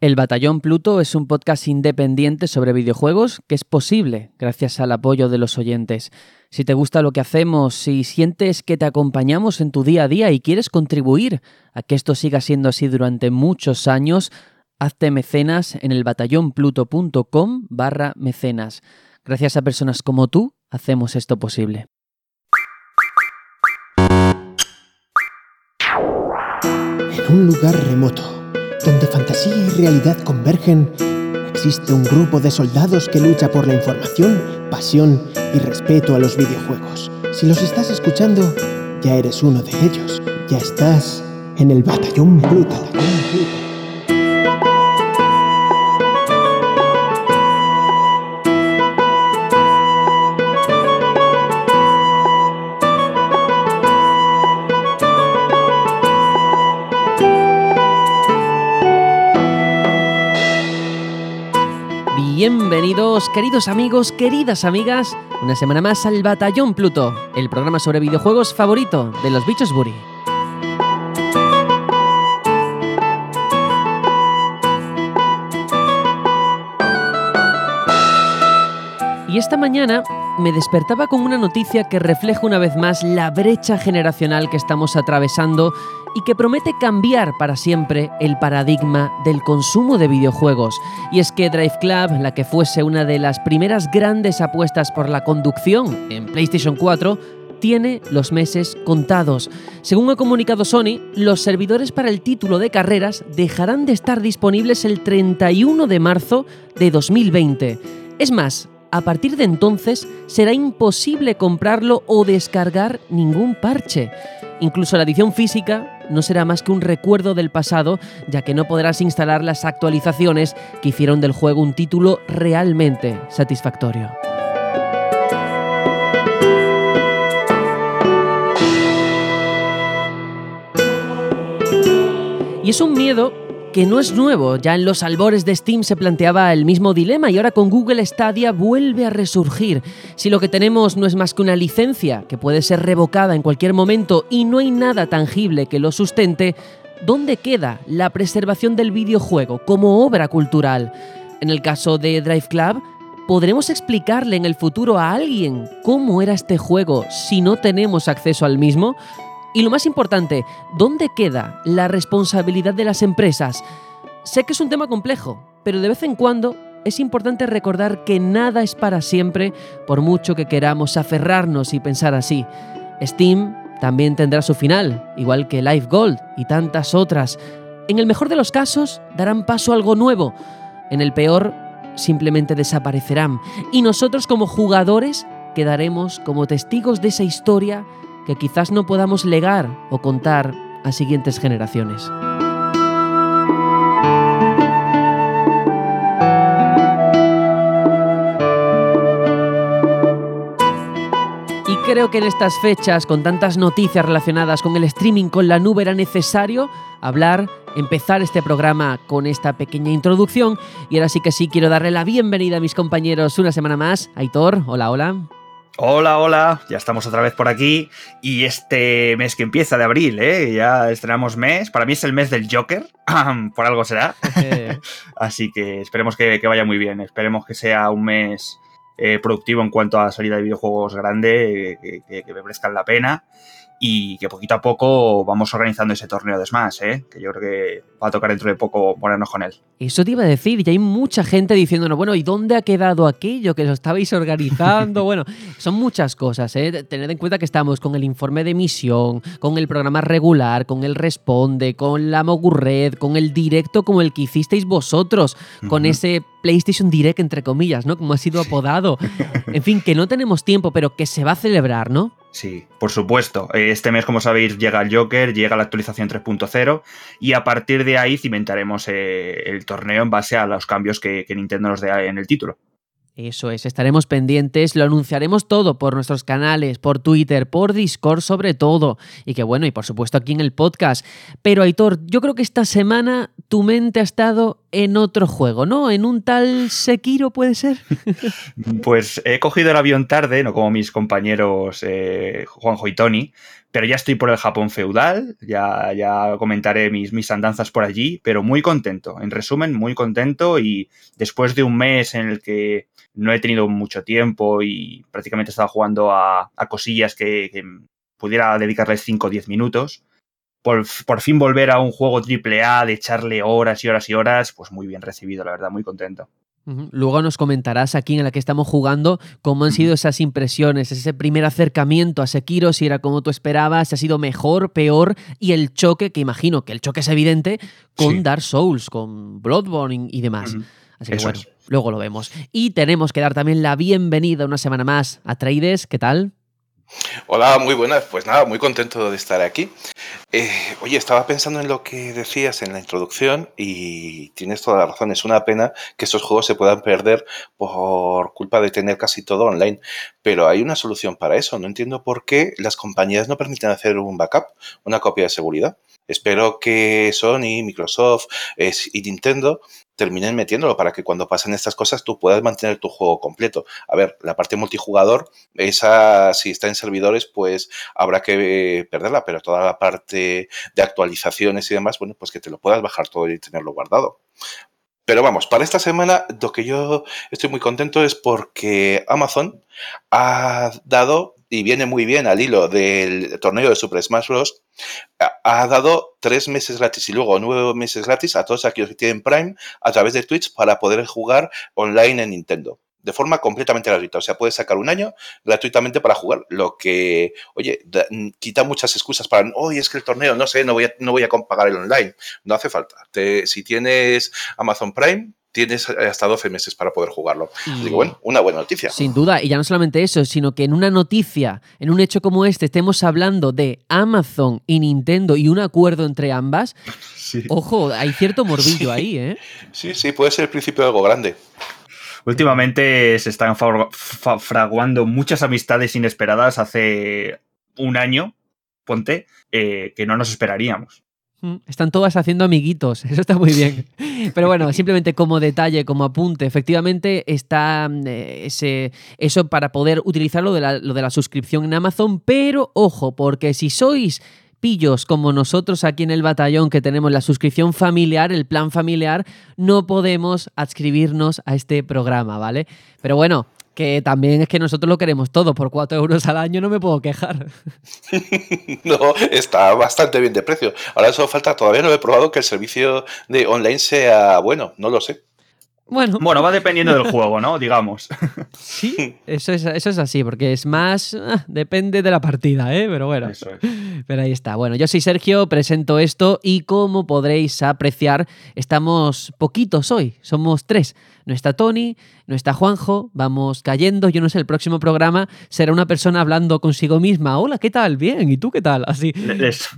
El Batallón Pluto es un podcast independiente sobre videojuegos que es posible gracias al apoyo de los oyentes. Si te gusta lo que hacemos, si sientes que te acompañamos en tu día a día y quieres contribuir a que esto siga siendo así durante muchos años, hazte mecenas en el batallonpluto.com barra mecenas. Gracias a personas como tú, hacemos esto posible. En un lugar remoto donde fantasía y realidad convergen, existe un grupo de soldados que lucha por la información, pasión y respeto a los videojuegos. Si los estás escuchando, ya eres uno de ellos. Ya estás en el batallón Pluto. Bienvenidos, queridos amigos, queridas amigas, una semana más al Batallón Pluto, el programa sobre videojuegos favorito de los bichos Buri. Y esta mañana me despertaba con una noticia que refleja una vez más la brecha generacional que estamos atravesando y que promete cambiar para siempre el paradigma del consumo de videojuegos. Y es que Drive Club, la que fuese una de las primeras grandes apuestas por la conducción en PlayStation 4, tiene los meses contados. Según ha comunicado Sony, los servidores para el título de carreras dejarán de estar disponibles el 31 de marzo de 2020. Es más, a partir de entonces será imposible comprarlo o descargar ningún parche. Incluso la edición física no será más que un recuerdo del pasado, ya que no podrás instalar las actualizaciones que hicieron del juego un título realmente satisfactorio. Y es un miedo que no es nuevo, ya en los albores de Steam se planteaba el mismo dilema y ahora con Google Stadia vuelve a resurgir. Si lo que tenemos no es más que una licencia que puede ser revocada en cualquier momento y no hay nada tangible que lo sustente, ¿dónde queda la preservación del videojuego como obra cultural? En el caso de Drive Club, ¿podremos explicarle en el futuro a alguien cómo era este juego si no tenemos acceso al mismo? Y lo más importante, ¿dónde queda la responsabilidad de las empresas? Sé que es un tema complejo, pero de vez en cuando es importante recordar que nada es para siempre, por mucho que queramos aferrarnos y pensar así. Steam también tendrá su final, igual que Life Gold y tantas otras. En el mejor de los casos, darán paso a algo nuevo. En el peor, simplemente desaparecerán. Y nosotros como jugadores quedaremos como testigos de esa historia que quizás no podamos legar o contar a siguientes generaciones. Y creo que en estas fechas, con tantas noticias relacionadas con el streaming, con la nube, era necesario hablar, empezar este programa con esta pequeña introducción. Y ahora sí que sí, quiero darle la bienvenida a mis compañeros una semana más. Aitor, hola, hola. Hola, hola, ya estamos otra vez por aquí y este mes que empieza de abril, ¿eh? ya estrenamos mes, para mí es el mes del Joker, por algo será, así que esperemos que, vaya muy bien, esperemos que sea un mes eh, productivo en cuanto a salida de videojuegos grande, que, que me merezcan la pena y que poquito a poco vamos organizando ese torneo de Smash, ¿eh? que yo creo que va a tocar dentro de poco ponernos con él. Eso te iba a decir, y hay mucha gente diciéndonos, bueno, ¿y dónde ha quedado aquello que lo estabais organizando? bueno, son muchas cosas, ¿eh? tened en cuenta que estamos con el informe de emisión, con el programa regular, con el responde, con la Mogurred, con el directo como el que hicisteis vosotros, con ese PlayStation Direct, entre comillas, ¿no? Como ha sido apodado. en fin, que no tenemos tiempo, pero que se va a celebrar, ¿no? Sí, por supuesto. Este mes, como sabéis, llega el Joker, llega la actualización 3.0 y a partir de ahí cimentaremos eh, el torneo en base a los cambios que, que Nintendo nos dé en el título. Eso es, estaremos pendientes, lo anunciaremos todo por nuestros canales, por Twitter, por Discord sobre todo. Y que bueno, y por supuesto aquí en el podcast. Pero Aitor, yo creo que esta semana tu mente ha estado en otro juego, ¿no? En un tal Sekiro, ¿puede ser? pues he cogido el avión tarde, no como mis compañeros eh, Juanjo y Tony, pero ya estoy por el Japón feudal, ya, ya comentaré mis, mis andanzas por allí, pero muy contento. En resumen, muy contento y después de un mes en el que no he tenido mucho tiempo y prácticamente estaba jugando a, cosillas que, pudiera dedicarles 5 o 10 minutos, por, por, fin volver a un juego triple A, de echarle horas y horas y horas, pues muy bien recibido, la verdad, muy contento. Luego nos comentarás aquí en la que estamos jugando cómo han sido esas impresiones, ese primer acercamiento a Sekiro, si era como tú esperabas, si ha sido mejor, peor, y el choque, que imagino que el choque es evidente, con Dark Souls, con Bloodborne y demás. Así que bueno, luego lo vemos. Y tenemos que dar también la bienvenida una semana más a Traides, ¿qué tal? Hola, muy buenas. Pues nada, muy contento de estar aquí. Eh, oye, estaba pensando en lo que decías en la introducción y tienes toda la razón. Es una pena que estos juegos se puedan perder por culpa de tener casi todo online. Pero hay una solución para eso. No entiendo por qué las compañías no permiten hacer un backup, una copia de seguridad. Espero que Sony, Microsoft y Nintendo terminen metiéndolo para que cuando pasen estas cosas tú puedas mantener tu juego completo. A ver, la parte multijugador, esa si está en servidores, pues habrá que perderla, pero toda la parte de actualizaciones y demás, bueno, pues que te lo puedas bajar todo y tenerlo guardado. Pero vamos, para esta semana lo que yo estoy muy contento es porque Amazon ha dado, y viene muy bien al hilo del torneo de Super Smash Bros., ha dado tres meses gratis y luego nueve meses gratis a todos aquellos que tienen Prime a través de Twitch para poder jugar online en Nintendo de forma completamente gratuita. O sea, puedes sacar un año gratuitamente para jugar, lo que, oye, quita muchas excusas para, oye, es que el torneo, no sé, no voy a, no voy a pagar el online. No hace falta. si tienes Amazon Prime, tienes hasta 12 meses para poder jugarlo. Digo, bueno, una buena noticia. Sin duda, y ya no solamente eso, sino que en una noticia, en un hecho como este, estemos hablando de Amazon y Nintendo y un acuerdo entre ambas. Ojo, hay cierto morbillo ahí, ¿eh? Sí, sí, puede ser el principio de algo grande. Últimamente se están fraguando muchas amistades inesperadas hace un año, ponte, eh, que no nos esperaríamos. Mm, están todas haciendo amiguitos, eso está muy bien. Pero bueno, simplemente como detalle, como apunte, efectivamente está mm, eh, ese, eso para poder utilizar lo de, la, lo de la suscripción en Amazon, pero ojo, porque si sois pillos como nosotros aquí en el batallón que tenemos la suscripción familiar, el plan familiar, no podemos adscribirnos a este programa, ¿vale? Pero bueno, que también es que nosotros lo queremos todo, por 4 euros al año no me puedo quejar. no, está bastante bien de precio. Ahora eso falta, todavía no he probado que el servicio de online sea bueno, no lo sé. Bueno. bueno, va dependiendo del juego, ¿no? Digamos. Sí, eso es, eso es así, porque es más. Ah, depende de la partida, ¿eh? Pero bueno. Pero ahí está. Bueno, yo soy Sergio, presento esto y como podréis apreciar, estamos poquitos hoy. Somos tres no está Tony, no está Juanjo, vamos cayendo, yo no sé, el próximo programa será una persona hablando consigo misma, hola, ¿qué tal? Bien, ¿y tú qué tal? Así. Les,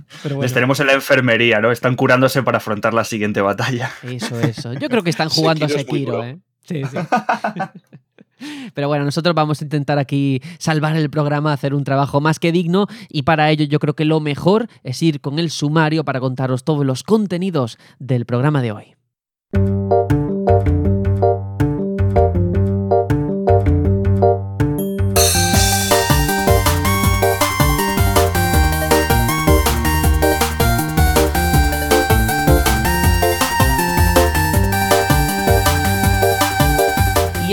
tenemos en la enfermería, ¿no? Están curándose para afrontar la siguiente batalla. Eso, eso. Yo creo que están jugando a Sekiro, ¿eh? Sí, sí. Pero bueno, nosotros vamos a intentar aquí salvar el programa, hacer un trabajo más que digno y para ello yo creo que lo mejor es ir con el sumario para contaros todos los contenidos del programa de hoy.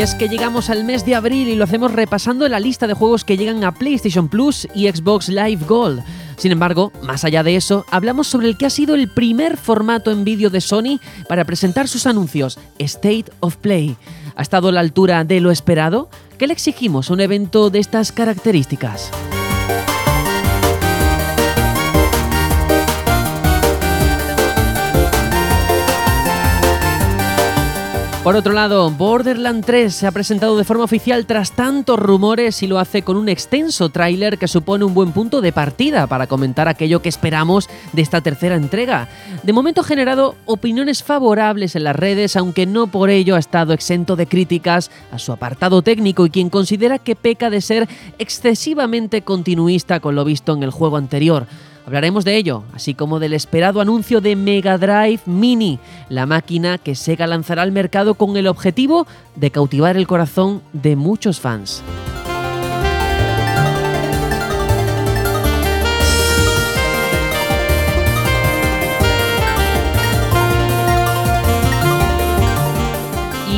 Y es que llegamos al mes de abril y lo hacemos repasando la lista de juegos que llegan a PlayStation Plus y Xbox Live Gold. Sin embargo, más allá de eso, hablamos sobre el que ha sido el primer formato en vídeo de Sony para presentar sus anuncios, State of Play. ¿Ha estado a la altura de lo esperado? ¿Qué le exigimos a un evento de estas características? Por otro lado, Borderland 3 se ha presentado de forma oficial tras tantos rumores y lo hace con un extenso tráiler que supone un buen punto de partida para comentar aquello que esperamos de esta tercera entrega. De momento ha generado opiniones favorables en las redes, aunque no por ello ha estado exento de críticas a su apartado técnico y quien considera que peca de ser excesivamente continuista con lo visto en el juego anterior. Hablaremos de ello, así como del esperado anuncio de Mega Drive Mini, la máquina que Sega lanzará al mercado con el objetivo de cautivar el corazón de muchos fans.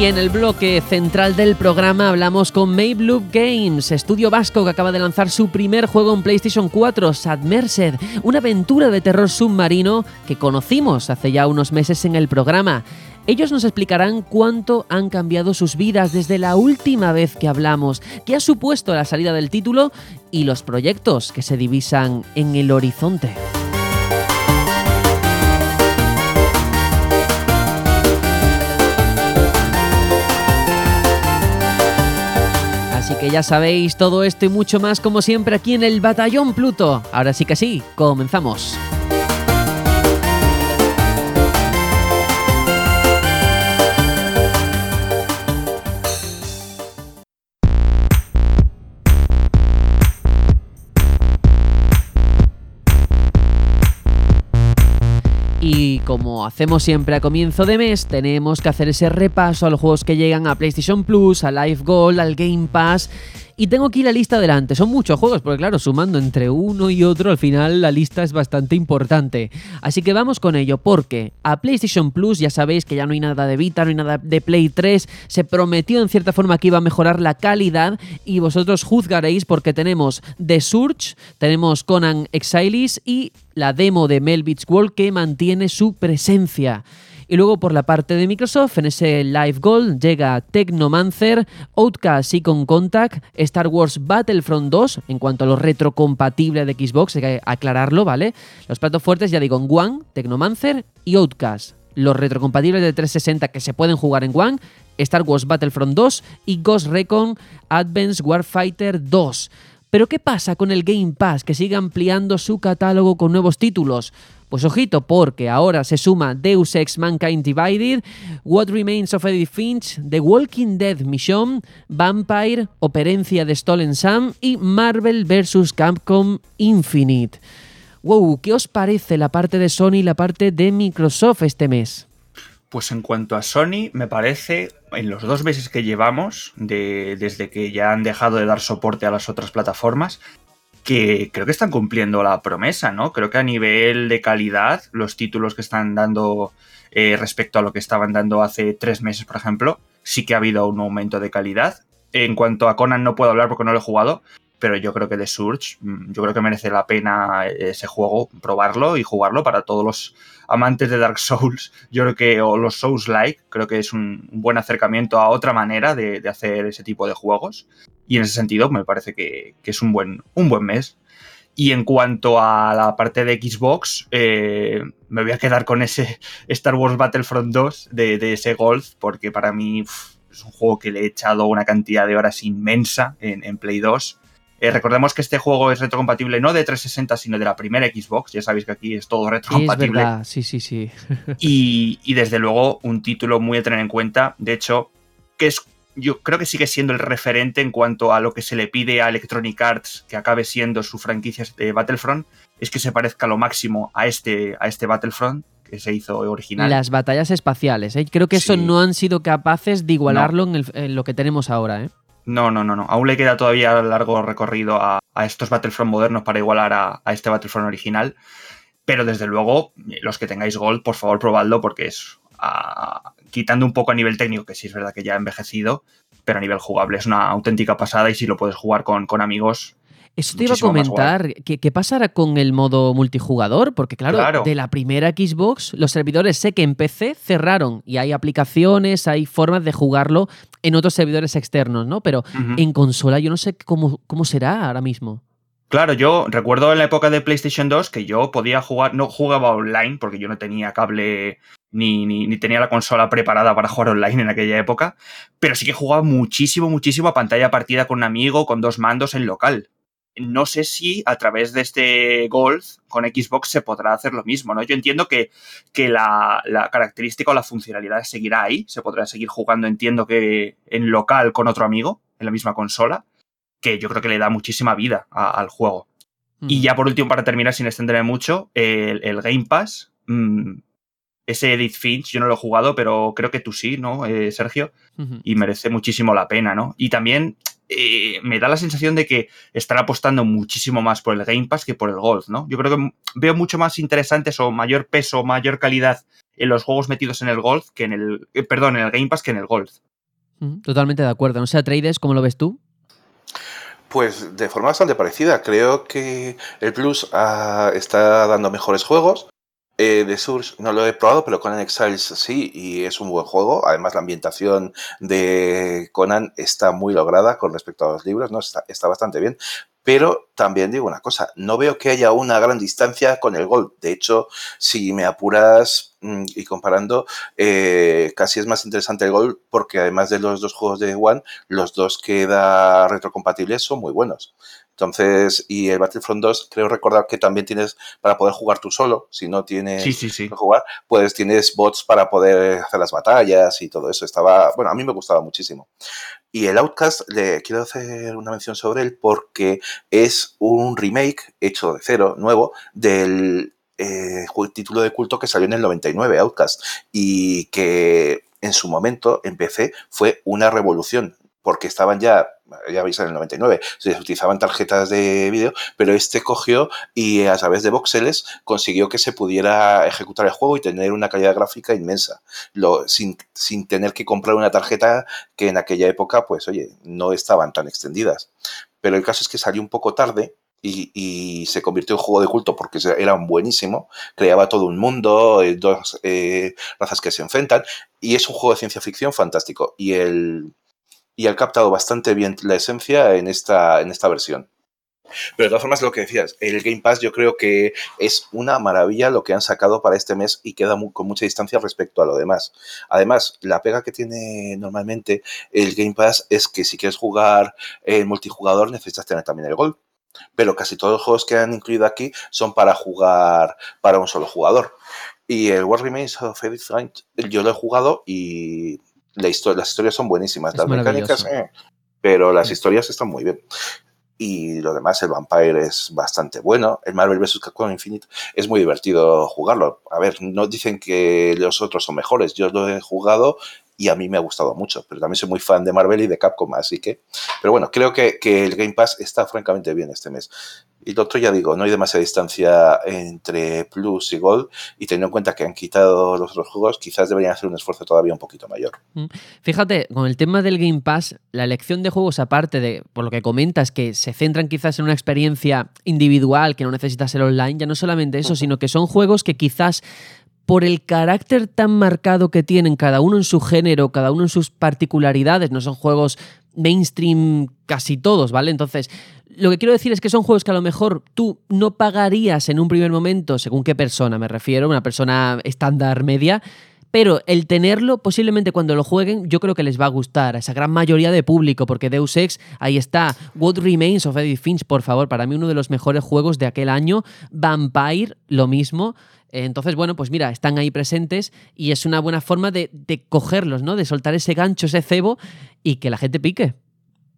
Y en el bloque central del programa hablamos con Loop Games, estudio vasco que acaba de lanzar su primer juego en PlayStation 4, Submersed, una aventura de terror submarino que conocimos hace ya unos meses en el programa. Ellos nos explicarán cuánto han cambiado sus vidas desde la última vez que hablamos, qué ha supuesto la salida del título y los proyectos que se divisan en el horizonte. Así que ya sabéis todo esto y mucho más como siempre aquí en el Batallón Pluto. Ahora sí que sí, comenzamos. Como hacemos siempre a comienzo de mes, tenemos que hacer ese repaso a los juegos que llegan a PlayStation Plus, a Live Gold, al Game Pass. Y tengo aquí la lista delante. Son muchos juegos, porque claro, sumando entre uno y otro, al final la lista es bastante importante. Así que vamos con ello, porque a PlayStation Plus ya sabéis que ya no hay nada de Vita, no hay nada de Play 3. Se prometió en cierta forma que iba a mejorar la calidad y vosotros juzgaréis porque tenemos The Surge, tenemos Conan Exiles y la demo de Melvich World que mantiene su presencia. Y luego por la parte de Microsoft, en ese Live Gold llega Technomancer, Outcast y con Contact, Star Wars Battlefront 2, en cuanto a lo retrocompatible de Xbox, hay que aclararlo, ¿vale? Los platos fuertes, ya digo, en One, Technomancer y Outcast. Los retrocompatibles de 360 que se pueden jugar en One, Star Wars Battlefront 2 y Ghost Recon Advanced Warfighter 2. Pero ¿qué pasa con el Game Pass que sigue ampliando su catálogo con nuevos títulos? Pues ojito, porque ahora se suma Deus Ex Mankind Divided, What Remains of Edith Finch, The Walking Dead Mission, Vampire, Operencia de Stolen Sam y Marvel vs. Capcom Infinite. Wow, ¿qué os parece la parte de Sony y la parte de Microsoft este mes? Pues en cuanto a Sony, me parece, en los dos meses que llevamos, desde que ya han dejado de dar soporte a las otras plataformas, que creo que están cumpliendo la promesa, ¿no? Creo que a nivel de calidad, los títulos que están dando eh, respecto a lo que estaban dando hace tres meses, por ejemplo, sí que ha habido un aumento de calidad. En cuanto a Conan no puedo hablar porque no lo he jugado, pero yo creo que The Surge, mm, yo creo que merece la pena ese juego, probarlo y jugarlo para todos los amantes de Dark Souls, yo creo que, o los Souls-like, creo que es un buen acercamiento a otra manera de, hacer ese tipo de juegos. Y en ese sentido me parece que, es un buen, un buen mes. Y en cuanto a la parte de Xbox, eh, me voy a quedar con ese Star Wars Battlefront 2 de, ese Gold, porque para mí es un juego que le he echado una cantidad de horas inmensa en, en Play 2 eh, recordemos que este juego es retrocompatible no de 360, sino de la primera Xbox. Ya sabéis que aquí es todo retrocompatible. Sí, sí, sí. y, desde luego un título muy a tener en cuenta. De hecho, que es yo creo que sigue siendo el referente en cuanto a lo que se le pide a Electronic Arts que acabe siendo su franquicia de Battlefront, es que se parezca lo máximo a este, a este Battlefront que se hizo original. Las batallas espaciales, ¿eh? creo que eso no han sido capaces de igualarlo en, en, lo que tenemos ahora. ¿eh? No, no, no, no. Aún le queda todavía largo recorrido a, estos Battlefront modernos para igualar a, este Battlefront original. Pero desde luego, los que tengáis Gold, por favor, probadlo porque es quitando un poco a nivel técnico, que sí es verdad que ya ha envejecido, pero a nivel jugable es una auténtica pasada y si lo puedes jugar con, con amigos, eso te iba a comentar, ¿qué, ¿qué, pasará con el modo multijugador? Porque claro, de la primera Xbox, los servidores sé que en PC cerraron y hay aplicaciones, hay formas de jugarlo en otros servidores externos, ¿no? Pero en consola yo no sé cómo, cómo será ahora mismo. Claro, yo recuerdo en la época de PlayStation 2 que yo podía jugar, no jugaba online porque yo no tenía cable ni, ni, ni, tenía la consola preparada para jugar online en aquella época, pero sí que jugaba muchísimo, muchísimo a pantalla partida con un amigo, con dos mandos en local no sé si a través de este Gold con Xbox se podrá hacer lo mismo, ¿no? Yo entiendo que, que la, característica o la funcionalidad seguirá ahí, se podrá seguir jugando, entiendo que en local con otro amigo, en la misma consola, que yo creo que le da muchísima vida al juego. Y ya por último, para terminar, sin extenderme mucho, el, Game Pass, mm, ese Edith Finch, yo no lo he jugado, pero creo que tú sí, ¿no, eh, Sergio? Y merece muchísimo la pena, ¿no? Y también eh, me da la sensación de que están apostando muchísimo más por el Game Pass que por el Gold, ¿no? Yo creo que veo mucho más interesantes o mayor peso, mayor calidad en los juegos metidos en el Gold que en el, eh, perdón, en el Game Pass que en el Gold. Totalmente de acuerdo. No sé, Atreides, ¿cómo lo ves tú? Pues de forma bastante parecida. Creo que el Plus ah, está dando mejores juegos. Eh, de Surge no lo he probado, pero Conan Exiles sí, y es un buen juego. Además, la ambientación de Conan está muy lograda con respecto a los libros, ¿no? Está, bastante bien. Pero también digo una cosa, no veo que haya una gran distancia con el gol. De hecho, si me apuras mm, y comparando, eh, casi es más interesante el gol porque además de los dos juegos de One, los dos que da retrocompatibles son muy buenos. Entonces, y el Battlefront 2, creo recordar que también tienes para poder jugar tú solo, si no tienes sí, sí, sí. jugar, pues tienes bots para poder hacer las batallas y todo eso. Estaba, bueno, a mí me gustaba muchísimo. Y el Outcast, le quiero hacer una mención sobre él porque es un remake hecho de cero, nuevo, del eh, título de culto que salió en el 99, Outcast, y que en su momento en PC fue una revolución porque estaban ya, ya veis en el 99, se utilizaban tarjetas de vídeo, pero este cogió y a través de voxeles consiguió que se pudiera ejecutar el juego y tener una calidad gráfica inmensa, sin, sin tener que comprar una tarjeta que en aquella época, pues oye, no estaban tan extendidas. Pero el caso es que salió un poco tarde y, y, se convirtió en juego de culto porque era buenísimo, creaba todo un mundo, eh, dos eh, razas que se enfrentan, y es un juego de ciencia ficción fantástico. Y el, y ha captado bastante bien la esencia en esta, en esta versión. Pero de todas formas, lo que decías, el Game Pass yo creo que es una maravilla lo que han sacado para este mes y queda con mucha distancia respecto a lo demás. Además, la pega que tiene normalmente el Game Pass es que si quieres jugar en multijugador necesitas tener también el Gol. Pero casi todos los juegos que han incluido aquí son para jugar para un solo jugador. Y el War Remains of Edith Finch, yo lo he jugado y la historia, las historias son buenísimas, las mecánicas, eh, pero las historias están muy bien. Y lo demás, el Vampire es bastante bueno. El Marvel vs. Capcom Infinite es muy divertido jugarlo. A ver, no dicen que los otros son mejores. Yo lo he jugado y a mí me ha gustado mucho, pero también soy muy fan de Marvel y de Capcom, así que... Pero bueno, creo que, que el Game Pass está francamente bien este mes. Y lo otro, ya digo, no hay demasiada distancia entre Plus y Gold, y teniendo en cuenta que han quitado los otros juegos, quizás deberían hacer un esfuerzo todavía un poquito mayor. Mm. Fíjate, con el tema del Game Pass, la elección de juegos, aparte de, por lo que comentas, que se centran quizás en una experiencia individual, que no necesita ser online, ya no solamente eso, sino que son juegos que quizás por el carácter tan marcado que tienen cada uno en su género, cada uno en sus particularidades, no son juegos mainstream casi todos, ¿vale? Entonces, lo que quiero decir es que son juegos que a lo mejor tú no pagarías en un primer momento, según qué persona me refiero, una persona estándar media, pero el tenerlo, posiblemente cuando lo jueguen, yo creo que les va a gustar a esa gran mayoría de público, porque Deus Ex, ahí está. What Remains of Edith Finch, por favor, para mí uno de los mejores juegos de aquel año. Vampire, lo mismo. Entonces, bueno, pues mira, están ahí presentes y es una buena forma de, cogerlos, ¿no? De soltar ese gancho, ese cebo y que la gente pique.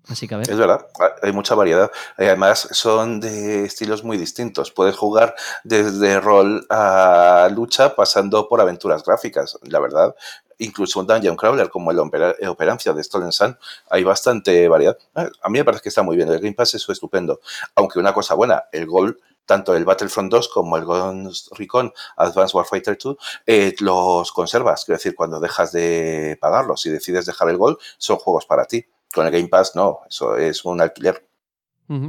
Así que a ver. Es verdad, hay mucha variedad. Además, son de estilos muy distintos. Puedes jugar desde rol a lucha pasando por aventuras gráficas, la verdad. Incluso un Dungeon Crawler como el Operancia de Stolen Sun, hay bastante variedad. A mí me parece que está muy bien. El Game Pass es estupendo. Aunque una cosa buena, el Gol tanto el Battlefront 2 como el Ghost Recon Advanced Warfighter 2 eh, los conservas. Quiero decir, cuando dejas de pagarlos y decides dejar el Gol, son juegos para ti. Con el Game Pass, no, eso es un alquiler.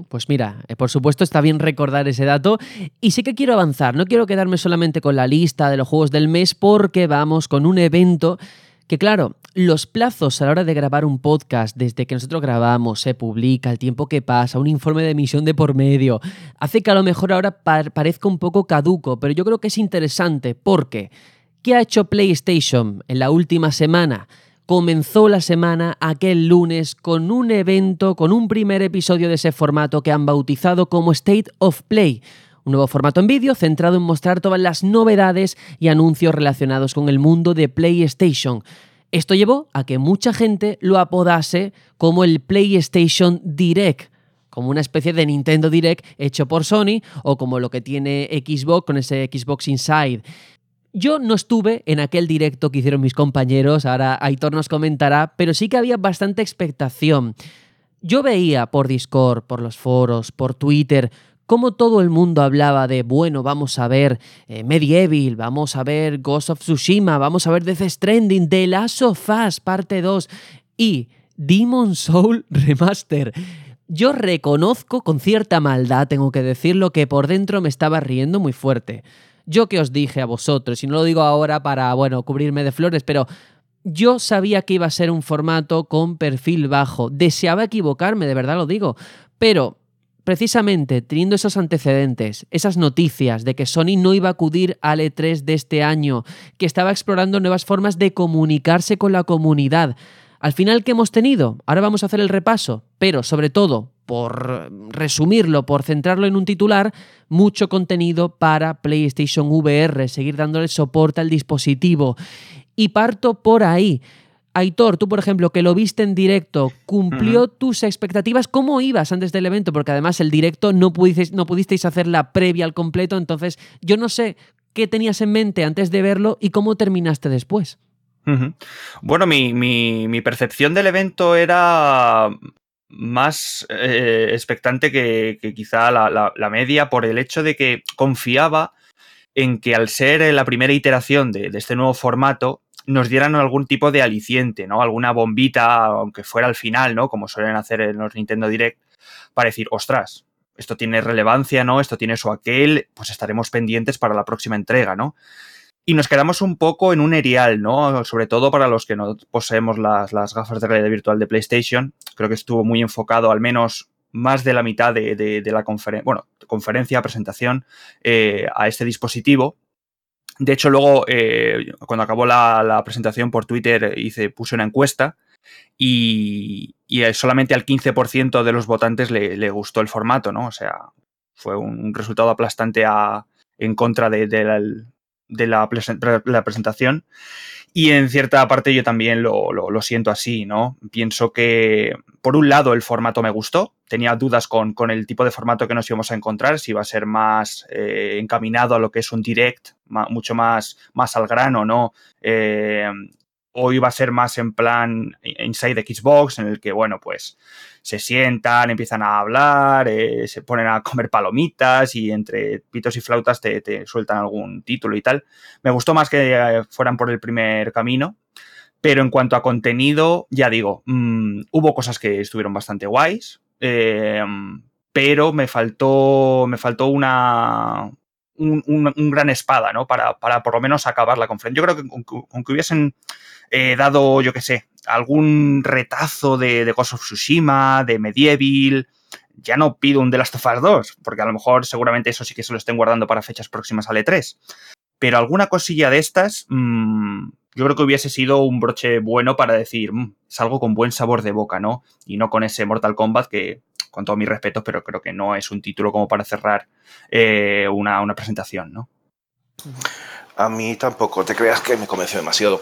Pues mira, eh, por supuesto está bien recordar ese dato y sí que quiero avanzar, no quiero quedarme solamente con la lista de los juegos del mes porque vamos con un evento que claro, los plazos a la hora de grabar un podcast, desde que nosotros grabamos, se publica, el tiempo que pasa, un informe de emisión de por medio, hace que a lo mejor ahora parezca un poco caduco, pero yo creo que es interesante porque ¿qué ha hecho PlayStation en la última semana? Comenzó la semana aquel lunes con un evento, con un primer episodio de ese formato que han bautizado como State of Play un nuevo formato en vídeo centrado en mostrar todas las novedades y anuncios relacionados con el mundo de PlayStation. Esto llevó a que mucha gente lo apodase como el PlayStation Direct, como una especie de Nintendo Direct hecho por Sony o como lo que tiene Xbox con ese Xbox Inside. Yo no estuve en aquel directo que hicieron mis compañeros, ahora Aitor nos comentará, pero sí que había bastante expectación. Yo veía por Discord, por los foros, por Twitter, como todo el mundo hablaba de, bueno, vamos a ver eh, Medieval, vamos a ver Ghost of Tsushima, vamos a ver Death Stranding, The Last of Us, parte 2. y Demon Soul Remaster. Yo reconozco con cierta maldad, tengo que decirlo, que por dentro me estaba riendo muy fuerte. Yo que os dije a vosotros, y no lo digo ahora para, bueno, cubrirme de flores, pero yo sabía que iba a ser un formato con perfil bajo. Deseaba equivocarme, de verdad lo digo. Pero precisamente teniendo esos antecedentes, esas noticias de que Sony no iba a acudir al E3 de este año, que estaba explorando nuevas formas de comunicarse con la comunidad, al final, ¿qué hemos tenido? Ahora vamos a hacer el repaso, pero sobre todo, por resumirlo, por centrarlo en un titular, mucho contenido para PlayStation VR, seguir dándole soporte al dispositivo. Y parto por ahí. Aitor, tú por ejemplo, que lo viste en directo, ¿cumplió tus expectativas? ¿Cómo ibas antes del evento? Porque además el directo no pudisteis, no pudisteis hacer la previa al completo, entonces yo no sé qué tenías en mente antes de verlo y cómo terminaste después. Bueno, mi, percepción del evento era más eh, expectante que, quizá la, media por el hecho de que confiaba en que al ser la primera iteración de, este nuevo formato nos dieran algún tipo de aliciente, ¿no? Alguna bombita, aunque fuera al final, ¿no? Como suelen hacer en los Nintendo Direct, para decir, ostras, esto tiene relevancia, ¿no? Esto tiene su aquel, pues estaremos pendientes para la próxima entrega, ¿no? y nos quedamos un poco en un erial, ¿no? Sobre todo para los que no poseemos las, gafas de realidad virtual de PlayStation. Creo que estuvo muy enfocado, al menos más de la mitad de, la conferencia, bueno, conferencia, presentación eh, a este dispositivo. De hecho, luego, eh, cuando acabó la, presentación por Twitter, hice, puse una encuesta y, solamente al 15% de los votantes le, gustó el formato, ¿no? O sea, fue un resultado aplastante en contra de, de la, presentación. Y en cierta parte yo también lo, siento así, ¿no? Pienso que, por un lado, el formato me gustó. Tenía dudas con, el tipo de formato que nos íbamos a encontrar, si iba a ser más eh, encaminado a lo que es un direct, mucho más, más al grano, ¿no? Eh, o iba a ser más en plan inside Xbox, en el que, bueno, pues se sientan, empiezan a hablar, eh, se ponen a comer palomitas y entre pitos y flautas te, sueltan algún título y tal. Me gustó más que fueran por el primer camino, pero en cuanto a contenido, ya digo, mm, hubo cosas que estuvieron bastante guays, eh, pero me faltó, me faltó una, un, gran espada, ¿no? Para, para, por lo menos acabar la conferencia. Yo creo que con, que hubiesen eh, dado, yo qué sé, algún retazo de, de Ghost of Tsushima, de Medieval, ya no pido un The Last of Us 2, porque a lo mejor seguramente eso sí que se lo estén guardando para fechas próximas al E3. Pero alguna cosilla de estas, mmm, yo creo que hubiese sido un broche bueno para decir, mmm, es algo con buen sabor de boca, ¿no? Y no con ese Mortal Kombat que, con todos mis respetos, pero creo que no es un título como para cerrar eh, una, una presentación, ¿no? A mí tampoco, te creas que me convenció demasiado.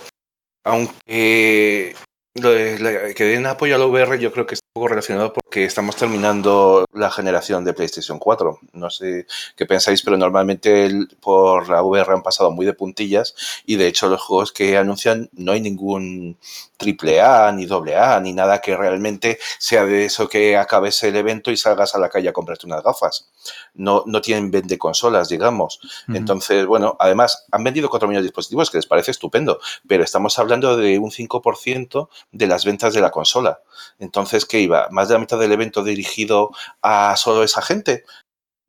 Aunque que den apoyo a la VR yo creo que poco relacionado porque estamos terminando la generación de PlayStation 4. No sé qué pensáis, pero normalmente por la VR han pasado muy de puntillas y de hecho los juegos que anuncian no hay ningún triple A, ni doble A, ni nada que realmente sea de eso que acabes el evento y salgas a la calle a comprarte unas gafas. No, no tienen vende consolas, digamos. Entonces, bueno, además han vendido 4 millones de dispositivos, que les parece estupendo, pero estamos hablando de un 5% de las ventas de la consola. Entonces, ¿qué ¿Más de la mitad del evento dirigido a solo esa gente?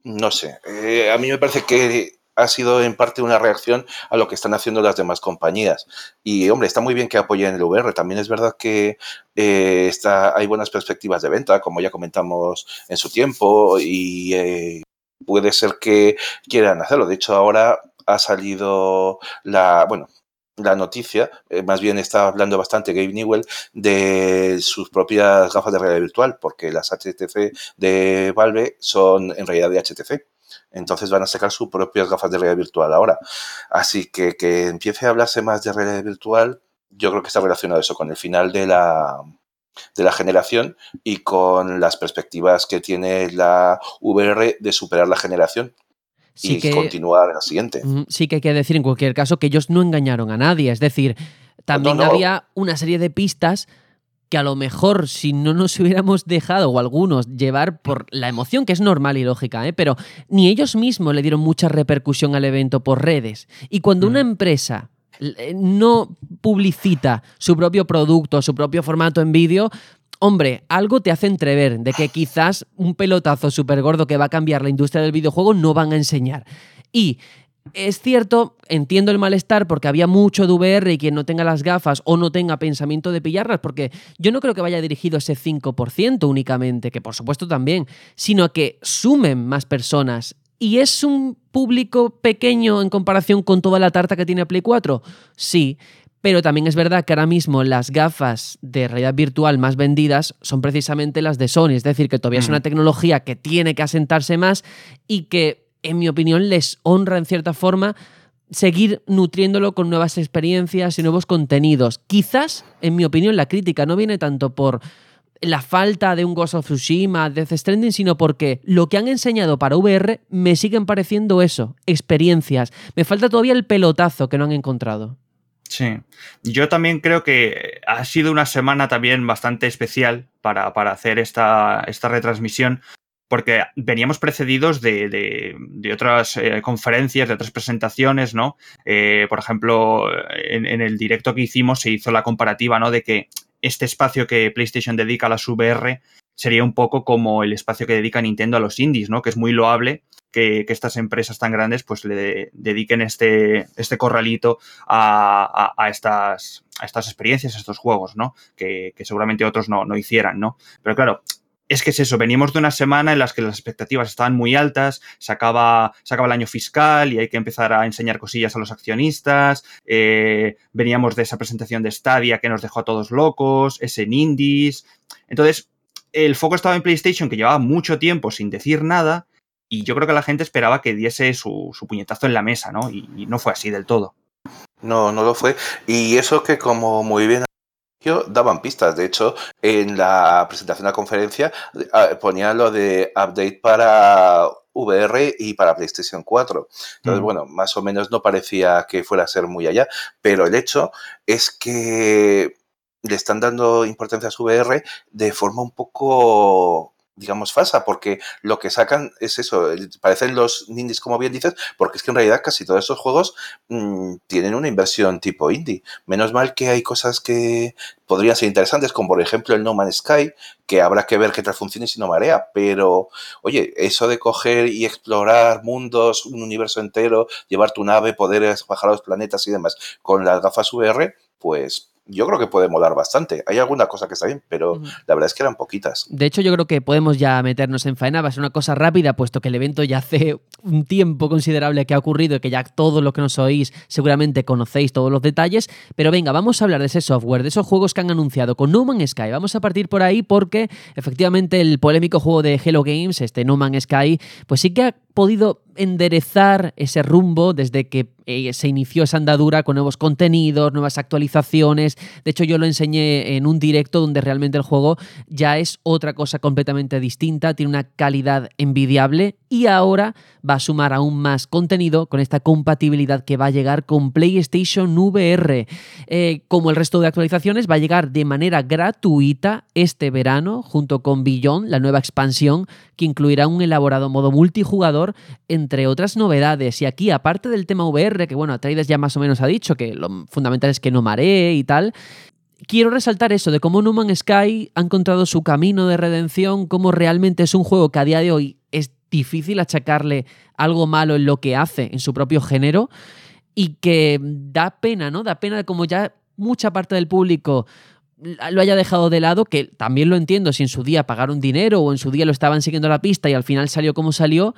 No sé. Eh, a mí me parece que ha sido en parte una reacción a lo que están haciendo las demás compañías. Y hombre, está muy bien que apoyen el VR. También es verdad que eh, está, hay buenas perspectivas de venta, como ya comentamos en su tiempo, y eh, puede ser que quieran hacerlo. De hecho, ahora ha salido la, bueno, la noticia, eh, más bien está hablando bastante Gabe Newell de sus propias gafas de realidad virtual, porque las HTC de Valve son en realidad de HTC. Entonces van a sacar sus propias gafas de realidad virtual ahora. Así que que empiece a hablarse más de realidad virtual, yo creo que está relacionado eso con el final de la, de la generación y con las perspectivas que tiene la VR de superar la generación y continuar la siguiente. Sí que hay que decir en cualquier caso que ellos no engañaron a nadie, es decir, también había una serie de pistas que a lo mejor si no nos hubiéramos dejado, o algunos, llevar por la emoción, que es normal y lógica, ¿eh? pero ni ellos mismos le dieron mucha repercusión al evento por redes. Y cuando una mm. empresa eh, no publicita su propio producto, su propio formato en vídeo, hombre, algo te hace entrever de que quizás un pelotazo súper gordo que va a cambiar la industria del videojuego no van a enseñar. Y es cierto, entiendo el malestar porque había mucho de VR y quien no tenga las gafas o no tenga pensamiento de pillarlas, porque yo no creo que vaya dirigido ese 5% únicamente, que por supuesto también, sino a que sumen más personas. ¿Y es un público pequeño en comparación con toda la tarta que tiene Play 4? Sí, pero también es verdad que ahora mismo las gafas de realidad virtual más vendidas son precisamente las de Sony, es decir, que todavía es una tecnología que tiene que asentarse más y que en mi opinión, les honra en cierta forma seguir nutriéndolo con nuevas experiencias y nuevos contenidos. Quizás, en mi opinión, la crítica no viene tanto por la falta de un Ghost of Tsushima, Death Stranding, sino porque lo que han enseñado para VR me siguen pareciendo eso, experiencias. Me falta todavía el pelotazo que no han encontrado. Sí, yo también creo que ha sido una semana también bastante especial para, para hacer esta, esta retransmisión, porque veníamos precedidos de, otras eh, conferencias, de otras presentaciones, ¿no? Eh, por ejemplo, en, el directo que hicimos se hizo la comparativa, ¿no? De que este espacio que PlayStation dedica a las VR sería un poco como el espacio que dedica Nintendo a los indies, ¿no? Que es muy loable que, estas empresas tan grandes pues le dediquen este, este corralito a, estas, experiencias, a estos juegos, ¿no? Que, seguramente otros no, hicieran, ¿no? Pero claro, es que es eso, venimos de una semana en las que las expectativas estaban muy altas, se acaba, el año fiscal y hay que empezar a enseñar cosillas a los accionistas, eh, veníamos de esa presentación de Stadia que nos dejó a todos locos, ese en Indies. Entonces, el foco estaba en PlayStation, que llevaba mucho tiempo sin decir nada, y yo creo que la gente esperaba que diese su, puñetazo en la mesa, ¿no? y no fue así del todo. No, no lo fue. Y eso que como muy bien daban pistas. De hecho, en la presentación de la conferencia eh, ponían lo de update para VR y para PlayStation 4. Entonces, mm. bueno, más o menos no parecía que fuera a ser muy allá, pero el hecho es que le están dando importancia a su VR de forma un poco digamos, falsa, porque lo que sacan es eso, parecen los indies, como bien dices, porque es que en realidad casi todos estos juegos mm, tienen una inversión tipo indie. Menos mal que hay cosas que podrían ser interesantes, como por ejemplo el No Man's Sky, que habrá que ver qué tal funciona y si no marea, pero oye, eso de coger y explorar mundos, un universo entero, llevar tu nave, poder bajar a los planetas y demás con las gafas VR, pues yo creo que puede molar bastante. Hay alguna cosa que está bien, pero la verdad es que eran poquitas. De hecho, yo creo que podemos ya meternos en faena. Va a ser una cosa rápida, puesto que el evento ya hace un tiempo considerable que ha ocurrido y que ya todos los que nos oís seguramente conocéis todos los detalles. Pero venga, vamos a hablar de ese software, de esos juegos que han anunciado con No Man's Sky. Vamos a partir por ahí porque efectivamente el polémico juego de Hello Games, este No Man's Sky, pues sí que ha podido enderezar ese rumbo desde que eh, se inició esa andadura con nuevos contenidos, nuevas actualizaciones. De hecho, yo lo enseñé en un directo donde realmente el juego ya es otra cosa completamente distinta, tiene una calidad envidiable y ahora va a sumar aún más contenido con esta compatibilidad que va a llegar con PlayStation VR. Eh, como el resto de actualizaciones, va a llegar de manera gratuita este verano junto con Beyond, la nueva expansión que incluirá un elaborado modo multijugador en entre otras novedades. Y aquí, aparte del tema VR, que bueno, Atreides ya más o menos ha dicho que lo fundamental es que no maree y tal, quiero resaltar eso de cómo No Man's Sky ha encontrado su camino de redención, cómo realmente es un juego que a día de hoy es difícil achacarle algo malo en lo que hace, en su propio género, y que da pena, ¿no? Da pena como ya mucha parte del público lo haya dejado de lado, que también lo entiendo si en su día pagaron dinero o en su día lo estaban siguiendo la pista y al final salió como salió,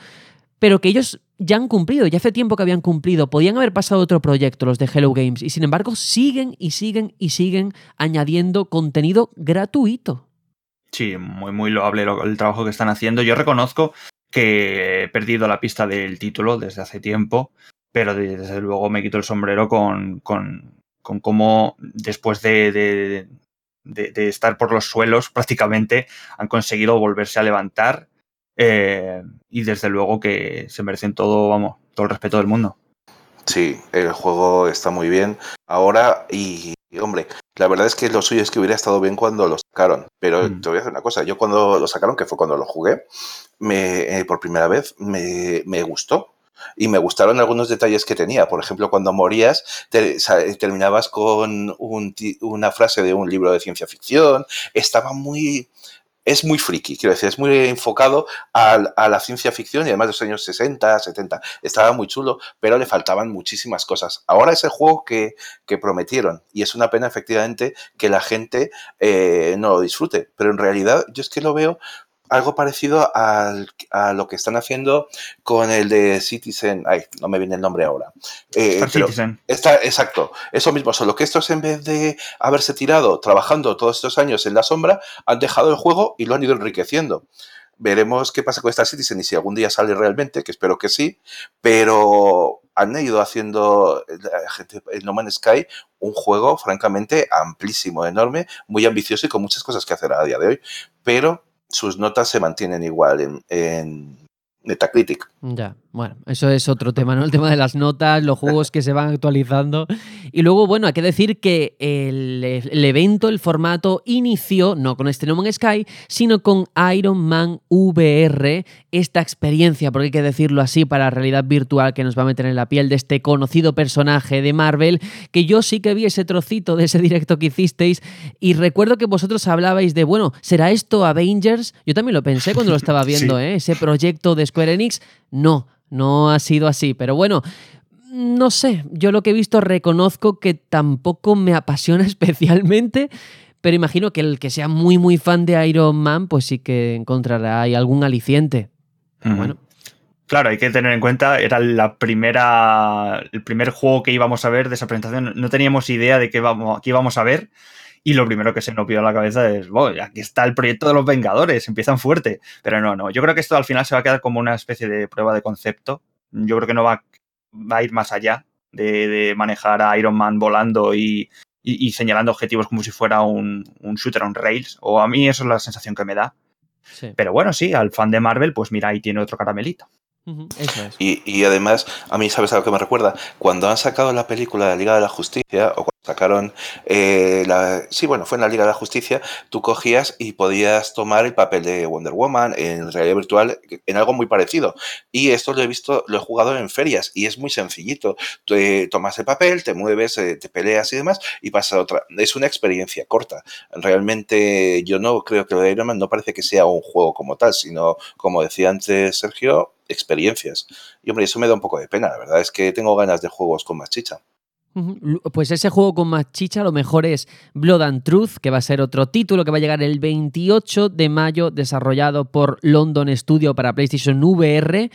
pero que ellos ya han cumplido, ya hace tiempo que habían cumplido, podían haber pasado otro proyecto, los de Hello Games, y sin embargo siguen y siguen y siguen añadiendo contenido gratuito. Sí, muy, muy loable el trabajo que están haciendo. Yo reconozco que he perdido la pista del título desde hace tiempo, pero desde luego me quito el sombrero con, con, con cómo después de, de, de estar por los suelos prácticamente han conseguido volverse a levantar eh, y desde luego que se merecen todo, vamos, todo el respeto del mundo. Sí, el juego está muy bien ahora y, hombre, la verdad es que lo suyo es que hubiera estado bien cuando lo sacaron. Pero mm. te voy a decir una cosa, yo cuando lo sacaron, que fue cuando lo jugué, me, eh, por primera vez, me, me, gustó. Y me gustaron algunos detalles que tenía. Por ejemplo, cuando morías, terminabas con una frase de un libro de ciencia ficción. Estaba muy, es muy friki, quiero decir, es muy enfocado a, la ciencia ficción y además de los años 60, 70. Estaba muy chulo, pero le faltaban muchísimas cosas. Ahora es el juego que, prometieron y es una pena efectivamente que la gente eh, no lo disfrute, pero en realidad yo es que lo veo algo parecido a lo que están haciendo con el de Citizen. Ay, no me viene el nombre ahora. Eh, Citizen. Está, exacto. Eso mismo, solo que estos en vez de haberse tirado trabajando todos estos años en la sombra, han dejado el juego y lo han ido enriqueciendo. Veremos qué pasa con esta Citizen y si algún día sale realmente, que espero que sí, pero han ido haciendo en No Man's Sky un juego francamente amplísimo, enorme, muy ambicioso y con muchas cosas que hacer a día de hoy. Pero sus notas se mantienen igual en, en Metacritic. Ya, bueno, eso es otro tema, ¿no? El tema de las notas, los juegos que se van actualizando. Y luego, bueno, hay que decir que el, evento, el formato, inició no con este No Man's Sky, sino con Iron Man VR, esta experiencia, porque hay que decirlo así, para la realidad virtual que nos va a meter en la piel de este conocido personaje de Marvel, que yo sí que vi ese trocito de ese directo que hicisteis y recuerdo que vosotros hablabais de, bueno, ¿será esto Avengers? Yo también lo pensé cuando lo estaba viendo, ¿eh? Ese proyecto de Square Enix. No, no ha sido así. Pero bueno, no sé, yo lo que he visto reconozco que tampoco me apasiona especialmente, pero imagino que el que sea muy muy fan de Iron Man, pues sí que encontrará ahí algún aliciente. Bueno. Claro, hay que tener en cuenta, era la primera, el primer juego que íbamos a ver de esa presentación. No teníamos idea de qué, vamos, qué íbamos a ver. Y lo primero que se nos vio a la cabeza es, bueno, aquí está el proyecto de los Vengadores, empiezan fuerte. Pero no, no, yo creo que esto al final se va a quedar como una especie de prueba de concepto. Yo creo que no va, a ir más allá de, manejar a Iron Man volando y, señalando objetivos como si fuera un, shooter on rails. O a mí eso es la sensación que me da. Pero bueno, sí, al fan de Marvel, pues mira, ahí tiene otro caramelito. Y, y, además, a mí, ¿sabes a lo que me recuerda? Cuando han sacado la película de la Liga de la Justicia, o sacaron eh, la, sí bueno fue en la Liga de la Justicia tú cogías y podías tomar el papel de Wonder Woman en realidad virtual en algo muy parecido. Y esto lo he visto lo he jugado en ferias y es muy sencillito. Tú tomas el papel te mueves eh, te peleas y demás y pasa otra. Es una experiencia corta. Realmente yo no creo que lo de Iron Man no parece que sea un juego como tal sino como decía antes Sergio experiencias. Y hombre eso me da un poco de pena la verdad es que tengo ganas de juegos con más chicha. Pues ese juego con más chicha, lo mejor es Blood and Truth, que va a ser otro título que va a llegar el 28 de mayo, desarrollado por London Studio para PlayStation VR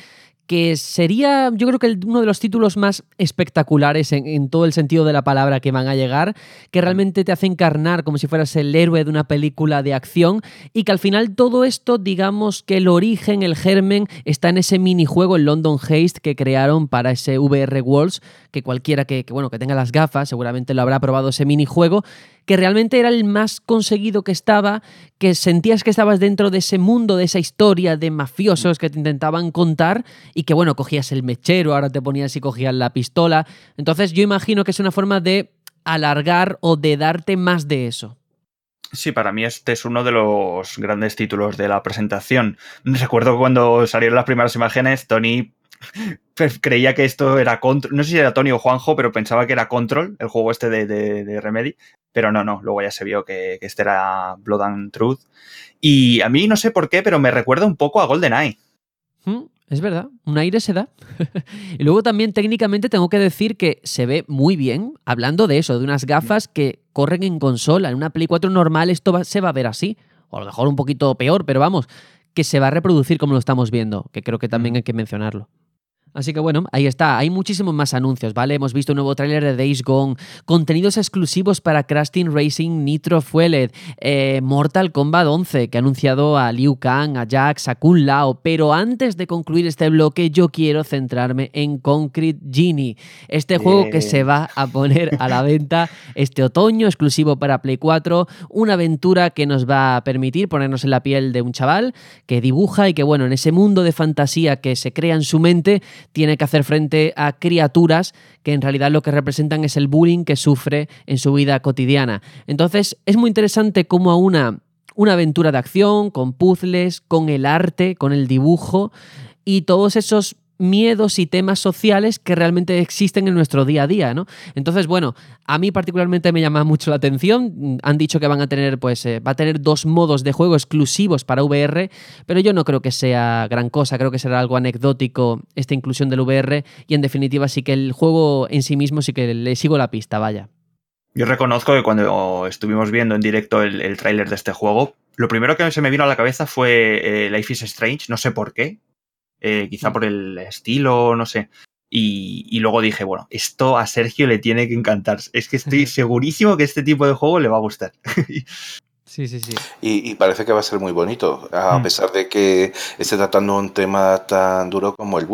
que sería yo creo que uno de los títulos más espectaculares en, todo el sentido de la palabra que van a llegar, que realmente te hace encarnar como si fueras el héroe de una película de acción y que al final todo esto, digamos que el origen, el germen, está en ese minijuego, el London Haste que crearon para ese VR Worlds, que cualquiera que, que, bueno, que tenga las gafas seguramente lo habrá probado ese minijuego que realmente era el más conseguido que estaba, que sentías que estabas dentro de ese mundo, de esa historia de mafiosos que te intentaban contar y que bueno, cogías el mechero, ahora te ponías y cogías la pistola. Entonces yo imagino que es una forma de alargar o de darte más de eso. Sí, para mí este es uno de los grandes títulos de la presentación. Recuerdo cuando salieron las primeras imágenes, Tony creía que esto era Control. No sé si era Tony o Juanjo, pero pensaba que era Control, el juego este de, Remedy. Pero no, no, luego ya se vio que, este era Blood and Truth. Y a mí no sé por qué, pero me recuerda un poco a GoldenEye. Mm, es verdad, un aire se da. y luego también técnicamente tengo que decir que se ve muy bien, hablando de eso, de unas gafas que corren en consola. En una Play 4 normal esto se va a ver así. O a lo mejor un poquito peor, pero vamos, que se va a reproducir como lo estamos viendo, que creo que también hay que mencionarlo. Así que bueno, ahí está. Hay muchísimos más anuncios, ¿vale? Hemos visto un nuevo tráiler de Days Gone, contenidos exclusivos para Crash Team Racing Nitro Fueled, eh, Mortal Kombat 11, que ha anunciado a Liu Kang, a Jax, a Kun Lao. Pero antes de concluir este bloque, yo quiero centrarme en Concrete Genie, este juego que se va a poner a la venta este otoño, exclusivo para Play 4. Una aventura que nos va a permitir ponernos en la piel de un chaval que dibuja y que, bueno, en ese mundo de fantasía que se crea en su mente, tiene que hacer frente a criaturas que en realidad lo que representan es el bullying que sufre en su vida cotidiana. Entonces es muy interesante cómo a una, una aventura de acción, con puzzles, con el arte, con el dibujo y todos esos miedos y temas sociales que realmente existen en nuestro día a día, ¿no? Entonces, bueno, a mí particularmente me llama mucho la atención. Han dicho que van a tener, pues, eh, va a tener dos modos de juego exclusivos para VR, pero yo no creo que sea gran cosa, creo que será algo anecdótico esta inclusión del VR y en definitiva sí que el juego en sí mismo sí que le sigo la pista, vaya. Yo reconozco que cuando estuvimos viendo en directo el, el tráiler de este juego, lo primero que se me vino a la cabeza fue eh, Life is Strange, no sé por qué, eh, quizá mm. por el estilo, no sé. Y, luego dije, bueno, esto a Sergio le tiene que encantar. Es que estoy segurísimo que este tipo de juego le va a gustar. Sí, sí, sí. Y, parece que va a ser muy bonito, a mm. pesar de que esté tratando un tema tan duro como el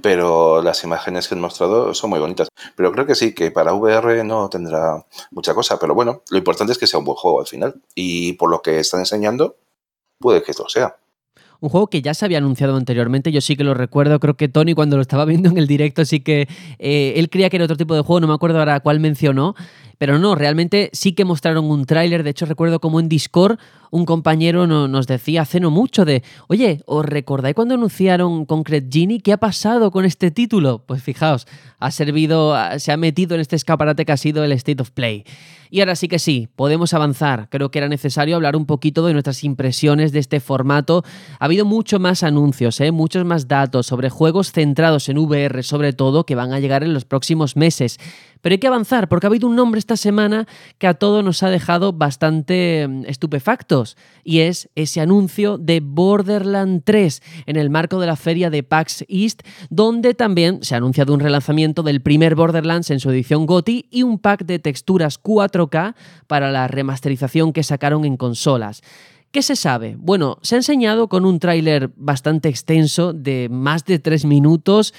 pero las imágenes que han mostrado son muy bonitas. Pero creo que sí, que para VR no tendrá mucha cosa, pero bueno, lo importante es que sea un buen juego al final. Y por lo que están enseñando, puede que lo sea. Un juego que ya se había anunciado anteriormente, yo sí que lo recuerdo, creo que Tony cuando lo estaba viendo en el directo sí que eh, él creía que era otro tipo de juego, no me acuerdo ahora cuál mencionó, pero no, realmente sí que mostraron un tráiler, de hecho recuerdo como en Discord un compañero nos decía hace no mucho de, oye, ¿os recordáis cuando anunciaron Concrete Genie? ¿Qué ha pasado con este título? Pues fijaos, ha servido, se ha metido en este escaparate que ha sido el State of Play. Y ahora sí que sí, podemos avanzar. Creo que era necesario hablar un poquito de nuestras impresiones de este formato. Ha habido mucho más anuncios, ¿eh? muchos más datos sobre juegos centrados en VR sobre todo que van a llegar en los próximos meses. Pero hay que avanzar porque ha habido un nombre esta semana que a todos nos ha dejado bastante mm, estupefactos y es ese anuncio de Borderland 3 en el marco de la feria de PAX East, donde también se ha anunciado un relanzamiento del primer Borderlands en su edición GOTI y un pack de texturas 4K para la remasterización que sacaron en consolas. ¿Qué se sabe? Bueno, se ha enseñado con un tráiler bastante extenso de más de 3 minutos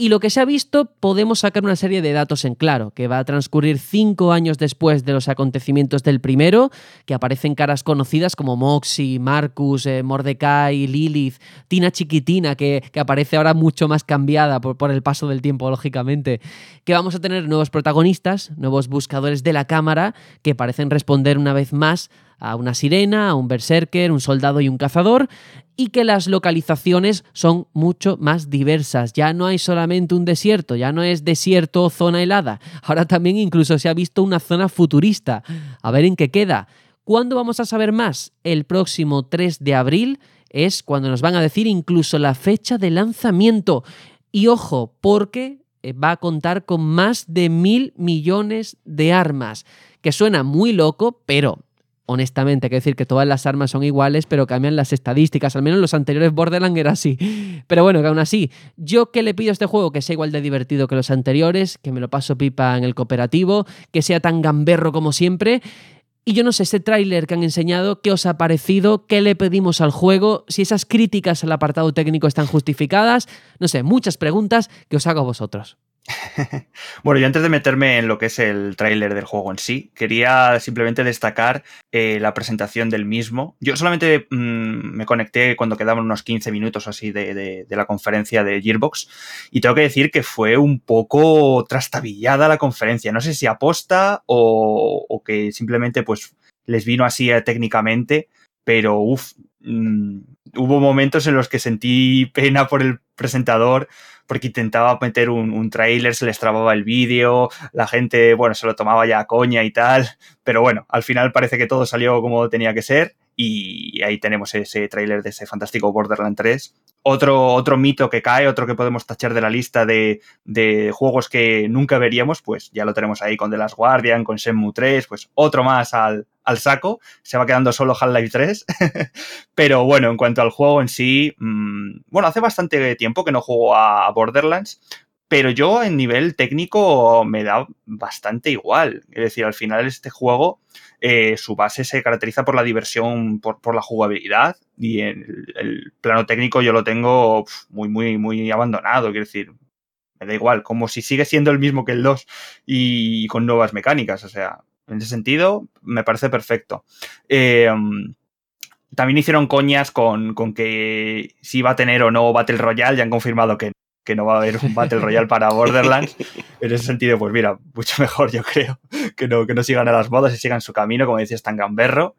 y lo que se ha visto, podemos sacar una serie de datos en claro, que va a transcurrir cinco años después de los acontecimientos del primero, que aparecen caras conocidas como Moxie, Marcus, eh, Mordecai, Lilith, Tina Chiquitina, que, aparece ahora mucho más cambiada por, por el paso del tiempo, lógicamente, que vamos a tener nuevos protagonistas, nuevos buscadores de la cámara, que parecen responder una vez más a una sirena, a un berserker, un soldado y un cazador, y que las localizaciones son mucho más diversas. Ya no hay solamente un desierto, ya no es desierto o zona helada, ahora también incluso se ha visto una zona futurista. A ver en qué queda. ¿Cuándo vamos a saber más? El próximo 3 de abril es cuando nos van a decir incluso la fecha de lanzamiento. Y ojo, porque eh, va a contar con más de mil millones de armas, que suena muy loco, pero honestamente, hay que decir que todas las armas son iguales, pero cambian las estadísticas. Al menos los anteriores Borderlands era así. Pero bueno, que aún así, yo que le pido a este juego que sea igual de divertido que los anteriores, que me lo paso pipa en el cooperativo, que sea tan gamberro como siempre. Y yo no sé, ese tráiler que han enseñado, ¿qué os ha parecido? ¿Qué le pedimos al juego? Si esas críticas al apartado técnico están justificadas. No sé, muchas preguntas que os hago a vosotros. bueno, yo antes de meterme en lo que es el tráiler del juego en sí, quería simplemente destacar eh, la presentación del mismo. Yo solamente mm, me conecté cuando quedaban unos 15 minutos así de, la conferencia de Gearbox y tengo que decir que fue un poco trastabillada la conferencia. No sé si aposta o, que simplemente pues les vino así eh, técnicamente, pero uff, mm, hubo momentos en los que sentí pena por el presentador porque intentaba meter un, un tráiler, se les trababa el vídeo, la gente, bueno, se lo tomaba ya a coña y tal, pero bueno, al final parece que todo salió como tenía que ser y ahí tenemos ese tráiler de ese fantástico Borderland 3 otro, otro mito que cae, otro que podemos tachar de la lista de, juegos que nunca veríamos, pues ya lo tenemos ahí con The Last Guardian, con Shenmue 3, pues otro más al, saco, se va quedando solo Half-Life 3. Pero bueno, en cuanto al juego en sí, mm, bueno, hace bastante tiempo que no juego a Borderlands, pero yo en nivel técnico me da bastante igual. Es decir, al final este juego, eh, su base se caracteriza por la diversión, por, la jugabilidad y en el, plano técnico yo lo tengo muy, muy, muy abandonado. Quiero decir, me da igual, como si sigue siendo el mismo que el 2 y con nuevas mecánicas. O sea, en ese sentido me parece perfecto. Eh, también hicieron coñas con, con, que si va a tener o no Battle Royale, ya han confirmado que que no va a haber un Battle Royale para Borderlands. En ese sentido, pues mira, mucho mejor yo creo que no, que no sigan a las modas y sigan su camino, como decías, tan gamberro.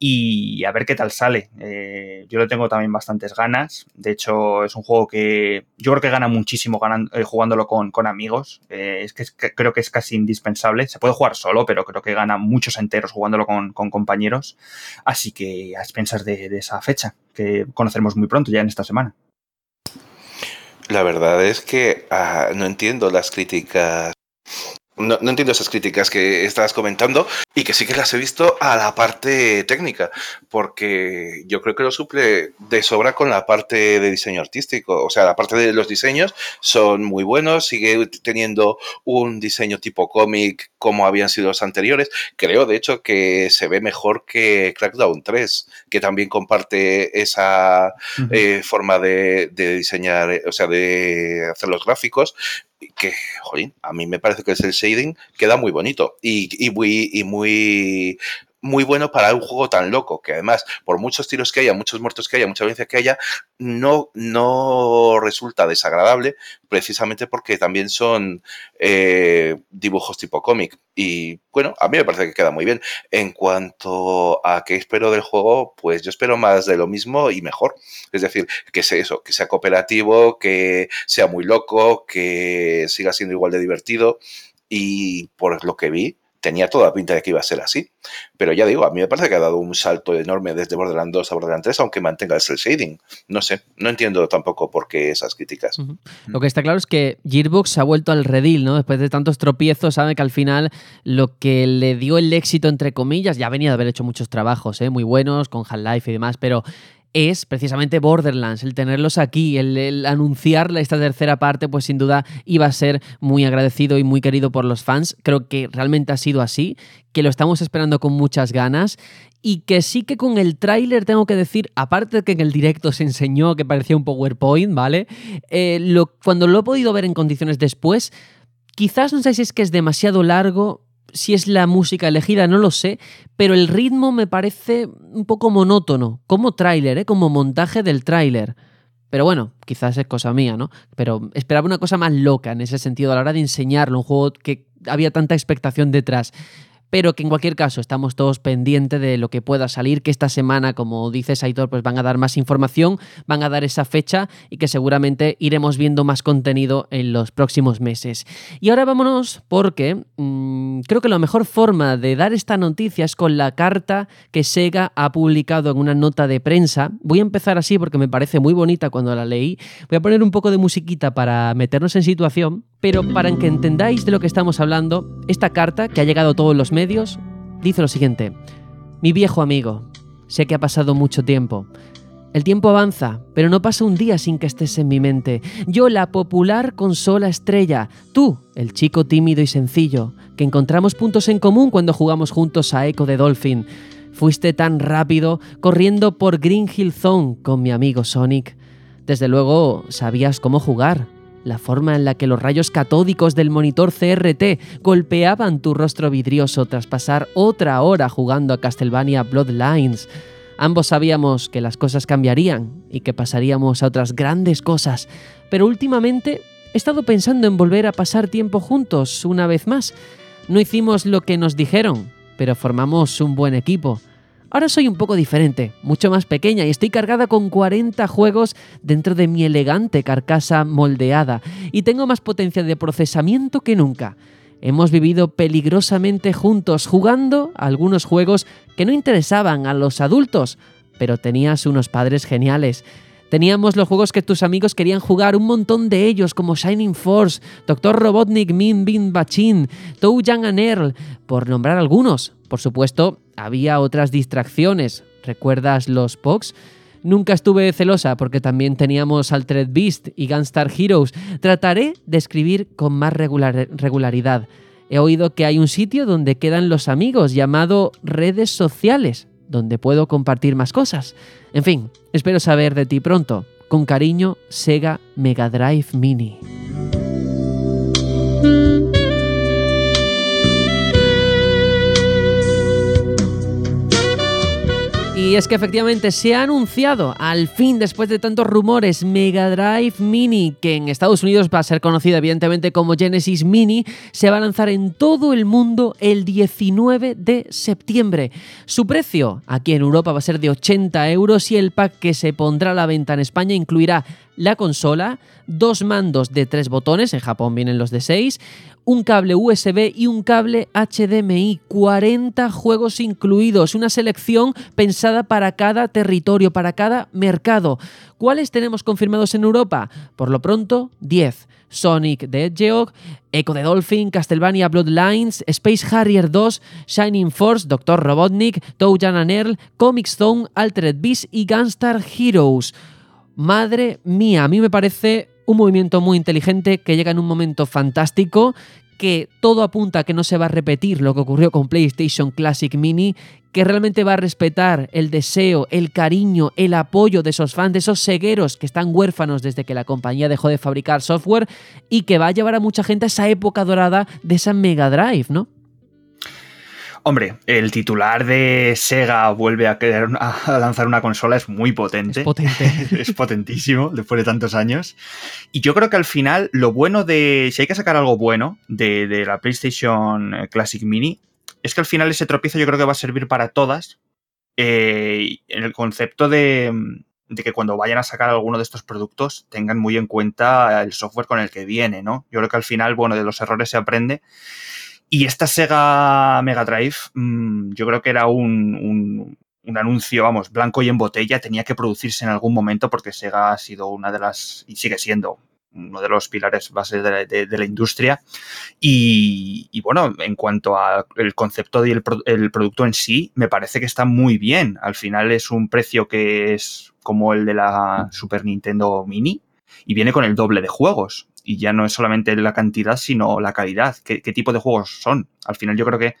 y a ver qué tal sale. Eh, yo le tengo también bastantes ganas. De hecho, es un juego que yo creo que gana muchísimo eh, jugándolo con, amigos. Eh, es que creo que es casi indispensable. Se puede jugar solo, pero creo que gana muchos enteros jugándolo con, compañeros. Así que a expensas de, de esa fecha, que conoceremos muy pronto, ya en esta semana. La verdad es que ah, no entiendo las críticas no, entiendo esas críticas que estás comentando y que sí que las he visto a la parte técnica, porque yo creo que lo suple de sobra con la parte de diseño artístico. O sea, la parte de los diseños son muy buenos, sigue teniendo un diseño tipo cómic como habían sido los anteriores. Creo, de hecho, que se ve mejor que Crackdown 3, que también comparte esa eh, forma de, de diseñar, o sea, de hacer los gráficos que, jolín, a mí me parece que es el shading queda muy bonito y, y muy, y muy muy bueno para un juego tan loco, que además, por muchos tiros que haya, muchos muertos que haya, mucha violencia que haya, no, no resulta desagradable, precisamente porque también son eh, dibujos tipo cómic. Y bueno, a mí me parece que queda muy bien. En cuanto a qué espero del juego, pues yo espero más de lo mismo y mejor. Es decir, que sea eso, que sea cooperativo, que sea muy loco, que siga siendo igual de divertido. Y por lo que vi, tenía toda pinta de que iba a ser así. Pero ya digo, a mí me parece que ha dado un salto enorme desde Borderlands 2 a Borderlands 3, aunque mantenga el cel shading. No sé, no entiendo tampoco por qué esas críticas. Lo que está claro es que Gearbox se ha vuelto al redil, ¿no? Después de tantos tropiezos, sabe que al final lo que le dio el éxito, entre comillas, ya venía de haber hecho muchos trabajos, ¿eh? Muy buenos, con Half-Life y demás, pero es precisamente Borderlands. El tenerlos aquí, el, el, anunciarle esta tercera parte, pues sin duda iba a ser muy agradecido y muy querido por los fans. Creo que realmente ha sido así, que lo estamos esperando con muchas ganas y que sí que con el tráiler tengo que decir, aparte de que en el directo se enseñó que parecía un PowerPoint, ¿vale? Eh, cuando lo he podido ver en condiciones después, quizás no sé si es que es demasiado largo si es la música elegida, no lo sé, pero el ritmo me parece un poco monótono, como tráiler, ¿eh? como montaje del tráiler. Pero bueno, quizás es cosa mía, ¿no? Pero esperaba una cosa más loca en ese sentido a la hora de enseñarlo, un juego que había tanta expectación detrás pero que en cualquier caso estamos todos pendientes de lo que pueda salir, que esta semana, como dice Saitor, pues van a dar más información, van a dar esa fecha y que seguramente iremos viendo más contenido en los próximos meses. Y ahora vámonos porque mm, creo que la mejor forma de dar esta noticia es con la carta que Sega ha publicado en una nota de prensa. Voy a empezar así porque me parece muy bonita cuando la leí. Voy a poner un poco de musiquita para meternos en situación, pero para que entendáis de lo que estamos hablando, esta carta que ha llegado a todos los medios dice lo siguiente. Mi viejo amigo, sé que ha pasado mucho tiempo. El tiempo avanza, pero no pasa un día sin que estés en mi mente. Yo, la popular consola estrella. Tú, el chico tímido y sencillo, que encontramos puntos en común cuando jugamos juntos a Echo de Dolphin. Fuiste tan rápido corriendo por Green Hill Zone con mi amigo Sonic. Desde luego, sabías cómo jugar, la forma en la que los rayos catódicos del monitor CRT golpeaban tu rostro vidrioso tras pasar otra hora jugando a Castlevania Bloodlines. Ambos sabíamos que las cosas cambiarían y que pasaríamos a otras grandes cosas, pero últimamente he estado pensando en volver a pasar tiempo juntos una vez más. No hicimos lo que nos dijeron, pero formamos un buen equipo. Ahora soy un poco diferente, mucho más pequeña y estoy cargada con 40 juegos dentro de mi elegante carcasa moldeada y tengo más potencia de procesamiento que nunca. Hemos vivido peligrosamente juntos jugando algunos juegos que no interesaban a los adultos, pero tenías unos padres geniales. Teníamos los juegos que tus amigos querían jugar, un montón de ellos, como Shining Force, Dr. Robotnik, Min Bin Bachin, Tou Yang and Earl, por nombrar algunos. Por supuesto, había otras distracciones. ¿Recuerdas los POX? Nunca estuve celosa porque también teníamos Altered Beast y Gunstar Heroes. Trataré de escribir con más regularidad. He oído que hay un sitio donde quedan los amigos llamado redes sociales, donde puedo compartir más cosas. En fin, espero saber de ti pronto. Con cariño, Sega Mega Drive Mini. Y es que efectivamente se ha anunciado al fin, después de tantos rumores, Mega Drive Mini, que en Estados Unidos va a ser conocido evidentemente como Genesis Mini, se va a lanzar en todo el mundo el 19 de septiembre. Su precio aquí en Europa va a ser de 80 euros y el pack que se pondrá a la venta en España incluirá la consola, dos mandos de tres botones, en Japón vienen los de 6, un cable USB y un cable HDMI, 40 juegos incluidos, una selección pensada para cada territorio, para cada mercado. ¿Cuáles tenemos confirmados en Europa? Por lo pronto, 10. Sonic the Hedgehog, Echo the Dolphin, Castlevania Bloodlines, Space Harrier 2, Shining Force, Dr. Robotnik, Toujan and Earl, Comic Stone, Altered Beast y Gunstar Heroes. Madre mía, a mí me parece un movimiento muy inteligente que llega en un momento fantástico, que todo apunta a que no se va a repetir lo que ocurrió con PlayStation Classic Mini, que realmente va a respetar el deseo, el cariño, el apoyo de esos fans, de esos cegueros que están huérfanos desde que la compañía dejó de fabricar software y que va a llevar a mucha gente a esa época dorada de esa Mega Drive, ¿no? Hombre, el titular de Sega vuelve a, lanzar una consola es muy potente. Es potente. es potentísimo después de tantos años. Y yo creo que al final lo bueno de, si hay que sacar algo bueno de, de la PlayStation eh, Classic Mini, es que al final ese tropiezo yo creo que va a servir para todas. Eh, en el concepto de, de, que cuando vayan a sacar alguno de estos productos tengan muy en cuenta el software con el que viene, ¿no? Yo creo que al final, bueno, de los errores se aprende. Y esta Sega Mega Drive, mmm, yo creo que era un, un, un, anuncio, vamos, blanco y en botella, tenía que producirse en algún momento porque Sega ha sido una de las, y sigue siendo, uno de los pilares bases de, de, la industria. Y, y, bueno, en cuanto al concepto y el, el, producto en sí, me parece que está muy bien. Al final es un precio que es como el de la Super Nintendo Mini y viene con el doble de juegos y ya no es solamente la cantidad, sino la calidad. ¿Qué, ¿Qué, tipo de juegos son? Al final yo creo que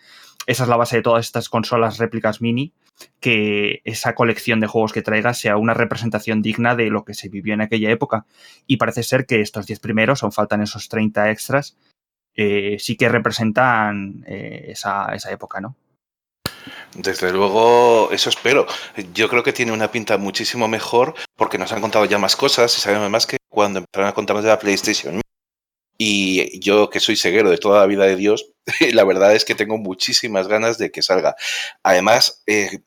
esa es la base de todas estas consolas réplicas mini, que esa colección de juegos que traiga sea una representación digna de lo que se vivió en aquella época. Y parece ser que estos 10 primeros, aún faltan esos 30 extras, eh, sí que representan eh, esa, esa época, ¿no? Desde luego, eso espero. Yo creo que tiene una pinta muchísimo mejor porque nos han contado ya más cosas y sabemos más que cuando empezaron a contarnos de la PlayStation. Y yo, que soy ceguero de toda la vida de Dios, la verdad es que tengo muchísimas ganas de que salga. Además, eh,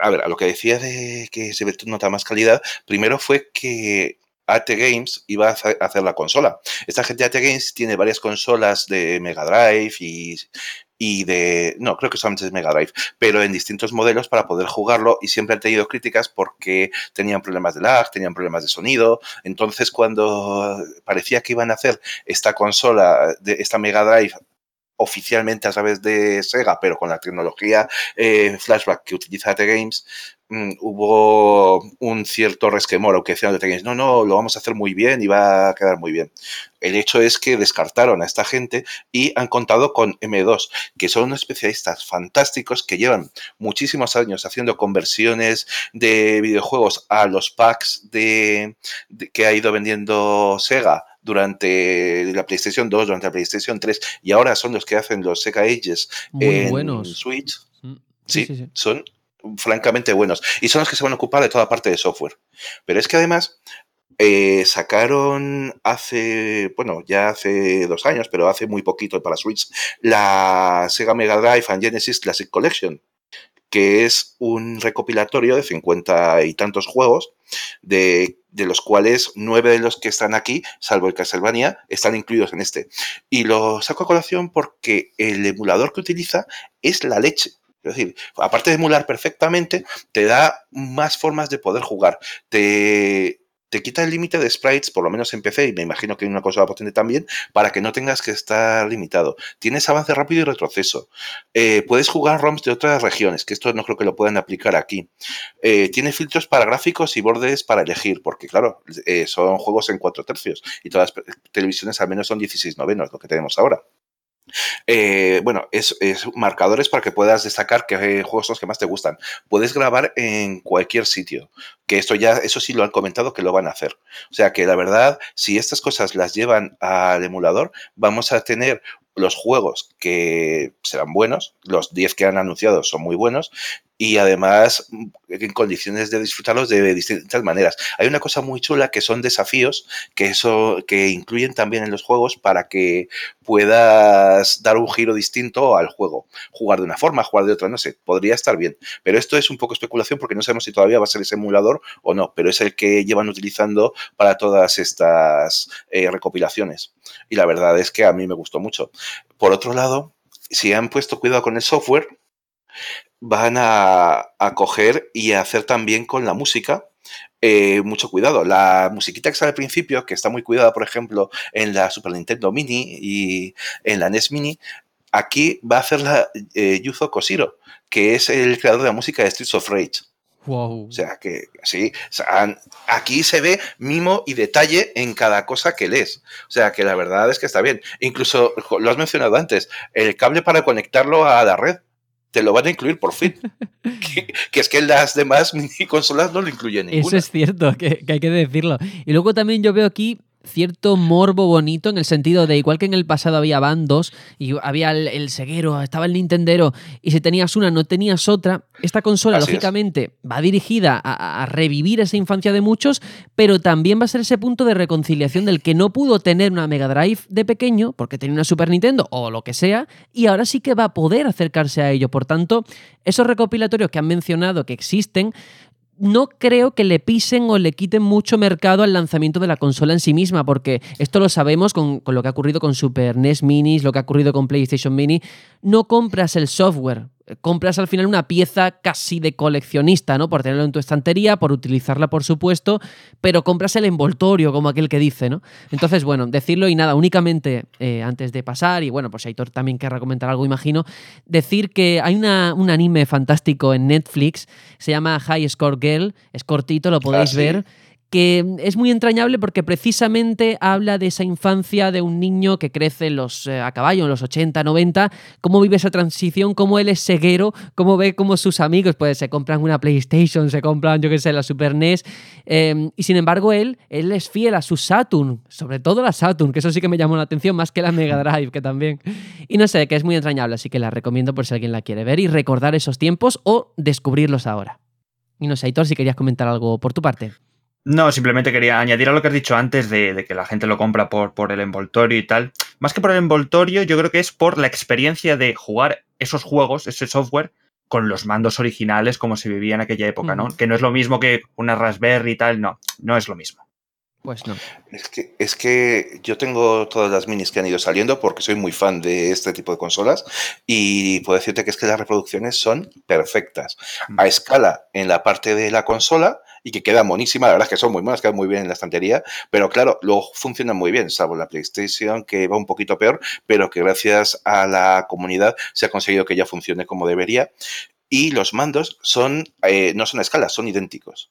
a ver, a lo que decía de que se nota más calidad, primero fue que AT Games iba a hacer la consola. Esta gente de AT Games tiene varias consolas de Mega Drive y, y de, no, creo que solamente es Mega Drive, pero en distintos modelos para poder jugarlo y siempre han tenido críticas porque tenían problemas de lag, tenían problemas de sonido. Entonces, cuando parecía que iban a hacer esta consola, de esta Mega Drive oficialmente a través de Sega, pero con la tecnología eh, flashback que utiliza AT Games, mmm, hubo un cierto resquemor, aunque decían de Games, no, no, lo vamos a hacer muy bien y va a quedar muy bien. El hecho es que descartaron a esta gente y han contado con M2, que son unos especialistas fantásticos que llevan muchísimos años haciendo conversiones de videojuegos a los packs de que ha ido vendiendo Sega durante la PlayStation 2, durante la PlayStation 3 y ahora son los que hacen los Sega Ages Muy en buenos. Switch. Mm, Sí, sí, sí, son francamente buenos y son los que se van a ocupar de toda parte de software. Pero es que además eh, sacaron hace, bueno, ya hace dos años, pero hace muy poquito para Switch, la Sega Mega Drive and Genesis Classic Collection, que es un recopilatorio de 50 y tantos juegos, de, de, los cuales nueve de los que están aquí, salvo el Castlevania, están incluidos en este. Y lo saco a colación porque el emulador que utiliza es la leche. Es decir, aparte de emular perfectamente, te da más formas de poder jugar. Te, te quita el límite de sprites, por lo menos en PC, y me imagino que en una consola potente también, para que no tengas que estar limitado. Tienes avance rápido y retroceso. Eh, puedes jugar ROMs de otras regiones, que esto no creo que lo puedan aplicar aquí. Eh, tiene filtros para gráficos y bordes para elegir, porque claro, eh, son juegos en 4 tercios, y todas las televisiones al menos son 16 novenos, lo que tenemos ahora. Eh, bueno, es, es, marcadores para que puedas destacar qué juegos son los que más te gustan. Puedes grabar en cualquier sitio, que esto ya, eso sí lo han comentado que lo van a hacer. O sea que la verdad, si estas cosas las llevan al emulador, vamos a tener los juegos que serán buenos, los 10 que han anunciado son muy buenos, y además en condiciones de disfrutarlos de distintas maneras. Hay una cosa muy chula que son desafíos que, eso, que incluyen también en los juegos para que puedas dar un giro distinto al juego. Jugar de una forma, jugar de otra, no sé, podría estar bien. Pero esto es un poco especulación porque no sabemos si todavía va a ser ese emulador o no, pero es el que llevan utilizando para todas estas eh, recopilaciones. Y la verdad es que a mí me gustó mucho. Por otro lado, si han puesto cuidado con el software, van a, coger y a hacer también con la música. Eh, mucho cuidado. La musiquita que sale al principio, que está muy cuidada, por ejemplo, en la Super Nintendo Mini y en la NES Mini, aquí va a hacerla eh, Yuzo Koshiro, que es el creador de la música de Streets of Rage. Wow. O sea que sí, aquí se ve mimo y detalle en cada cosa que lees. O sea que la verdad es que está bien. Incluso lo has mencionado antes, el cable para conectarlo a la red te lo van a incluir por fin. que, es que las demás mini consolas no lo incluyen ninguna. Eso es cierto, que, que hay que decirlo. Y luego también yo veo aquí cierto morbo bonito en el sentido de igual que en el pasado había bandos y había el, ceguero, estaba el Nintendero y si tenías una no tenías otra, esta consola lógicamente va dirigida a, revivir esa infancia de muchos, pero también va a ser ese punto de reconciliación del que no pudo tener una Mega Drive de pequeño porque tenía una Super Nintendo o lo que sea y ahora sí que va a poder acercarse a ello. Por tanto, esos recopilatorios que han mencionado que existen no creo que le pisen o le quiten mucho mercado al lanzamiento de la consola en sí misma, porque esto lo sabemos con, lo que ha ocurrido con Super NES Minis, lo que ha ocurrido con PlayStation Mini. No compras el software, compras al final una pieza casi de coleccionista, ¿no? Por tenerlo en tu estantería, por utilizarla, por supuesto, pero compras el envoltorio, como aquel que dice, ¿no? Entonces, bueno, decirlo y nada, únicamente eh, antes de pasar, y bueno, pues Aitor también querrá comentar algo, imagino, decir que hay una, un anime fantástico en Netflix, se llama High Score Girl, es cortito, lo podéis ah, ver que es muy entrañable porque precisamente habla de esa infancia de un niño que crece los, eh, a caballo en los 80, 90, cómo vive esa transición, cómo él es ceguero, cómo ve cómo sus amigos pues se compran una PlayStation, se compran, yo qué sé, la Super NES, em, y sin embargo él, él es fiel a su Saturn, sobre todo la Saturn, que eso sí que me llamó la atención más que la Mega Drive, que también. Y no sé, que es muy entrañable, así que la recomiendo por si alguien la quiere ver y recordar esos tiempos o descubrirlos ahora. Y no sé, Aitor, si querías comentar algo por tu parte. No, simplemente quería añadir a lo que has dicho antes de, que la gente lo compra por, por, el envoltorio y tal. Más que por el envoltorio, yo creo que es por la experiencia de jugar esos juegos, ese software, con los mandos originales como se vivía en aquella época, ¿no? Que no es lo mismo que una Raspberry y tal, no, no es lo mismo. Pues no. Es que, es que yo tengo todas las minis que han ido saliendo porque soy muy fan de este tipo de consolas y puedo decirte que es que las reproducciones son perfectas. Mm. A escala en la parte de la consola y que queda monísima. La verdad es que son muy buenas, quedan muy bien en la estantería, pero claro, luego funcionan muy bien, salvo la PlayStation que va un poquito peor, pero que gracias a la comunidad se ha conseguido que ya funcione como debería. Y los mandos son, eh, no son a escala, son idénticos.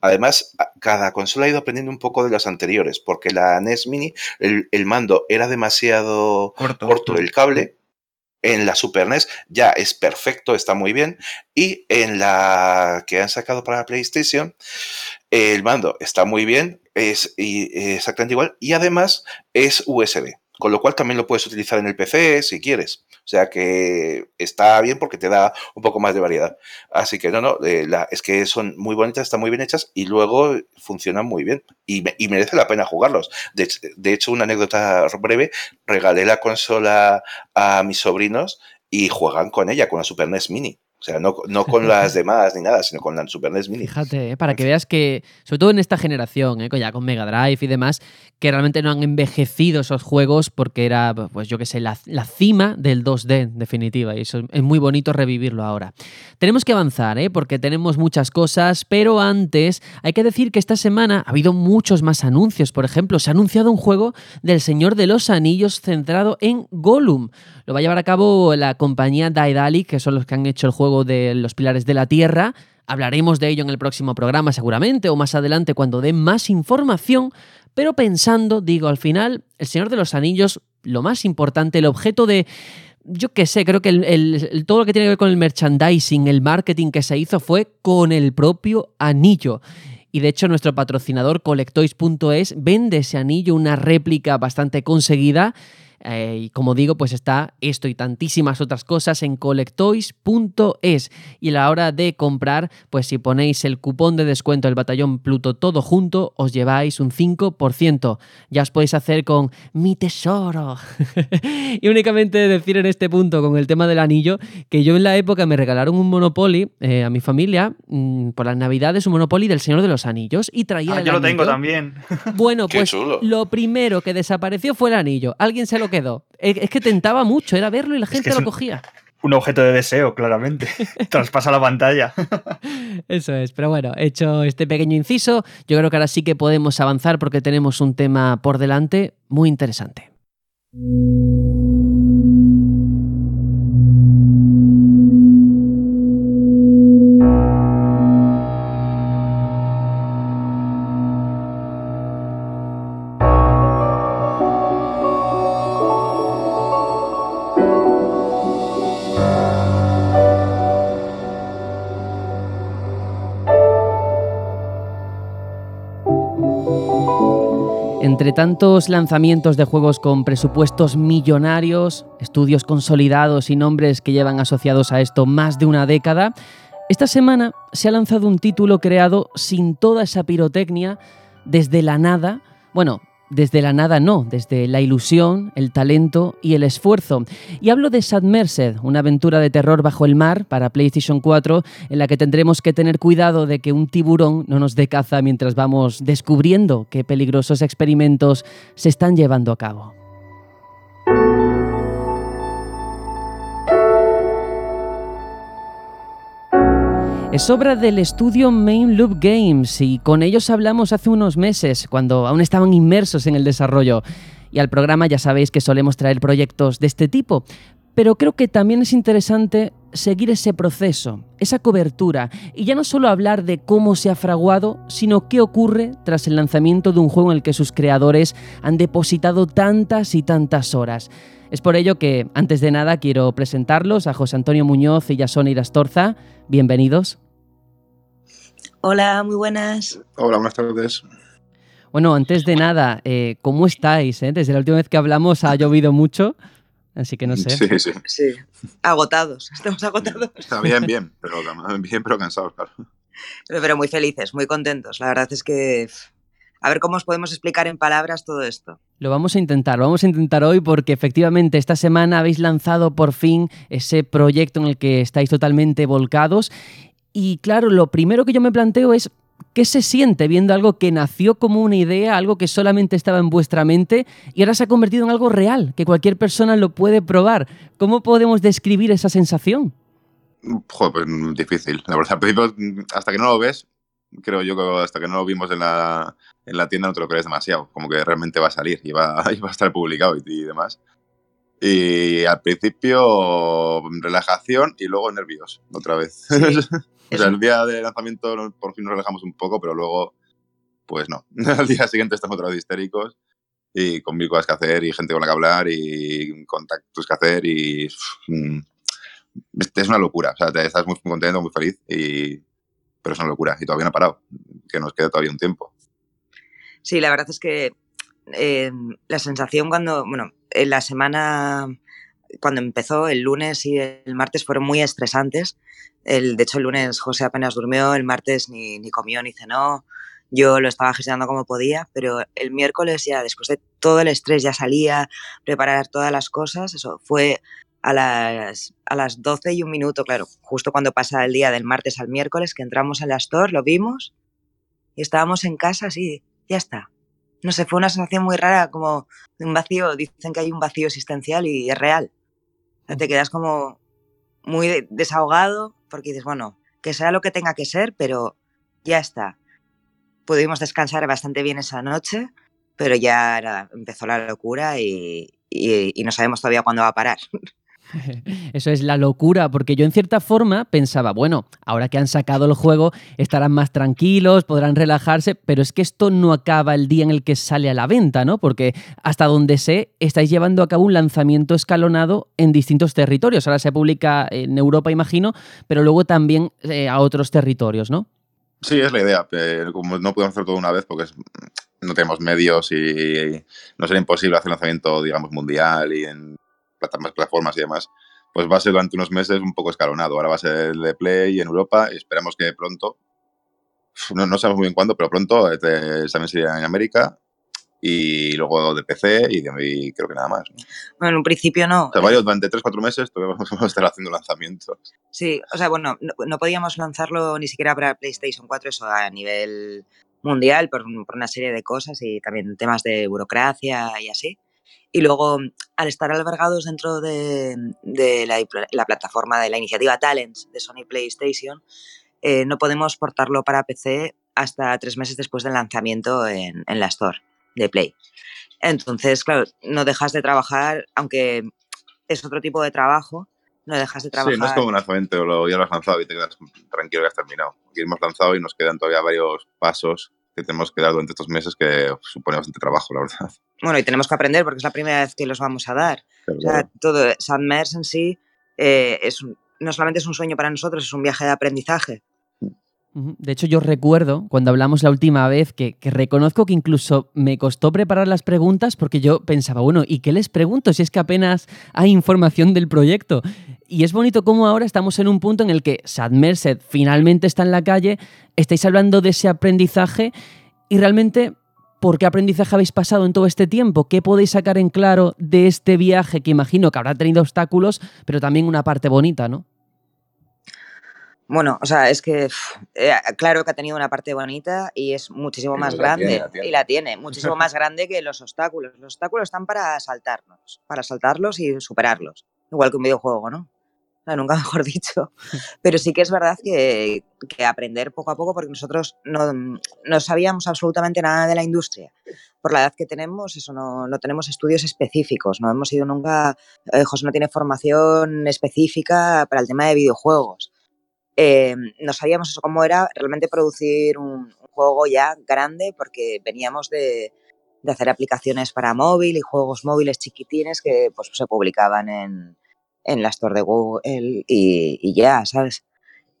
Además, cada consola ha ido aprendiendo un poco de las anteriores, porque la NES Mini, el, mando era demasiado corto, corto el cable en la Super NES ya es perfecto, está muy bien. Y en la que han sacado para la PlayStation, el mando está muy bien, es exactamente igual. Y además es USB. Con lo cual también lo puedes utilizar en el PC si quieres. O sea que está bien porque te da un poco más de variedad. Así que no, no, eh, es que son muy bonitas, están muy bien hechas y luego funcionan muy bien. Y, merece la pena jugarlos. De, de hecho, una anécdota breve, regalé la consola a mis sobrinos y juegan con ella, con la Super NES Mini. O sea, no, con las demás ni nada, sino con la Super NES Mini. Fíjate, eh, para que veas que, sobre todo en esta generación, eh, ya con Mega Drive y demás, que realmente no han envejecido esos juegos porque era, pues yo qué sé, la, cima del 2D, en definitiva. Y eso es muy bonito revivirlo ahora. Tenemos que avanzar, ¿eh? porque tenemos muchas cosas, pero antes hay que decir que esta semana ha habido muchos más anuncios. Por ejemplo, se ha anunciado un juego del Señor de los Anillos centrado en Gollum. Lo va a llevar a cabo la compañía Daedalic, que son los que han hecho el juego de los pilares de la Tierra. Hablaremos de ello en el próximo programa seguramente o más adelante cuando dé más información, pero pensando, digo, al final, El Señor de los Anillos, lo más importante, el objeto de... Yo qué sé, creo que el, todo lo que tiene que ver con el merchandising, el marketing que se hizo fue con el propio anillo. Y de hecho nuestro patrocinador Colectoys.es vende ese anillo, una réplica bastante conseguida Eh, y como digo, pues está esto y tantísimas otras cosas en colectoys.es. Y a la hora de comprar, pues si ponéis el cupón de descuento del batallón Pluto todo junto, os lleváis un 5%. Ya os podéis hacer con mi tesoro. y únicamente decir en este punto con el tema del anillo que yo en la época me regalaron un Monopoly eh, a mi familia mm, por las navidades, un Monopoly del Señor de los Anillos y traía... Ah, yo lo tengo también. Bueno, pues lo primero que desapareció fue el anillo. Alguien se lo quedó. Es que tentaba mucho, era verlo y la gente lo cogía. Un objeto de deseo, claramente. Traspasa la pantalla. Eso es, pero bueno, hecho este pequeño inciso, yo creo que ahora sí que podemos avanzar porque tenemos un tema por delante muy interesante. Entre tantos lanzamientos de juegos con presupuestos millonarios, estudios consolidados y nombres que llevan asociados a esto más de una década, esta semana se ha lanzado un título creado sin toda esa pirotecnia, desde la nada, bueno, desde la nada no, desde la ilusión, el talento y el esfuerzo. Y hablo de Submersed, una aventura de terror bajo el mar para PlayStation 4 en la que tendremos que tener cuidado de que un tiburón no nos dé caza mientras vamos descubriendo qué peligrosos experimentos se están llevando a cabo. Es obra del estudio Main Loop Games y con ellos hablamos hace unos meses, cuando aún estaban inmersos en el desarrollo. Y al programa ya sabéis que solemos traer proyectos de este tipo, pero creo que también es interesante seguir ese proceso, esa cobertura, y ya no solo hablar de cómo se ha fraguado, sino qué ocurre tras el lanzamiento de un juego en el que sus creadores han depositado tantas y tantas horas. Es por ello que, antes de nada, quiero presentarlos a José Antonio Muñoz y a Sonia Irastorza. Bienvenidos. Hola, muy buenas. Hola, buenas tardes. Bueno, antes de nada, eh, ¿cómo estáis? Eh? Desde la última vez que hablamos ha llovido mucho, así que no sé. Sí, sí. Sí, agotados, estamos agotados. Está bien, bien, pero, bien, pero cansados, claro. Pero muy felices, muy contentos. La verdad es que a ver cómo os podemos explicar en palabras todo esto. Lo vamos a intentar, lo vamos a intentar hoy porque efectivamente esta semana habéis lanzado por fin ese proyecto en el que estáis totalmente volcados y claro, lo primero que yo me planteo es ¿Qué se siente viendo algo que nació como una idea, algo que solamente estaba en vuestra mente y ahora se ha convertido en algo real, que cualquier persona lo puede probar? ¿Cómo podemos describir esa sensación? Joder, pues mm, difícil. La verdad, al principio, mm, hasta que no lo ves, creo yo que hasta que no lo vimos en la, en la tienda no te lo crees demasiado. Como que realmente va a salir y va, a estar publicado y demás. Y al principio relajación y luego nervios, otra vez. o sea, el día de lanzamiento por fin nos relajamos un poco, pero luego, pues no. Al día siguiente estamos otra vez histéricos y con mil cosas que hacer y gente con la que hablar y contactos que hacer y mm, es una locura. O sea, estás muy contento, muy feliz, y, pero es una locura y todavía no ha parado, que nos queda todavía un tiempo. Sí, la verdad es que eh, la sensación cuando, bueno, en la semana, cuando empezó, el lunes y el martes fueron muy estresantes. El, de hecho, el lunes José apenas durmió, el martes ni, ni comió ni cenó. Yo lo estaba gestionando como podía, pero el miércoles ya, después de todo el estrés, ya salía, preparar todas las cosas. Eso fue a las, a las 12 y un minuto, claro, justo cuando pasa el día del martes al miércoles, que entramos en la store, lo vimos y estábamos en casa así, ya está, no sé, fue una sensación muy rara, como un vacío, dicen que hay un vacío existencial y es real. Te quedas como muy desahogado porque dices, bueno, que sea lo que tenga que ser, pero ya está. Pudimos descansar bastante bien esa noche, pero ya empezó la locura y no sabemos todavía cuándo va a parar. Eso es la locura, porque yo en cierta forma pensaba, bueno, ahora que han sacado el juego estarán más tranquilos, podrán relajarse, pero es que esto no acaba el día en el que sale a la venta, ¿no? Porque hasta donde sé, estáis llevando a cabo un lanzamiento escalonado en distintos territorios. Ahora se publica en Europa, imagino, pero luego también eh, a otros territorios, ¿no? Sí, es la idea. como no podemos hacer todo una vez porque no tenemos medios y no será imposible hacer lanzamiento, digamos, mundial y en plataformas y demás, pues va a ser durante unos meses un poco escalonado. Ahora va a ser el de Play en Europa y esperamos que pronto, no, no sabemos muy bien cuándo, pero pronto este, también sería en América y luego de PC y, de, creo que nada más. Bueno, en un principio no. O sea, varios, durante 3-4 meses todavía vamos a estar haciendo lanzamientos. Sí, o sea, bueno, no, podíamos lanzarlo ni siquiera para PlayStation 4, eso a nivel mundial, por, una serie de cosas y también temas de burocracia y así. Y luego, al estar albergados dentro de, la, plataforma de la iniciativa Talents de Sony PlayStation, eh, no podemos portarlo para PC hasta tres meses después del lanzamiento en, en la Store de Play. Entonces, claro, no dejas de trabajar, aunque es otro tipo de trabajo, no dejas de trabajar. Sí, no es como un lanzamiento, ya lo has lanzado y te quedas tranquilo que has terminado. Aquí hemos lanzado y nos quedan todavía varios pasos que tenemos que dar durante estos meses que supone bastante trabajo, la verdad. Bueno, y tenemos que aprender porque es la primera vez que los vamos a dar. o sea, todo, Sandmers en sí eh, es, no solamente es un sueño para nosotros, es un viaje de aprendizaje. De hecho, yo recuerdo cuando hablamos la última vez que, reconozco que incluso me costó preparar las preguntas porque yo pensaba, bueno, ¿y qué les pregunto si es que apenas hay información del proyecto? Y es bonito cómo ahora estamos en un punto en el que Sad Merced finalmente está en la calle, estáis hablando de ese aprendizaje y realmente, ¿por qué aprendizaje habéis pasado en todo este tiempo? ¿Qué podéis sacar en claro de este viaje que imagino que habrá tenido obstáculos, pero también una parte bonita, ¿no? Bueno, o sea, es que eh, claro que ha tenido una parte bonita y es muchísimo más grande. Y la tiene, muchísimo más grande que los obstáculos. Los obstáculos están para saltarnos, para saltarlos y superarlos. Igual que un videojuego, ¿no? O sea, nunca mejor dicho. Pero sí que es verdad que, aprender poco a poco, porque nosotros no, no, sabíamos absolutamente nada de la industria. Por la edad que tenemos, eso no, no tenemos estudios específicos. No hemos ido nunca. Eh, José no tiene formación específica para el tema de videojuegos. Eh, no sabíamos cómo era realmente producir un, juego ya grande porque veníamos de, hacer aplicaciones para móvil y juegos móviles chiquitines que pues, se publicaban en, en la store de Google y, ya, ¿sabes?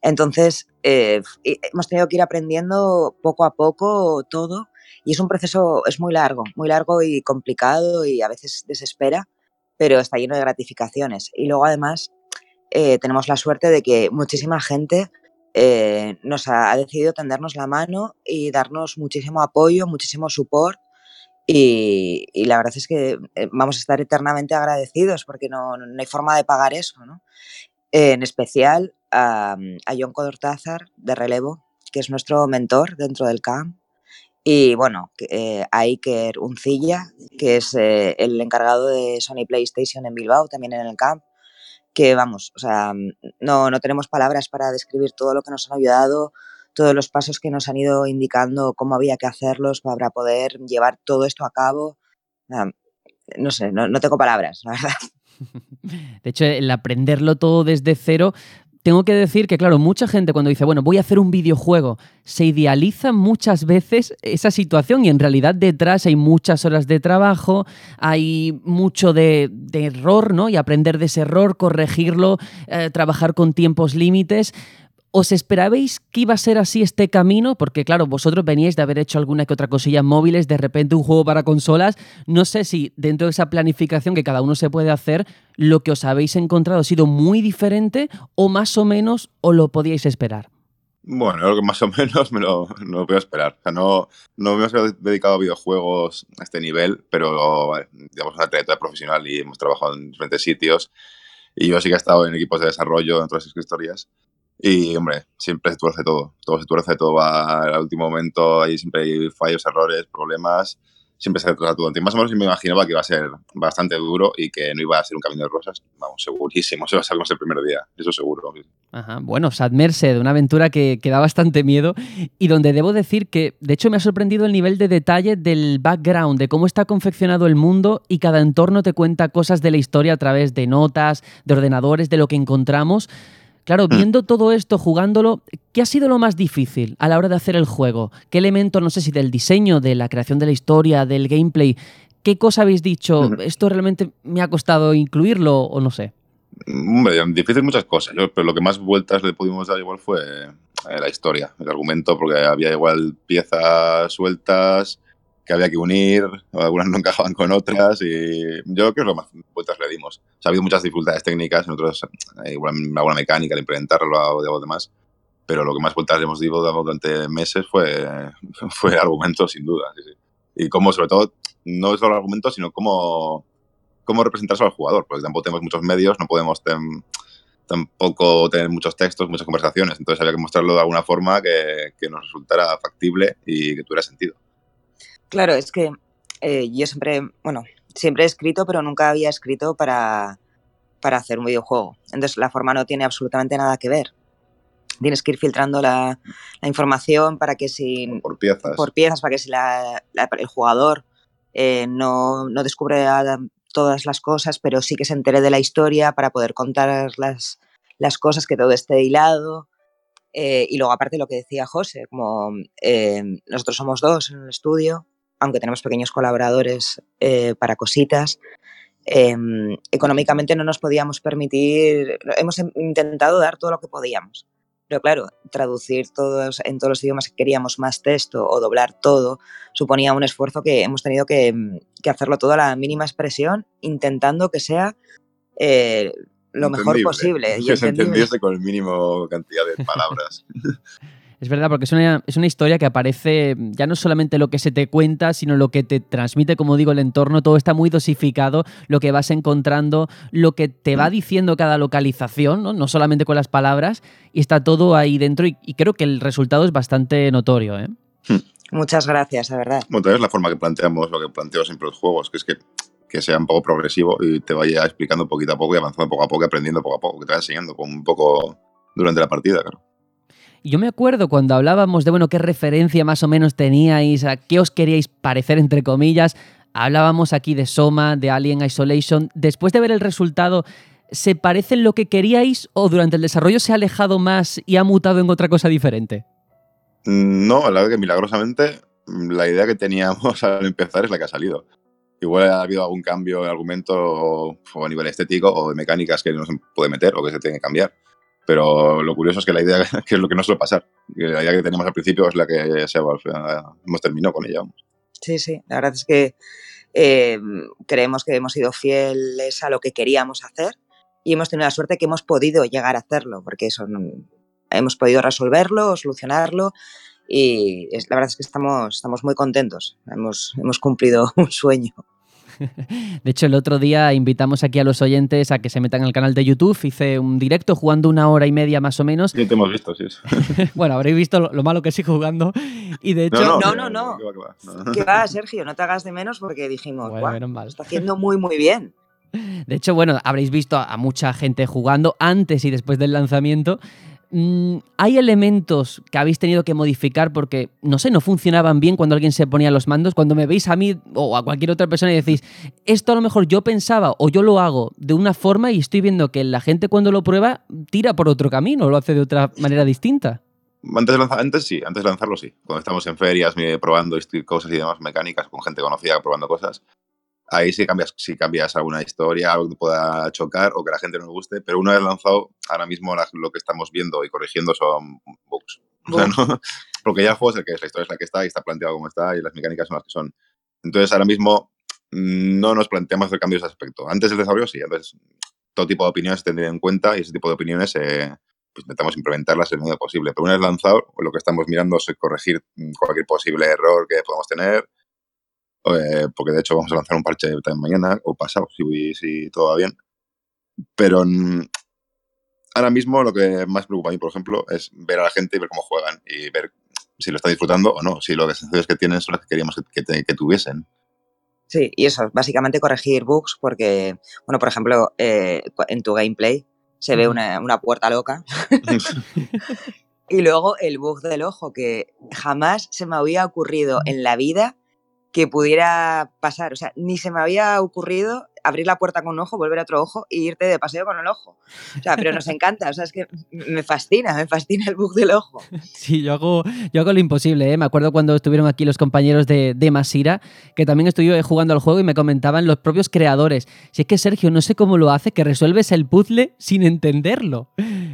Entonces, eh, hemos tenido que ir aprendiendo poco a poco todo y es un proceso, es muy largo, muy largo y complicado y a veces desespera, pero está lleno de gratificaciones. Y luego además eh, tenemos la suerte de que muchísima gente eh, nos ha, decidido tendernos la mano y darnos muchísimo apoyo, muchísimo support. Y, la verdad es que eh, vamos a estar eternamente agradecidos porque no, hay forma de pagar eso. ¿no? en especial a, a John Codortázar de Relevo, que es nuestro mentor dentro del camp. Y bueno, eh, a Iker Uncilla, que es el encargado de Sony PlayStation en Bilbao, también en el camp que vamos, o sea, mm, no, no tenemos palabras para describir todo lo que nos han ayudado, todos los pasos que nos han ido indicando cómo había que hacerlos para poder llevar todo esto a cabo. No sé, no, no tengo palabras, la verdad. De hecho, el aprenderlo todo desde cero tengo que decir que, claro, mucha gente cuando dice, bueno, voy a hacer un videojuego, se idealiza muchas veces esa situación y en realidad detrás hay muchas horas de trabajo, hay mucho de, error, ¿no? Y aprender de ese error, corregirlo, eh, trabajar con tiempos límites. ¿Os esperabais que iba a ser así este camino? Porque claro, vosotros veníais de haber hecho alguna que otra cosilla en móviles, de repente un juego para consolas. No sé si dentro de esa planificación que cada uno se puede hacer, lo que os habéis encontrado ha sido muy diferente o más o menos o lo podíais esperar. Bueno, lo más o menos me lo, no puedo esperar. No, no me hemos dedicado a videojuegos a este nivel, pero digamos una trayectoria profesional y hemos trabajado en diferentes sitios. Y yo sí que he estado en equipos de desarrollo, en otras historias. Y, hombre, siempre se tuerce todo. Todo se tuerce, todo va al último momento. Ahí siempre hay fallos, errores, problemas. Siempre se retrasa todo. Más o menos me imaginaba que iba a ser bastante duro y que no iba a ser un camino de rosas. Vamos, segurísimo. Se va a salir el primer día. Eso seguro. Ajá. Bueno, Sad Merced, una aventura que, que da bastante miedo y donde debo decir que, de hecho, me ha sorprendido el nivel de detalle del background, de cómo está confeccionado el mundo y cada entorno te cuenta cosas de la historia a través de notas, de ordenadores, de lo que encontramos. Claro, mm. viendo todo esto, jugándolo, ¿qué ha sido lo más difícil a la hora de hacer el juego? ¿Qué elemento, no sé si del diseño, de la creación de la historia, del gameplay, qué cosa habéis dicho? ¿Esto realmente me ha costado incluirlo o no sé? Hombre, difícil muchas cosas, pero lo que más vueltas le pudimos dar igual fue eh, la historia, el argumento, porque había igual piezas sueltas que había que unir, algunas no encajaban con otras y yo creo que lo más vueltas le dimos. O sea, ha habido muchas dificultades técnicas, nosotros eh, igual alguna mecánica al implementarlo o de demás, pero lo que más vueltas le hemos dado durante meses fue, fue argumento, sin duda. Y cómo, sobre todo, no es solo argumento, sino cómo, cómo representarse al jugador, porque tampoco tenemos muchos medios, no podemos tampoco tener muchos textos, muchas conversaciones, entonces había que mostrarlo de alguna forma que, que nos resultara factible y que tuviera sentido. Claro, es que eh, yo siempre, bueno, siempre he escrito, pero nunca había escrito para, para hacer un videojuego. Entonces la forma no tiene absolutamente nada que ver. Tienes que ir filtrando la, la información para que si... Por piezas. Por piezas, para que si la, el jugador eh, no, no, descubre todas las cosas, pero sí que se entere de la historia para poder contar las, las cosas, que todo esté hilado. Eh, y luego aparte lo que decía José, como eh, nosotros somos dos en el estudio, aunque tenemos pequeños colaboradores eh, para cositas, em, económicamente no nos podíamos permitir, hemos intentado dar todo lo que podíamos. Pero claro, traducir todos en todos los idiomas que queríamos más texto o doblar todo suponía un esfuerzo que hemos tenido que, que hacerlo todo a la mínima expresión, intentando que sea eh, lo mejor posible. Y que se entendiese con el mínimo cantidad de palabras. Es verdad, porque es una, es una, historia que aparece ya no solamente lo que se te cuenta, sino lo que te transmite, como digo, el entorno. Todo está muy dosificado, lo que vas encontrando, lo que te va mm. diciendo cada localización, no, no solamente con las palabras, y está todo ahí dentro. Y, y creo que el resultado es bastante notorio. ¿eh? Hmm. Muchas gracias, de verdad. Bueno, es la forma que planteamos lo que planteo siempre los juegos, que es que, que sea un poco progresivo y te vaya explicando poquito a poco y avanzando poco a poco, aprendiendo poco a poco, que te vaya enseñando con un poco durante la partida, claro. Yo me acuerdo cuando hablábamos de, bueno, qué referencia más o menos teníais, a qué os queríais parecer, entre comillas. Hablábamos aquí de Soma, de Alien Isolation. Después de ver el resultado, ¿se parece en lo que queríais o durante el desarrollo se ha alejado más y ha mutado en otra cosa diferente? No, la verdad que milagrosamente la idea que teníamos al empezar es la que ha salido. Igual ha habido algún cambio de argumento o a nivel estético o de mecánicas que no se puede meter o que se tiene que cambiar. Pero lo curioso es que la idea, que es lo que no suele pasar, que la idea que teníamos al principio es la que se, hemos terminado con ella. Sí, sí, la verdad es que eh, creemos que hemos sido fieles a lo que queríamos hacer y hemos tenido la suerte que hemos podido llegar a hacerlo, porque eso, hemos podido resolverlo, solucionarlo y la verdad es que estamos, estamos muy contentos, hemos, hemos cumplido un sueño. De hecho, el otro día invitamos aquí a los oyentes a que se metan al canal de YouTube. Hice un directo jugando una hora y media más o menos. Sí, te hemos visto, sí. bueno, habréis visto lo, malo que sigo jugando. Y de hecho. No, no, no. no. ¿Qué va, Sergio? No te hagas de menos porque dijimos, bueno, está haciendo muy, muy bien. De hecho, bueno, habréis visto a mucha gente jugando antes y después del lanzamiento. Mm, ¿Hay elementos que habéis tenido que modificar porque, no sé, no funcionaban bien cuando alguien se ponía los mandos? Cuando me veis a mí o a cualquier otra persona y decís, esto a lo mejor yo pensaba o yo lo hago de una forma y estoy viendo que la gente cuando lo prueba tira por otro camino, lo hace de otra manera distinta. Antes, antes sí, antes de lanzarlo sí. Cuando estamos en ferias probando cosas y demás mecánicas con gente conocida probando cosas, ahí sí cambias, sí cambias alguna historia, algo que pueda chocar o que la gente no le guste, pero una vez lanzado, ahora mismo lo que estamos viendo y corrigiendo son bugs. Porque ya el juego es el que es, la historia es la que está y está planteado como está y las mecánicas son las que son. Entonces ahora mismo mm, no nos planteamos hacer cambios de aspecto. Antes del desarrollo sí, antes todo tipo de opiniones se tendrían en cuenta y ese tipo de opiniones eh, pues intentamos implementarlas en el modo posible. Pero una vez lanzado, lo que estamos mirando es corregir cualquier posible error que podamos tener, eh, porque de hecho vamos a lanzar un parche también mañana o pasado, si, si todo va bien. Pero ahora mismo lo que más preocupa a mí, por ejemplo, es ver a la gente y ver cómo juegan y ver si lo está disfrutando o no, si las sensaciones que tienen son las que queríamos que, que, tuviesen. Sí, y eso, básicamente corregir bugs porque, bueno, por ejemplo, eh, en tu gameplay se ve una, una puerta loca. y luego el bug del ojo, que jamás se me había ocurrido en la vida que pudiera pasar. O sea, ni se me había ocurrido abrir la puerta con un ojo, volver a otro ojo y irte de paseo con el ojo. O sea, pero nos encanta, o sea, es que me fascina, me fascina el bug del ojo. Sí, yo hago, yo hago lo imposible, ¿eh? Me acuerdo cuando estuvieron aquí los compañeros de, de Masira, que también estuve jugando al juego y me comentaban los propios creadores. Si es que Sergio, no sé cómo lo hace, que resuelves el puzzle sin entenderlo.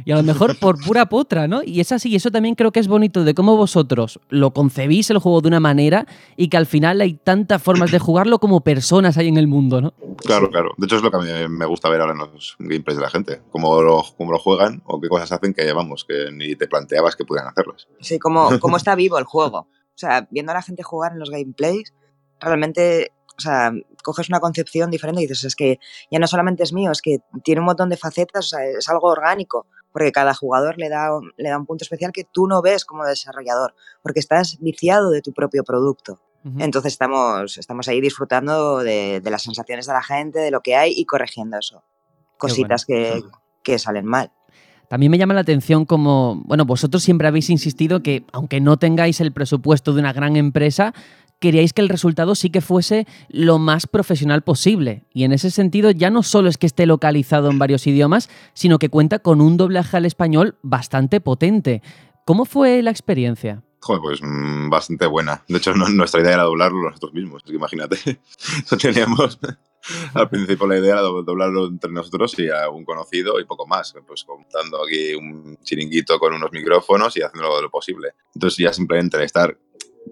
Y a lo mejor por pura potra, ¿no? Y es así, eso también creo que es bonito de cómo vosotros lo concebís el juego de una manera y que al final hay tantas formas de jugarlo como personas hay en el mundo, ¿no? Claro, claro. De hecho es lo que a mí me gusta ver ahora en los gameplays de la gente, cómo lo, cómo lo juegan o qué cosas hacen que, vamos, que ni te planteabas que pudieran hacerlas. Sí, cómo, cómo está vivo el juego. O sea, viendo a la gente jugar en los gameplays, realmente o sea, coges una concepción diferente y dices, es que ya no solamente es mío, es que tiene un montón de facetas, o sea, es algo orgánico, porque cada jugador le da, le da un punto especial que tú no ves como desarrollador, porque estás viciado de tu propio producto. Entonces estamos, estamos ahí disfrutando de, las sensaciones de la gente, de lo que hay y corrigiendo eso. Cositas que, que salen mal. También me llama la atención como, bueno, vosotros siempre habéis insistido que aunque no tengáis el presupuesto de una gran empresa, queríais que el resultado sí que fuese lo más profesional posible. Y en ese sentido ya no solo es que esté localizado en varios idiomas, sino que cuenta con un doblaje al español bastante potente. ¿Cómo fue la experiencia? Joder, pues mm, bastante buena. De hecho, nuestra idea era doblarlo nosotros mismos. Que imagínate, teníamos al principio la idea era doblarlo entre nosotros y a un conocido y poco más. Pues contando aquí un chiringuito con unos micrófonos y haciendo lo posible. Entonces ya simplemente estar,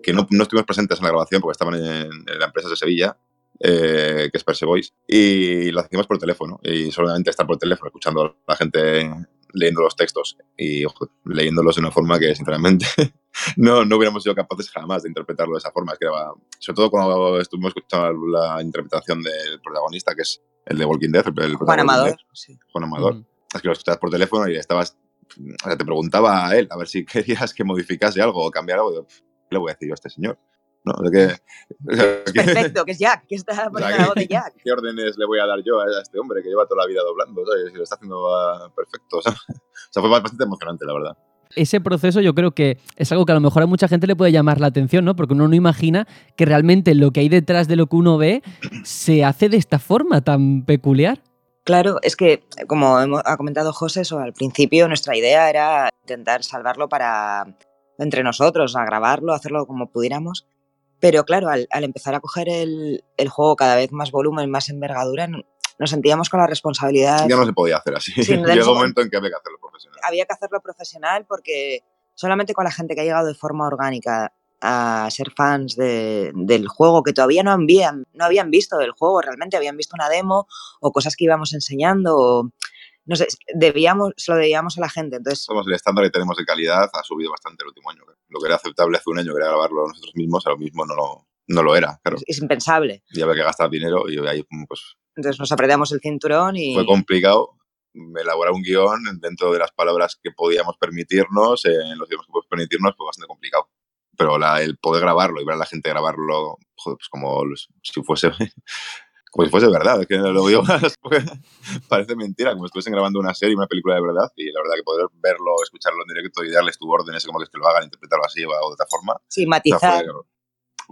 que no, no estuvimos presentes en la grabación porque estaban en, en la empresa de Sevilla, eh, que es Perse Voice, y lo hacíamos por teléfono. Y solamente estar por teléfono escuchando a la gente leyendo los textos y leyéndolos de una forma que, sinceramente, no, no hubiéramos sido capaces jamás de interpretarlo de esa forma. Es que era, sobre todo cuando estuvimos escuchando la interpretación del protagonista, que es el de Walking Dead, el Juan Amador. Juan Amador. Es que lo escuchabas por teléfono y estabas. O sea, te preguntaba a él a ver si querías que modificase algo o cambiara algo. ¿Qué le voy a decir yo a este señor? ¿No? que, Perfecto, que es Jack, que está poniendo la voz de Jack. ¿Qué órdenes le voy a dar yo a este hombre que lleva toda la vida doblando? ¿sabes? Lo está haciendo ah, perfecto. O sea, fue bastante emocionante, la verdad. Ese proceso yo creo que es algo que a lo mejor a mucha gente le puede llamar la atención, ¿no? Porque uno no imagina que realmente lo que hay detrás de lo que uno ve se hace de esta forma tan peculiar. Claro, es que, como ha comentado José, eso, al principio nuestra idea era intentar salvarlo para entre nosotros, a grabarlo, hacerlo como pudiéramos. Pero claro, al, empezar a coger el, juego cada vez más volumen, más envergadura, nos sentíamos con la responsabilidad. Ya no se podía hacer así. Llegó un momento en que había que hacerlo profesional. Había que hacerlo profesional porque solamente con la gente que ha llegado de forma orgánica a ser fans del juego, que todavía no habían, no habían visto del juego, realmente habían visto una demo o cosas que íbamos enseñando. O, no sé, debíamos, se lo debíamos a la gente. Entonces, Somos el estándar que tenemos de calidad, ha subido bastante el último año. Lo que era aceptable hace un año, que era grabarlo nosotros mismos, ahora mismo no lo, no lo era. Claro. Es, impensable. Y había que gastar dinero y ahí pues... Entonces nos apretamos el cinturón y... Fue complicado elaborar un guion dentro de las palabras que podíamos permitirnos, en los idiomas que podíamos permitirnos, fue bastante complicado. Pero la, el poder grabarlo y ver a la gente grabarlo, joder, pues como si fuese como si fuese verdad, es que lo digo parece mentira, como si estuviesen grabando una serie, una película de verdad, y la verdad que poder verlo, escucharlo en directo y darles tu órdenes como que, es que lo hagan, interpretarlo así o de otra forma. Sí, matizar fue,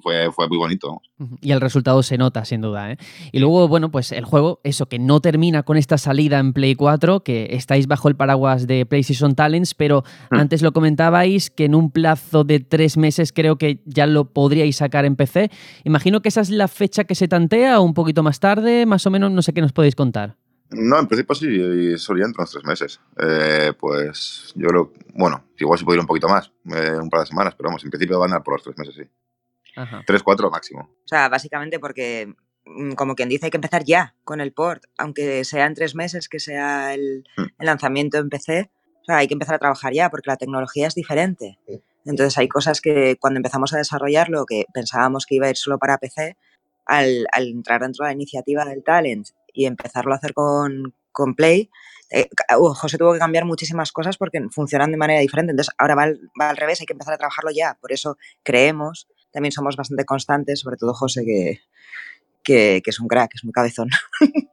fue muy bonito. Y el resultado se nota, sin duda. ¿eh? Y luego, bueno, pues el juego, eso, que no termina con esta salida en Play 4, que estáis bajo el paraguas de PlayStation Talents, pero mm. antes lo comentabais que en un plazo de tres meses creo que ya lo podríais sacar en PC. Imagino que esa es la fecha que se tantea o un poquito más tarde, más o menos, no sé qué nos podéis contar. No, en principio sí, solía entre unos tres meses. Eh, pues yo lo. Bueno, igual si puedo ir un poquito más, eh, un par de semanas, pero vamos, en principio van a por los tres meses, sí. Tres, cuatro máximo. O sea, básicamente porque, mm, como quien dice, hay que empezar ya con el port, aunque sea en tres meses que sea el, hmm. lanzamiento en PC. O sea, hay que empezar a trabajar ya porque la tecnología es diferente. Entonces hay cosas que cuando empezamos a desarrollarlo, que pensábamos que iba a ir solo para PC, al, entrar dentro de la iniciativa del Talent y empezarlo a hacer con, con Play, eh, uh, José tuvo que cambiar muchísimas cosas porque funcionan de manera diferente. Entonces ahora va va al revés, hay que empezar a trabajarlo ya. Por eso creemos también somos bastante constantes, sobre todo José, que, que, es un crack, es muy cabezón.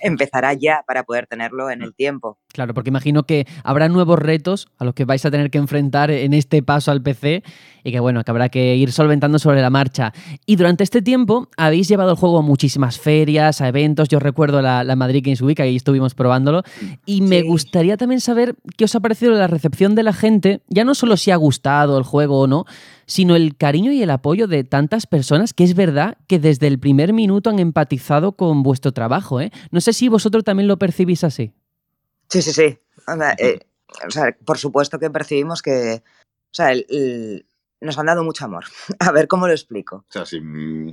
Empezará ya para poder tenerlo en el tiempo. Claro, porque imagino que habrá nuevos retos a los que vais a tener que enfrentar en este paso al PC y que bueno, que habrá que ir solventando sobre la marcha. Y durante este tiempo habéis llevado el juego a muchísimas ferias, a eventos. Yo recuerdo la, Madrid Games Week, ahí estuvimos probándolo. Y me gustaría también saber qué os ha parecido la recepción de la gente, ya no solo si ha gustado el juego o no, sino el cariño y el apoyo de tantas personas que es verdad que desde el primer minuto han empatizado con vuestro trabajo. ¿eh? No sé si vosotros también lo percibís así. Sí, sí, sí. Eh, o sea, por supuesto que percibimos que o sea, nos han dado mucho amor. A ver cómo lo explico. O sea, sí, mm,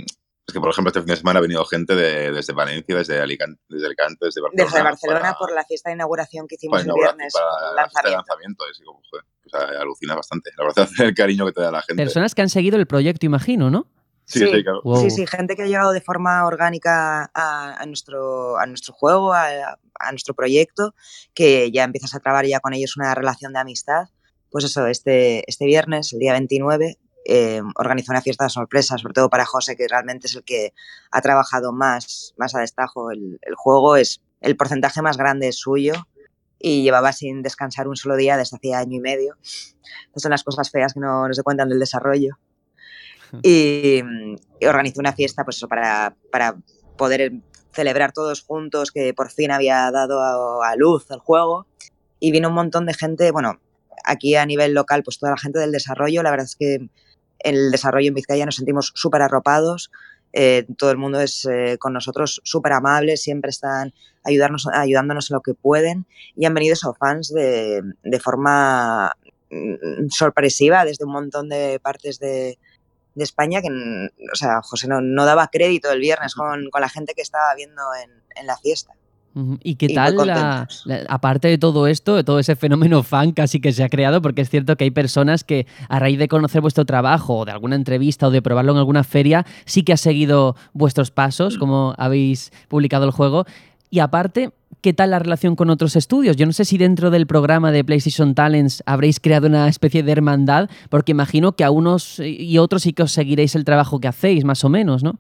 es que, por ejemplo, este fin de semana ha venido gente de, desde Valencia, desde Alicante, desde Alicante, desde Barcelona. Desde Barcelona por la fiesta de inauguración que hicimos el viernes. Para la fiesta de lanzamiento. Es como, o sea, alucina bastante. La verdad, el cariño que te da la gente. Personas que han seguido el proyecto, imagino, ¿no? Sí, sí, claro. sí, sí, gente que ha llegado de forma orgánica a, nuestro, a nuestro juego, a, a, nuestro proyecto, que ya empiezas a trabajar ya con ellos una relación de amistad. Pues eso, este, este viernes, el día 29, eh, organizó una fiesta de sorpresa, sobre todo para José, que realmente es el que ha trabajado más, más a destajo el, el juego, es el porcentaje más grande es suyo y llevaba sin descansar un solo día desde hacía año y medio. Estas son las cosas feas que no, no se cuentan del desarrollo. Y, organizó una fiesta pues para, para poder celebrar todos juntos que por fin había dado a, luz el juego. Y vino un montón de gente, bueno, aquí a nivel local, pues toda la gente del desarrollo, la verdad es que el desarrollo en Vizcaya nos sentimos súper arropados. Eh, todo el mundo es eh, con nosotros súper amable, siempre están ayudarnos, ayudándonos en lo que pueden y han venido esos fans de, de forma mm, sorpresiva desde un montón de partes de, de España que, o sea, José no, daba crédito el viernes con, la gente que estaba viendo en, la fiesta. ¿Y qué tal, aparte de todo esto, de todo ese fenómeno fan casi que se ha creado? Porque es cierto que hay personas que a raíz de conocer vuestro trabajo, o de alguna entrevista o de probarlo en alguna feria, sí que ha seguido vuestros pasos, mm. como habéis publicado el juego. Y aparte, ¿qué tal la relación con otros estudios? Yo no sé si dentro del programa de PlayStation Talents habréis creado una especie de hermandad, porque imagino que a unos y otros sí que os seguiréis el trabajo que hacéis, más o menos, ¿no?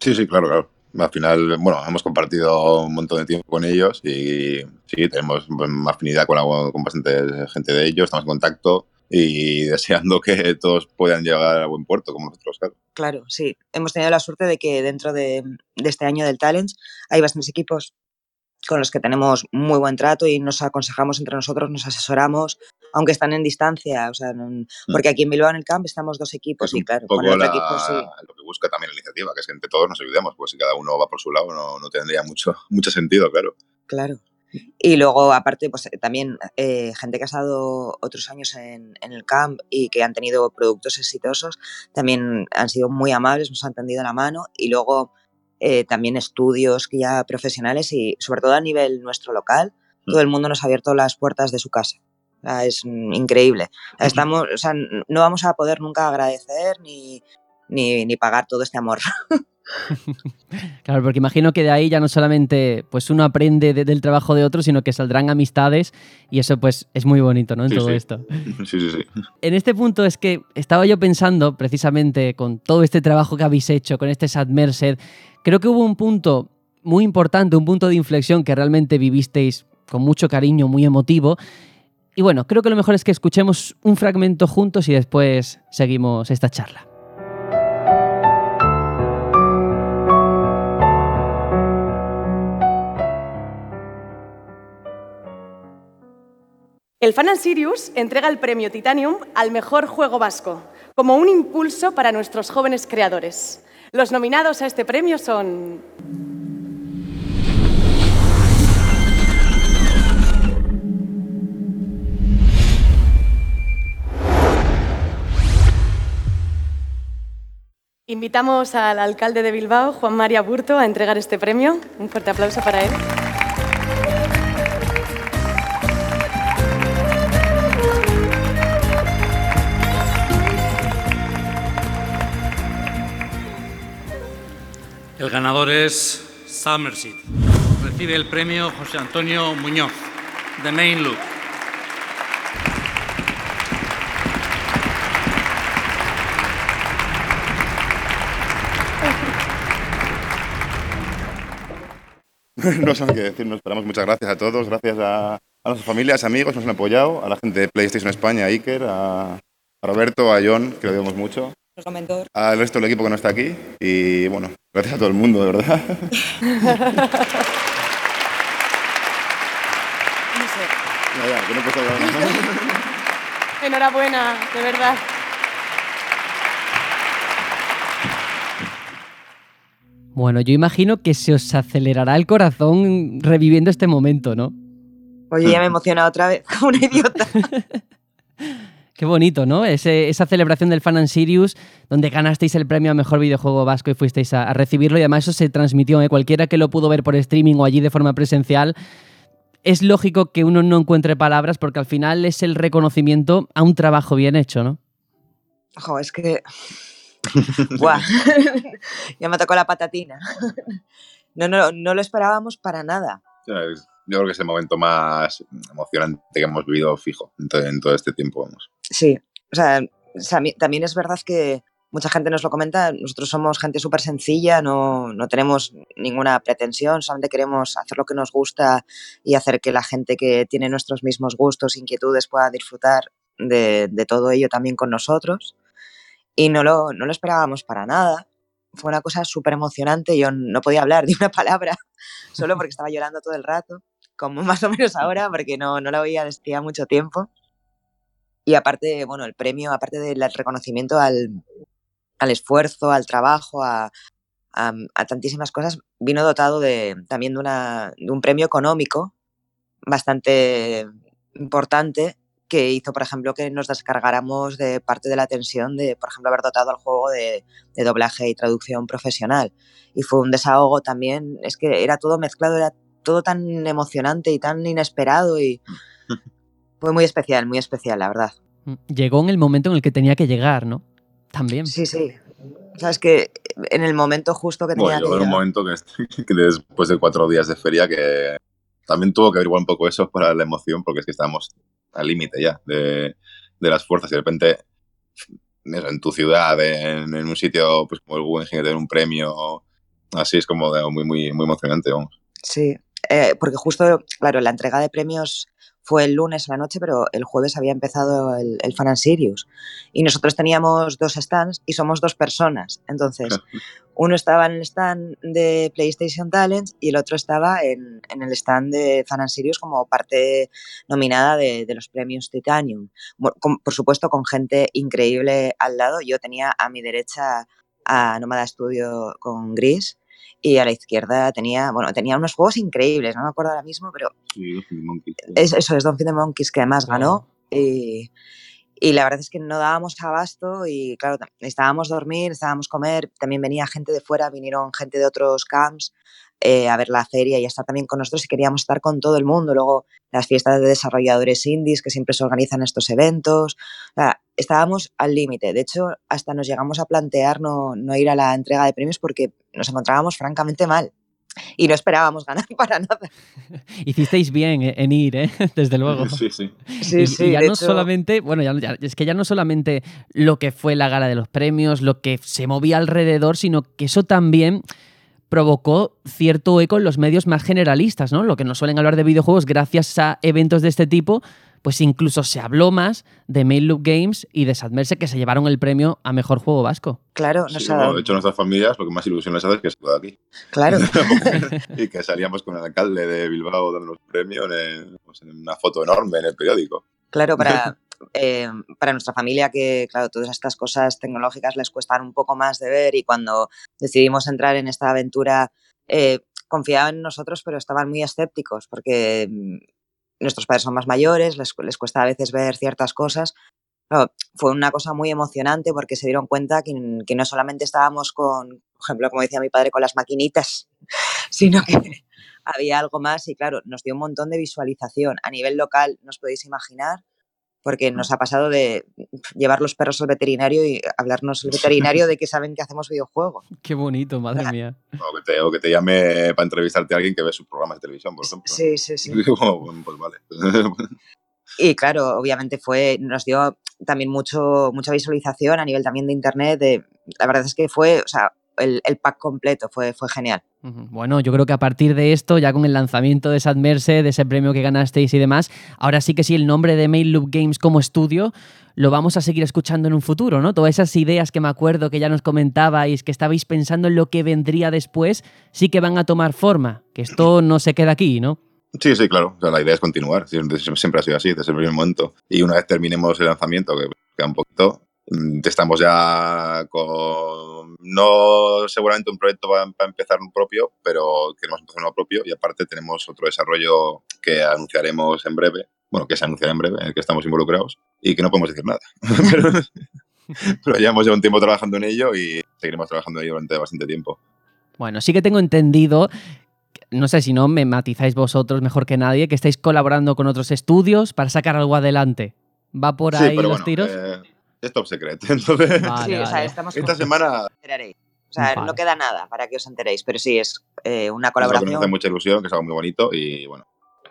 Sí, sí, claro, claro. Al final, bueno, hemos compartido un montón de tiempo con ellos y sí, tenemos afinidad con, con bastante gente de ellos, estamos en contacto y deseando que todos puedan llegar a buen puerto, como nosotros, claro. Claro, sí. Hemos tenido la suerte de que dentro de, este año del Talents hay bastantes equipos con los que tenemos muy buen trato y nos aconsejamos entre nosotros, nos asesoramos, aunque están en distancia, o sea, mm. porque aquí en Bilbao en el camp estamos dos equipos y claro, con el equipo sí. Lo que busca también la iniciativa, que es que entre todos nos ayudemos, pues si cada uno va por su lado no, no tendría mucho, mucho sentido, claro. Claro. Y luego, aparte, pues también eh, gente que ha estado otros años en, el camp y que han tenido productos exitosos, también han sido muy amables, nos han tendido la mano. Y luego eh, también estudios ya profesionales y sobre todo a nivel nuestro local, mm. todo el mundo nos ha abierto las puertas de su casa. es increíble. Estamos, o sea, no vamos a poder nunca agradecer ni, ni, ni pagar todo este amor. claro, porque imagino que de ahí ya no solamente pues uno aprende del trabajo de otro, sino que saldrán amistades y eso pues es muy bonito, ¿no? En todo esto. Sí, sí, sí. En este punto es que estaba yo pensando precisamente con todo este trabajo que habéis hecho, con este Sad Merced, creo que hubo un punto muy importante, un punto de inflexión que realmente vivisteis con mucho cariño, muy emotivo. Y bueno, creo que lo mejor es que escuchemos un fragmento juntos y después seguimos esta charla. El Final Sirius entrega el premio Titanium al mejor juego vasco, como un impulso para nuestros jóvenes creadores. Los nominados a este premio son... Invitamos al alcalde de Bilbao, Juan María Burto, a entregar este premio. Un fuerte aplauso para él. Ganador es Summerseed. Recibe el premio José Antonio Muñoz, The Main Look. no sé qué decir, nos esperamos. Muchas gracias a todos, gracias a, a nuestras familias, amigos nos han apoyado, a la gente de PlayStation España, a Iker, a, Roberto, a John, que lo vemos mucho. Al resto del equipo que no está aquí. Y bueno, gracias a todo el mundo, de verdad. Enhorabuena, de verdad. Bueno, yo imagino que se os acelerará el corazón reviviendo este momento, ¿no? Oye, ya me emociona otra vez, como una idiota. Qué bonito, ¿no? esa celebración del Fan and Sirius, donde ganasteis el premio a mejor videojuego vasco y fuisteis a, recibirlo, y además eso se transmitió, ¿eh? cualquiera que lo pudo ver por streaming o allí de forma presencial. Es lógico que uno no encuentre palabras porque al final es el reconocimiento a un trabajo bien hecho, ¿no? Ojo, es que. Buah. ya me tocó la patatina. no, no, no lo esperábamos para nada yo creo que es el momento más emocionante que hemos vivido fijo en todo, este tiempo. Vamos. Sí, o sea, también es verdad que mucha gente nos lo comenta, nosotros somos gente súper sencilla, no, no, tenemos ninguna pretensión, solamente queremos hacer lo que nos gusta y hacer que la gente que tiene nuestros mismos gustos, inquietudes, pueda disfrutar de, de todo ello también con nosotros. Y no lo, no lo esperábamos para nada. Fue una cosa súper emocionante, yo no podía hablar de una palabra, solo porque estaba llorando todo el rato como más o menos ahora, porque no, no la veía desde mucho tiempo. Y aparte, bueno, el premio, aparte del reconocimiento al, al esfuerzo, al trabajo, a, a, tantísimas cosas, vino dotado de, también de, una, de un premio económico bastante importante que hizo, por ejemplo, que nos descargáramos de parte de la tensión de, por ejemplo, haber dotado al juego de, de, doblaje y traducción profesional. Y fue un desahogo también, es que era todo mezclado, era todo tan emocionante y tan inesperado y fue muy especial, muy especial, la verdad. Mm, llegó en el momento en el que tenía que llegar, ¿no? También. Sí, sí. Sabes que en el momento justo que tenía bueno, que en un momento que, después de cuatro días de feria que también tuvo que averiguar un poco eso para la emoción porque es que estábamos al límite ya de, de, las fuerzas y de repente en tu ciudad, en, un sitio pues como el Guggenheim, tener un premio así es como muy, muy, muy emocionante, vamos. Sí, eh, porque justo, claro, la entrega de premios fue el lunes a la noche, pero el jueves había empezado el, el Fan and Sirius. Y nosotros teníamos dos stands y somos dos personas. Entonces, uno estaba en el stand de PlayStation Talents y el otro estaba en, en el stand de Fan and Sirius como parte nominada de, de los premios Titanium. por supuesto, con gente increíble al lado. Yo tenía a mi derecha a Nómada Studio con Gris y a la izquierda tenía, bueno, tenía unos juegos increíbles, no me acuerdo ahora mismo, pero... Sí, es, eso es Don the Monkeys, que además ganó. Y, y, la verdad es que no dábamos abasto y, claro, necesitábamos dormir, necesitábamos comer. También venía gente de fuera, vinieron gente de otros camps eh, a ver la feria y a estar también con nosotros y queríamos estar con todo el mundo. Luego las fiestas de desarrolladores indies que siempre se organizan estos eventos. estábamos al límite. De hecho, hasta nos llegamos a plantear no, no ir a la entrega de premios porque nos encontrábamos francamente mal y no esperábamos ganar para nada. Hicisteis bien en ir, ¿eh? desde luego. Sí, sí. sí, sí y ya no solamente, bueno, ya, es que ya no solamente lo que fue la gala de los premios, lo que se movía alrededor, sino que eso también provocó cierto eco en los medios más generalistas, ¿no? Lo que no suelen hablar de videojuegos gracias a eventos de este tipo, pues incluso se habló más de Mail Loop Games y de Sadmerse que se llevaron el premio a mejor juego vasco. Claro, no sí, de hecho nuestras familias lo que más ilusión les hace es que se de aquí. Claro. y que salíamos con el alcalde de Bilbao dando los premios en, pues, en una foto enorme en el periódico. Claro, para, eh, para nuestra familia que, claro, todas estas cosas tecnológicas les cuestan un poco más de ver y cuando decidimos entrar en esta aventura eh, confiaban en nosotros, pero estaban muy escépticos porque mm, nuestros padres son más mayores, les, les cuesta a veces ver ciertas cosas. fue una cosa muy emocionante porque se dieron cuenta que, que, no solamente estábamos con, por ejemplo, como decía mi padre, con las maquinitas, sino que había algo más y claro, nos dio un montón de visualización. A nivel local, nos podéis imaginar, porque nos ha pasado de llevar los perros al veterinario y hablarnos el veterinario de que saben que hacemos videojuegos. Qué bonito, madre mía. O que, te, o que te llame para entrevistarte a alguien que ve sus programas de televisión, por ejemplo. Sí, sí, sí. pues vale. Y claro, obviamente fue, nos dio también mucho, mucha visualización a nivel también de internet. De, la verdad es que fue, o sea, el, pack completo, fue, fue genial. Bueno, yo creo que a partir de esto, ya con el lanzamiento de Sadmerse, de ese premio que ganasteis y demás, ahora sí que sí, el nombre de Mail Loop Games como estudio lo vamos a seguir escuchando en un futuro, ¿no? Todas esas ideas que me acuerdo que ya nos comentabais, que estabais pensando en lo que vendría después, sí que van a tomar forma, que esto no se queda aquí, ¿no? Sí, sí, claro. la idea es continuar. Siempre ha sido así, desde el primer momento. Y una vez terminemos el lanzamiento, que queda un poquito, estamos ya con, no seguramente un proyecto para, empezar un propio, pero queremos empezar uno propio y aparte tenemos otro desarrollo que anunciaremos en breve, bueno, que se anunciará en breve, en el que estamos involucrados y que no podemos decir nada. pero, pero ya hemos llevado un tiempo trabajando en ello y seguiremos trabajando en ello durante bastante tiempo. Bueno, sí que tengo entendido no sé si no me matizáis vosotros mejor que nadie, que estáis colaborando con otros estudios para sacar algo adelante. ¿Va por ahí los tiros? Eh, es top secret. Entonces, sí, o sea, estamos esta semana. O sea, no queda nada para que os enteréis, pero sí, es eh, una colaboración. Nos hace mucha ilusión, que es algo muy bonito y bueno,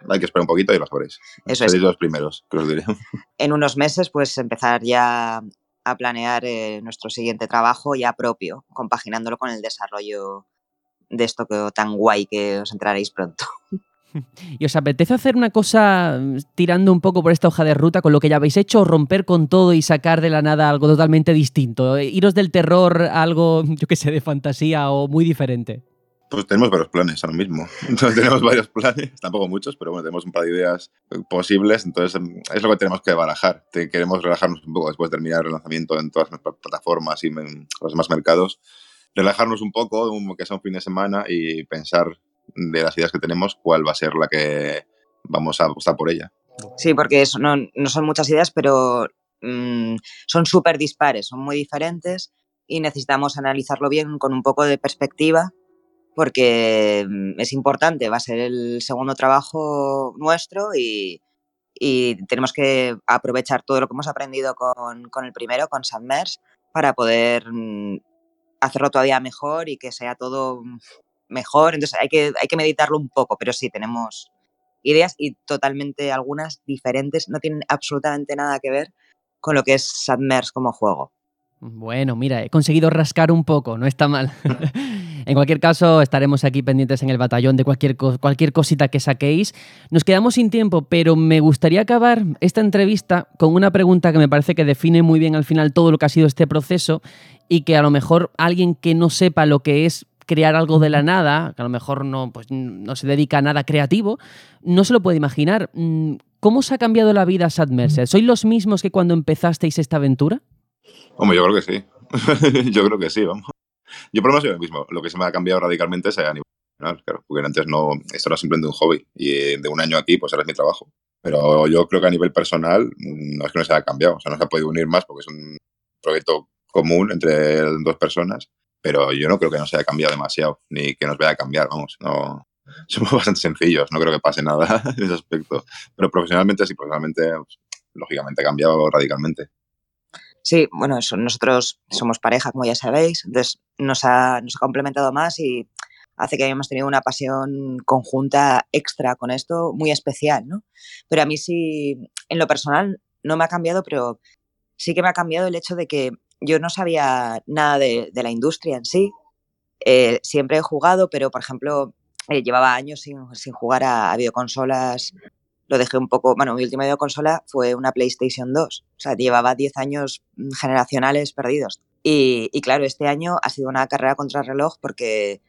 hay que esperar un poquito y lo sabréis. Eso Seréis los primeros, que os diré. En unos meses, pues empezar ya a planear eh, nuestro siguiente trabajo ya propio, compaginándolo con el desarrollo de esto que, tan guay que os entraréis pronto. ¿Y os apetece hacer una cosa mm, tirando un poco por esta hoja de ruta con lo que ya habéis hecho, romper con todo y sacar de la nada algo totalmente distinto? Eh, ¿Iros del terror a algo, yo que sé, de fantasía o muy diferente? Pues tenemos varios planes ahora mismo. Tenemos varios planes, tampoco muchos, pero bueno, tenemos un par de ideas eh, posibles. Entonces em, es lo que tenemos que barajar. queremos relajarnos un poco después de terminar el lanzamiento en todas las plataformas y en los demás mercados relajarnos un poco, que sea un fin de semana y pensar de las ideas que tenemos cuál va a ser la que vamos a apostar por ella. Sí, porque eso no, son muchas ideas, pero mm, son súper dispares, son muy diferentes y necesitamos analizarlo bien con un poco de perspectiva porque mm, es importante, va a ser el segundo trabajo nuestro y, tenemos que aprovechar todo lo que hemos aprendido con, con el primero, con Submerge, para poder mm, hacerlo todavía mejor y que sea todo mejor. Entonces hay que, hay que meditarlo un poco, pero sí, tenemos ideas y totalmente algunas diferentes, no tienen absolutamente nada que ver con lo que es Sadmers como juego. Bueno, mira, he conseguido rascar un poco, no está mal. en cualquier caso, estaremos aquí pendientes en el batallón de cualquier, cualquier cosita que saquéis. Nos quedamos sin tiempo, pero me gustaría acabar esta entrevista con una pregunta que me parece que define muy bien al final todo lo que ha sido este proceso y que a lo mejor alguien que no sepa lo que es crear algo de la nada, que a lo mejor no, pues, no se dedica a nada creativo, no se lo puede imaginar. Mm, ¿Cómo se ha cambiado la vida Sad Mercer? ¿Sois los mismos que cuando empezasteis esta aventura? Hombre, yo creo que sí. yo creo que sí, vamos. Yo por lo menos soy mismo. Lo que se me ha cambiado radicalmente es a nivel personal, claro, porque antes no, esto era simplemente un hobby y eh, de un año aquí pues ahora es mi trabajo. Pero yo creo que a nivel personal mm, no es que no se haya cambiado, o sea, no se ha podido unir más porque es un proyecto común entre dos personas, pero yo no creo que nos haya cambiado demasiado, ni que nos vaya a cambiar, vamos, no, somos bastante sencillos, no creo que pase nada en ese aspecto. Pero profesionalmente sí, profesionalmente, pues, lógicamente ha cambiado radicalmente. Sí, bueno, eso, nosotros somos pareja, como ya sabéis, entonces nos ha, nos ha complementado más y hace que hayamos tenido una pasión conjunta extra con esto, muy especial, ¿no? Pero a mí sí, en lo personal, no me ha cambiado, pero sí que me ha cambiado el hecho de que yo no sabía nada de, la industria en sí. Eh, siempre he jugado, pero por ejemplo, eh, llevaba años sin, jugar a, a, videoconsolas lo dejé un poco, bueno, mi última videoconsola fue una PlayStation 2, o sea, llevaba 10 años mm, generacionales perdidos. Y, claro, este año ha sido una carrera contra reloj porque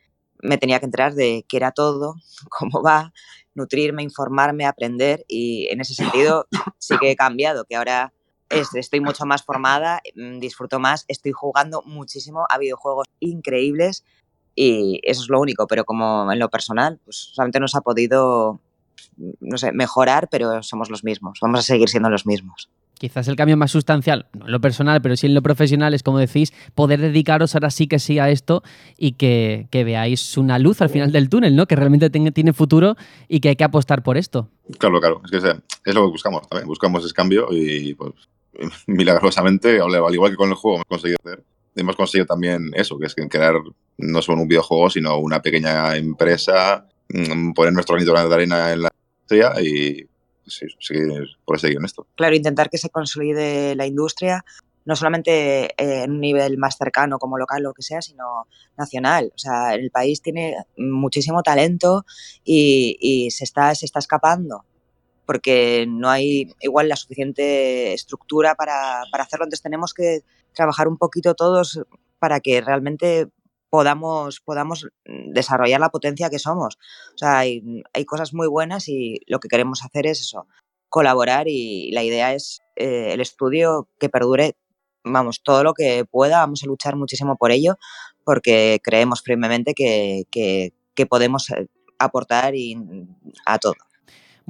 me tenía que enterar de qué era todo, cómo va, nutrirme, informarme, aprender y en ese sentido sí que he cambiado, que ahora estoy mucho más formada, mm, disfruto más, estoy jugando muchísimo a videojuegos increíbles y eso es lo único, pero como en lo personal, pues solamente nos ha podido no sé, mejorar, pero somos los mismos, vamos a seguir siendo los mismos. Quizás el cambio más sustancial, no en lo personal, pero sí en lo profesional, es como decís, poder dedicaros ahora sí que sí a esto y que, veáis una luz al final del túnel, ¿no? Que realmente tiene futuro y que hay que apostar por esto. Claro, claro, es que es lo que buscamos también, buscamos ese cambio y pues milagrosamente, al igual que con el juego hemos conseguido hacer, hemos conseguido también eso, que es crear no solo un videojuego, sino una pequeña empresa, mm, poner nuestro granito de arena en la y seguir, por en esto. Claro, intentar que se consolide la industria no solamente eh, en un nivel más cercano como local o que sea, sino nacional. O sea, el país tiene muchísimo talento y, se, está, se está escapando porque no hay igual la suficiente estructura para, para hacerlo. Entonces tenemos que trabajar un poquito todos para que realmente podamos, podamos desarrollar la potencia que somos. O sea, hay, cosas muy buenas y lo que queremos hacer es eso, colaborar y la idea es eh, el estudio que perdure, vamos, todo lo que pueda, vamos a luchar muchísimo por ello porque creemos firmemente que, que, que podemos eh, aportar y, a todo.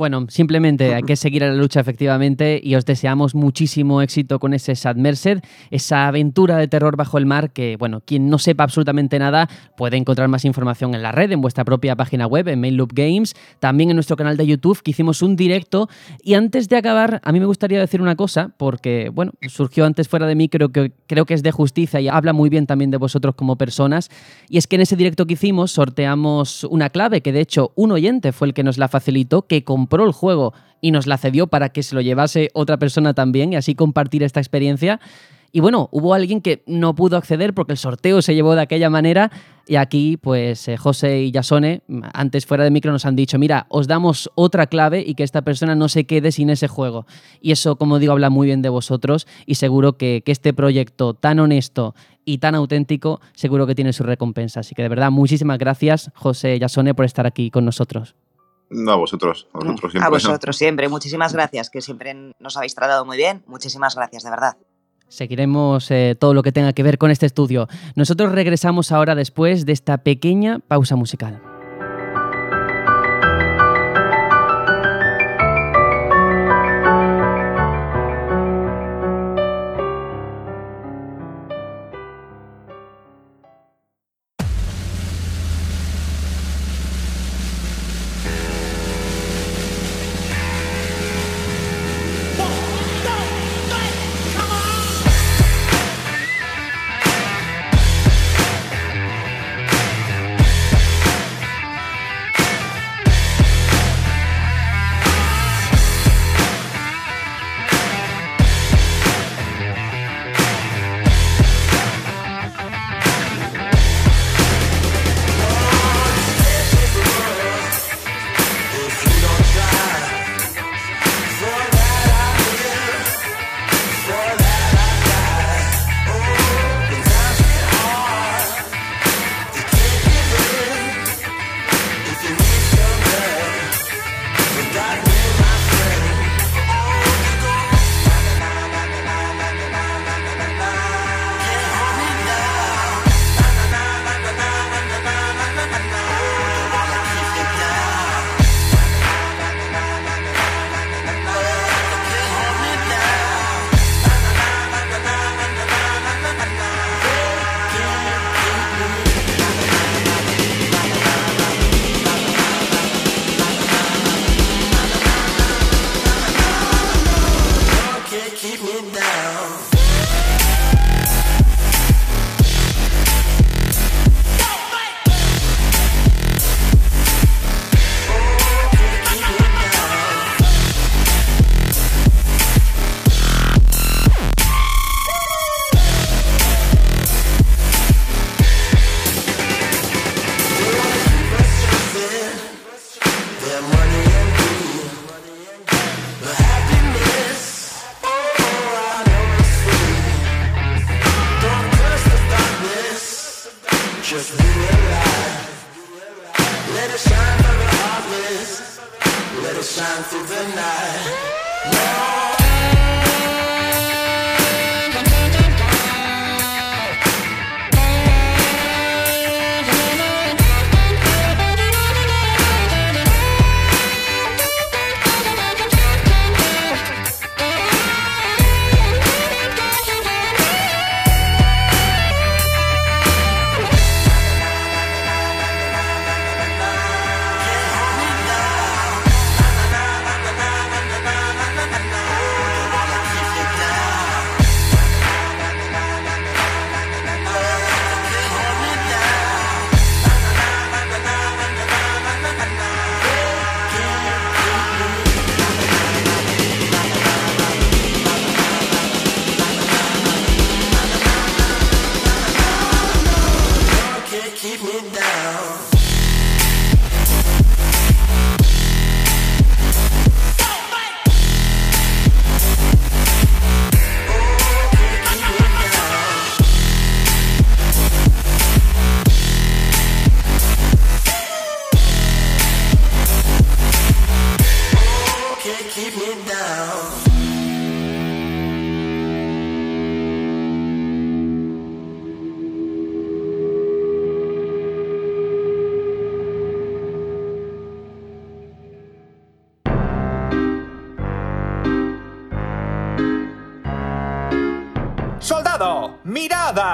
Bueno, simplemente hay que seguir a la lucha efectivamente y os deseamos muchísimo éxito con ese Merced, esa aventura de terror bajo el mar que, bueno, quien no sepa absolutamente nada puede encontrar más información en la red, en vuestra propia página web, en Main Loop Games, también en nuestro canal de YouTube que hicimos un directo. Y antes de acabar, a mí me gustaría decir una cosa porque, bueno, surgió antes fuera de mí, creo que, creo que es de justicia y habla muy bien también de vosotros como personas. Y es que en ese directo que hicimos sorteamos una clave que de hecho un oyente fue el que nos la facilitó, que con compró el juego y nos la cedió para que se lo llevase otra persona también y así compartir esta experiencia. Y bueno, hubo alguien que no pudo acceder porque el sorteo se llevó de aquella manera y aquí pues eh, José y Yasone antes fuera de micro nos han dicho, mira, os damos otra clave y que esta persona no se quede sin ese juego. Y eso, como digo, habla muy bien de vosotros y seguro que, que este proyecto tan honesto y tan auténtico seguro que tiene su recompensa. Así que de verdad, muchísimas gracias José y Yasone por estar aquí con nosotros. No, a vosotros, a vosotros siempre. A vosotros siempre. Muchísimas gracias, que siempre nos habéis tratado muy bien. Muchísimas gracias, de verdad. Seguiremos eh, todo lo que tenga que ver con este estudio. Nosotros regresamos ahora después de esta pequeña pausa musical.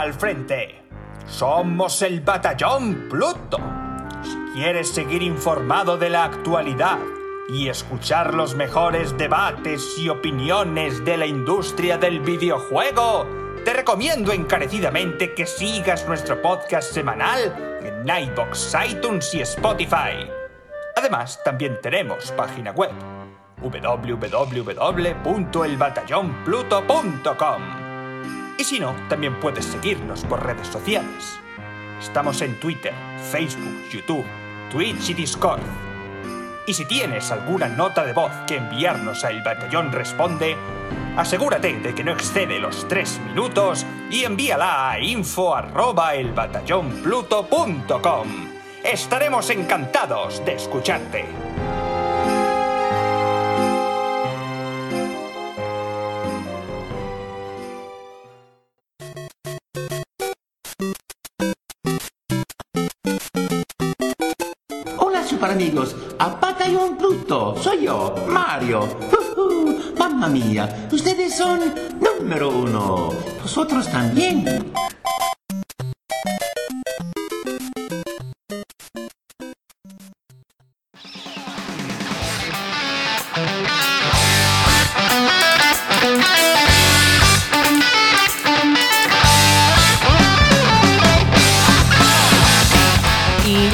Al frente. Somos el batallón Pluto. Si quieres seguir informado de la actualidad y escuchar los mejores debates y opiniones de la industria del videojuego, te recomiendo encarecidamente que sigas nuestro podcast semanal en Nightbox, iTunes y Spotify. Además, también tenemos página web www.elbatallonpluto.com. Y si no, también puedes seguirnos por redes sociales. Estamos en Twitter, Facebook, YouTube, Twitch y Discord. Y si tienes alguna nota de voz que enviarnos a El Batallón Responde, asegúrate de que no excede los 3 minutos y envíala a info@elbatallonpluto.com. Estaremos encantados de escucharte. Amigos, a un Pluto, soy yo, Mario. Mamma mía, ustedes son número uno. Vosotros también.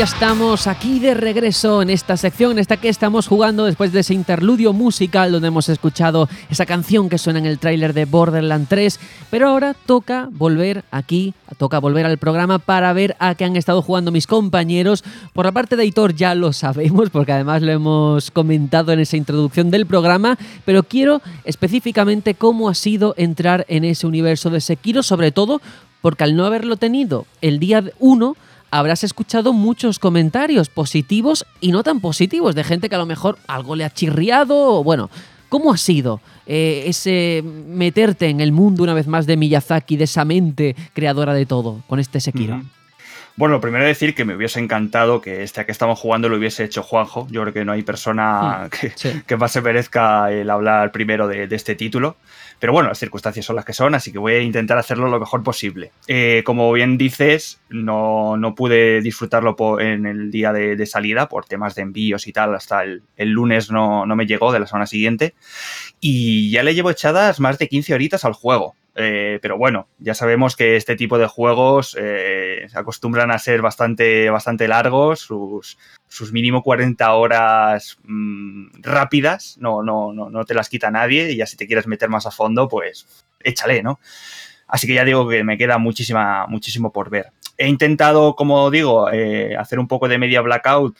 Estamos aquí de regreso en esta sección, en esta que estamos jugando después de ese interludio musical donde hemos escuchado esa canción que suena en el tráiler de Borderland 3, pero ahora toca volver aquí, toca volver al programa para ver a qué han estado jugando mis compañeros. Por la parte de Hitor ya lo sabemos porque además lo hemos comentado en esa introducción del programa, pero quiero específicamente cómo ha sido entrar en ese universo de Sekiro, sobre todo porque al no haberlo tenido el día 1, habrás escuchado muchos comentarios positivos y no tan positivos de gente que a lo mejor algo le ha chirriado o bueno. ¿Cómo ha sido eh, ese meterte en el mundo una vez más de Miyazaki, de esa mente creadora de todo, con este Sekiro? Bueno, primero decir que me hubiese encantado que este que estamos jugando lo hubiese hecho Juanjo. Yo creo que no hay persona hmm, que, más se merezca el hablar primero de, de este título. Pero bueno, las circunstancias son las que son, así que voy a intentar hacerlo lo mejor posible. Eh, como bien dices, no, no pude disfrutarlo en el día de, salida por temas de envíos y tal. Hasta el, lunes no, no, me llegó de la semana siguiente. Y ya le llevo echadas más de 15 horitas al juego. Eh, pero bueno, ya sabemos que este tipo de juegos eh, acostumbran a ser bastante, bastante largos, sus, sus mínimo 40 horas mm, rápidas, no, no, no, no te las quita nadie y ya si te quieres meter más a fondo, pues échale, ¿no? Así que ya digo que me queda muchísima, muchísimo por ver. He intentado, como digo, eh, hacer un poco de media blackout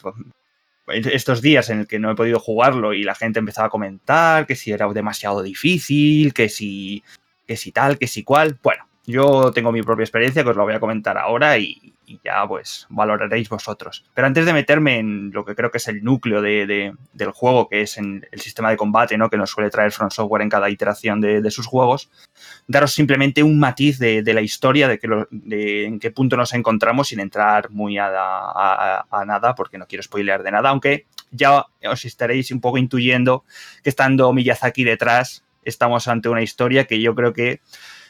estos días en el que no he podido jugarlo y la gente empezaba a comentar que si era demasiado difícil, que si que si tal, que si cual. Bueno, yo tengo mi propia experiencia que os la voy a comentar ahora y, ya pues valoraréis vosotros. Pero antes de meterme en lo que creo que es el núcleo de, del juego, que es en el sistema de combate, ¿no? Que nos suele traer Front Software en cada iteración de, sus juegos, daros simplemente un matiz de, la historia, de, que en qué punto nos encontramos sin entrar muy a, a, nada, porque no quiero spoilear de nada, aunque ya os estaréis un poco intuyendo que estando Miyazaki detrás, estamos ante una historia que yo creo que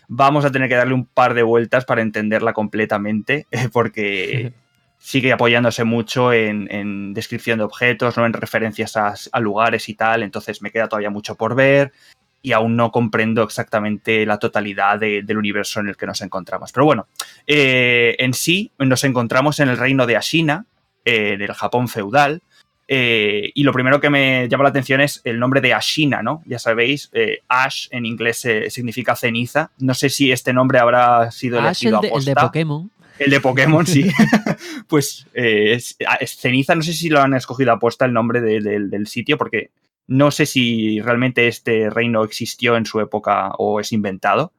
vamos a tener que darle un par de vueltas para entenderla completamente, porque sigue apoyándose mucho en, descripción de objetos, no en referencias a, lugares y tal, entonces me queda todavía mucho por ver y aún no comprendo exactamente la totalidad del universo en el que nos encontramos. Pero bueno, eh, en sí nos encontramos en el reino de Ashina, en el Japón feudal, eh, y lo primero que me llama la atención es el nombre de Ashina, ¿no? Ya sabéis, eh, Ash en inglés eh, significa ceniza. No sé si este nombre habrá sido elegido el de, el de Pokémon. El de Pokémon, sí. pues es, ceniza, no sé si lo han escogido aposta el nombre del sitio, porque no sé si realmente este reino existió en su época o es inventado.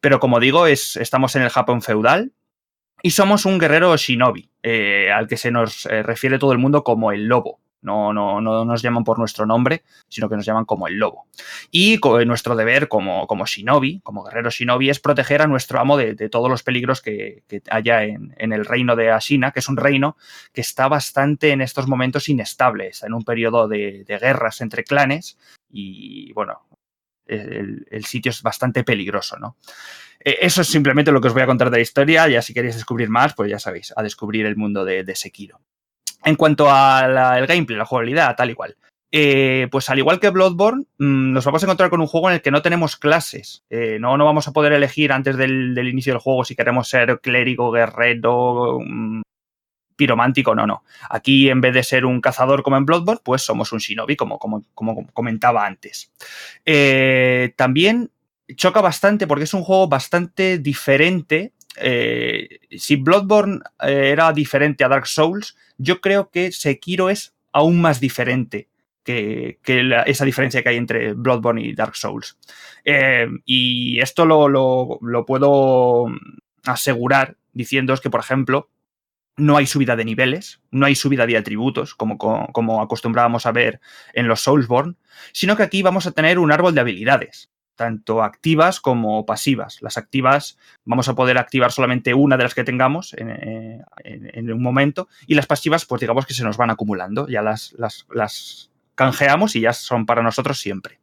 Pero como digo, es, estamos en el Japón feudal y somos un guerrero shinobi, al que se nos refiere todo el mundo como el lobo. No, no, no nos llaman por nuestro nombre, sino que nos llaman como el lobo. Y nuestro deber como, como shinobi, como guerrero shinobi, es proteger a nuestro amo de, todos los peligros que, haya en, el reino de Ashina, que es un reino que está bastante en estos momentos inestable, en un periodo de, guerras entre clanes y, bueno, el, sitio es bastante peligroso, ¿no? Eh, eso es simplemente lo que os voy a contar de la historia. Ya si queréis descubrir más, pues ya sabéis, a descubrir el mundo de, Sekiro. En cuanto al gameplay, la jugabilidad, tal y cual. Eh, pues al igual que Bloodborne, mm, nos vamos a encontrar con un juego en el que no tenemos clases. Eh, no, no vamos a poder elegir antes del, inicio del juego si queremos ser clérigo, guerrero, mm, piromántico, no, no. Aquí en vez de ser un cazador como en Bloodborne, pues somos un shinobi, como, como, comentaba antes. Eh, también choca bastante porque es un juego bastante diferente. Si Bloodborne era diferente a Dark Souls, yo creo que Sekiro es aún más diferente que, esa diferencia que hay entre Bloodborne y Dark Souls. Eh, y esto lo, puedo asegurar diciendo que, por ejemplo, no hay subida de niveles, no hay subida de atributos, como, como, acostumbrábamos a ver en los Soulsborne, sino que aquí vamos a tener un árbol de habilidades, tanto activas como pasivas. Las activas vamos a poder activar solamente una de las que tengamos en, un momento, y las pasivas, pues digamos que se nos van acumulando, ya las, las, las canjeamos y ya son para nosotros siempre.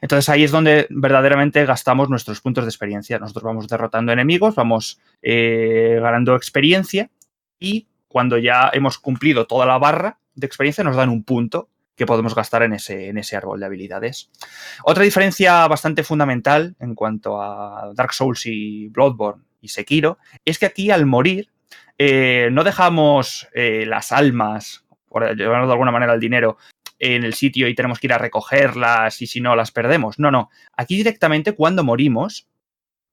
Entonces ahí es donde verdaderamente gastamos nuestros puntos de experiencia. Nosotros vamos derrotando enemigos, vamos eh, ganando experiencia y cuando ya hemos cumplido toda la barra de experiencia nos dan un punto que podemos gastar en ese, en ese árbol de habilidades. Otra diferencia bastante fundamental en cuanto a Dark Souls y Bloodborne y Sekiro es que aquí al morir eh, no dejamos eh, las almas, por llevarnos de alguna manera el dinero, en el sitio y tenemos que ir a recogerlas y si no las perdemos. No, no. Aquí directamente cuando morimos,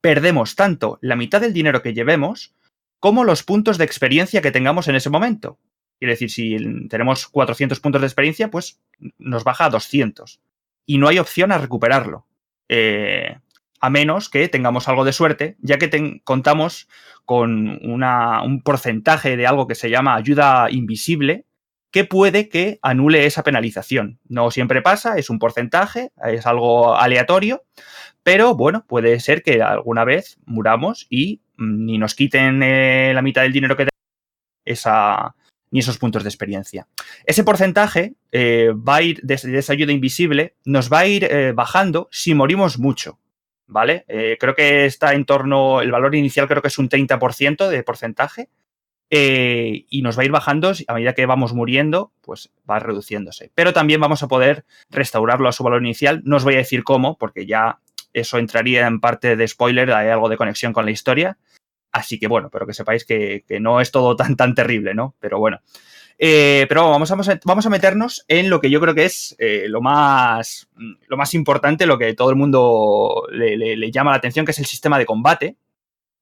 perdemos tanto la mitad del dinero que llevemos como los puntos de experiencia que tengamos en ese momento. Quiere decir, si tenemos 400 puntos de experiencia, pues nos baja a 200. Y no hay opción a recuperarlo. Eh, a menos que tengamos algo de suerte, ya que contamos con un porcentaje de algo que se llama ayuda invisible, que puede que anule esa penalización. No siempre pasa, es un porcentaje, es algo aleatorio, pero bueno, puede ser que alguna vez muramos y mm, ni nos quiten eh, la mitad del dinero que tenemos esa, ni esos puntos de experiencia. Ese porcentaje eh, va a ir, de, esa ayuda invisible, nos va a ir eh, bajando si morimos mucho. ¿Vale? creo que está en torno, el valor inicial creo que es un 30% de porcentaje eh, y nos va a ir bajando a medida que vamos muriendo, pues va reduciéndose. Pero también vamos a poder restaurarlo a su valor inicial. No os voy a decir cómo, porque ya eso entraría en parte de spoiler, hay algo de conexión con la historia. Así que bueno, pero que sepáis que, no es todo tan, tan terrible, ¿no? Pero bueno. Eh, pero vamos a, vamos a meternos en lo que yo creo que es eh, lo, más, lo más importante, lo que todo el mundo le llama la atención, que es el sistema de combate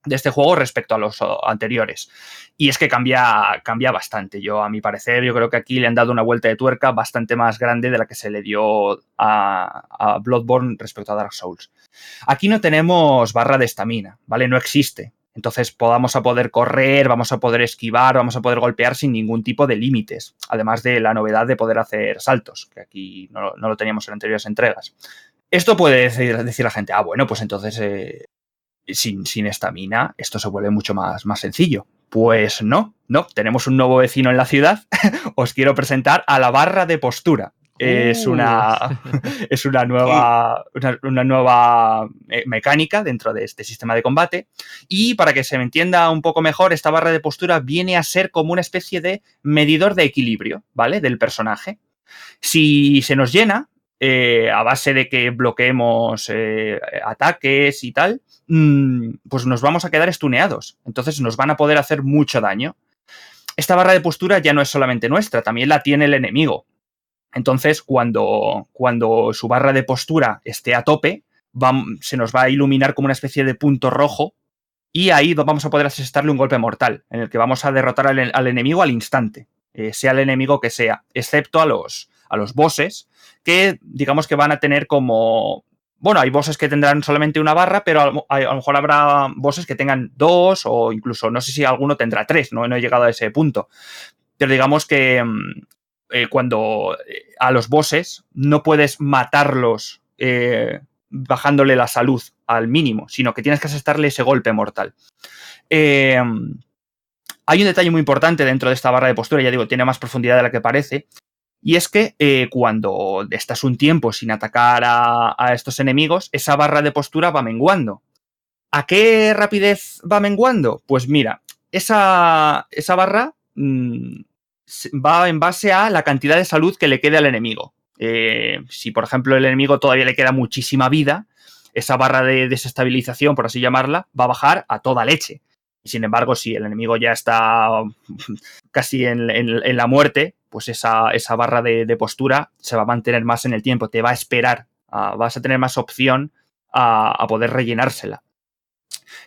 de este juego respecto a los anteriores. Y es que cambia, cambia bastante. Yo, a mi parecer, yo creo que aquí le han dado una vuelta de tuerca bastante más grande de la que se le dio a, a Bloodborne respecto a Dark Souls. Aquí no tenemos barra de estamina, ¿vale? No existe. Entonces podamos a poder correr, vamos a poder esquivar, vamos a poder golpear sin ningún tipo de límites. Además de la novedad de poder hacer saltos, que aquí no, lo teníamos en anteriores entregas. Esto puede decir, la gente, ah, bueno, pues entonces eh, sin estamina, esto se vuelve mucho más, más sencillo. Pues no, no, tenemos un nuevo vecino en la ciudad. Os quiero presentar a la barra de postura. Es una, uh. es una nueva, una, nueva eh, mecánica dentro de este sistema de combate. Y para que se me entienda un poco mejor, esta barra de postura viene a ser como una especie de medidor de equilibrio, ¿vale? Del personaje. Si se nos llena, eh, a base de que bloqueemos eh, ataques y tal, mm, pues nos vamos a quedar estuneados. Entonces nos van a poder hacer mucho daño. Esta barra de postura ya no es solamente nuestra, también la tiene el enemigo. Entonces, cuando, cuando su barra de postura esté a tope, se nos va a iluminar como una especie de punto rojo y ahí vamos a poder asestarle un golpe mortal, en el que vamos a derrotar al, enemigo al instante, eh, sea el enemigo que sea, excepto a los, a los bosses, que digamos que van a tener como... Bueno, hay bosses que tendrán solamente una barra, pero a, lo mejor habrá bosses que tengan dos o incluso no sé si alguno tendrá tres, no, no he llegado a ese punto. Pero digamos que mm, eh, cuando eh, a los bosses no puedes matarlos eh, bajándole la salud al mínimo, sino que tienes que asestarle ese golpe mortal. hay un detalle muy importante dentro de esta barra de postura, ya digo, tiene más profundidad de la que parece, y es que cuando estás un tiempo sin atacar a, estos enemigos, esa barra de postura va menguando. ¿A qué rapidez va menguando? Pues mira, esa, esa barra mm, va en base a la cantidad de salud que le quede al enemigo. Eh, si, por ejemplo, el enemigo todavía le queda muchísima vida, esa barra de desestabilización, por así llamarla, va a bajar a toda leche. Sin embargo, si el enemigo ya está casi en, la muerte, pues esa, esa barra de, postura se va a mantener más en el tiempo, te va a esperar, vas a tener más opción a, poder rellenársela.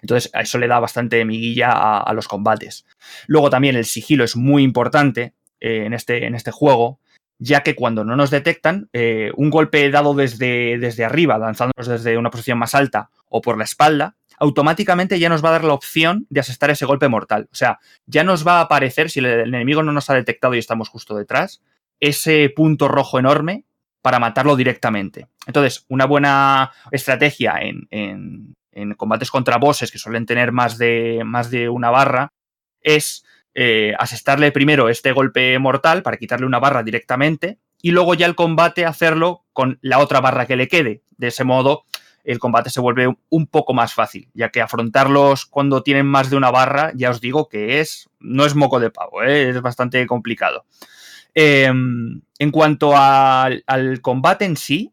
Entonces, eso le da bastante miguilla a, los combates. Luego también el sigilo es muy importante eh, en, este, en este juego, ya que cuando no nos detectan, eh, un golpe dado desde, desde arriba, lanzándonos desde una posición más alta o por la espalda, automáticamente ya nos va a dar la opción de asestar ese golpe mortal. O sea, ya nos va a aparecer, si el enemigo no nos ha detectado y estamos justo detrás, ese punto rojo enorme para matarlo directamente. Entonces, una buena estrategia en, combates contra bosses que suelen tener más de, más de una barra es eh, asestarle primero este golpe mortal para quitarle una barra directamente y luego ya el combate hacerlo con la otra barra que le quede. De ese modo, el combate se vuelve un poco más fácil, ya que afrontarlos cuando tienen más de una barra, ya os digo que es, no es moco de pavo, ¿eh? es bastante complicado. Em, en cuanto al, combate en sí,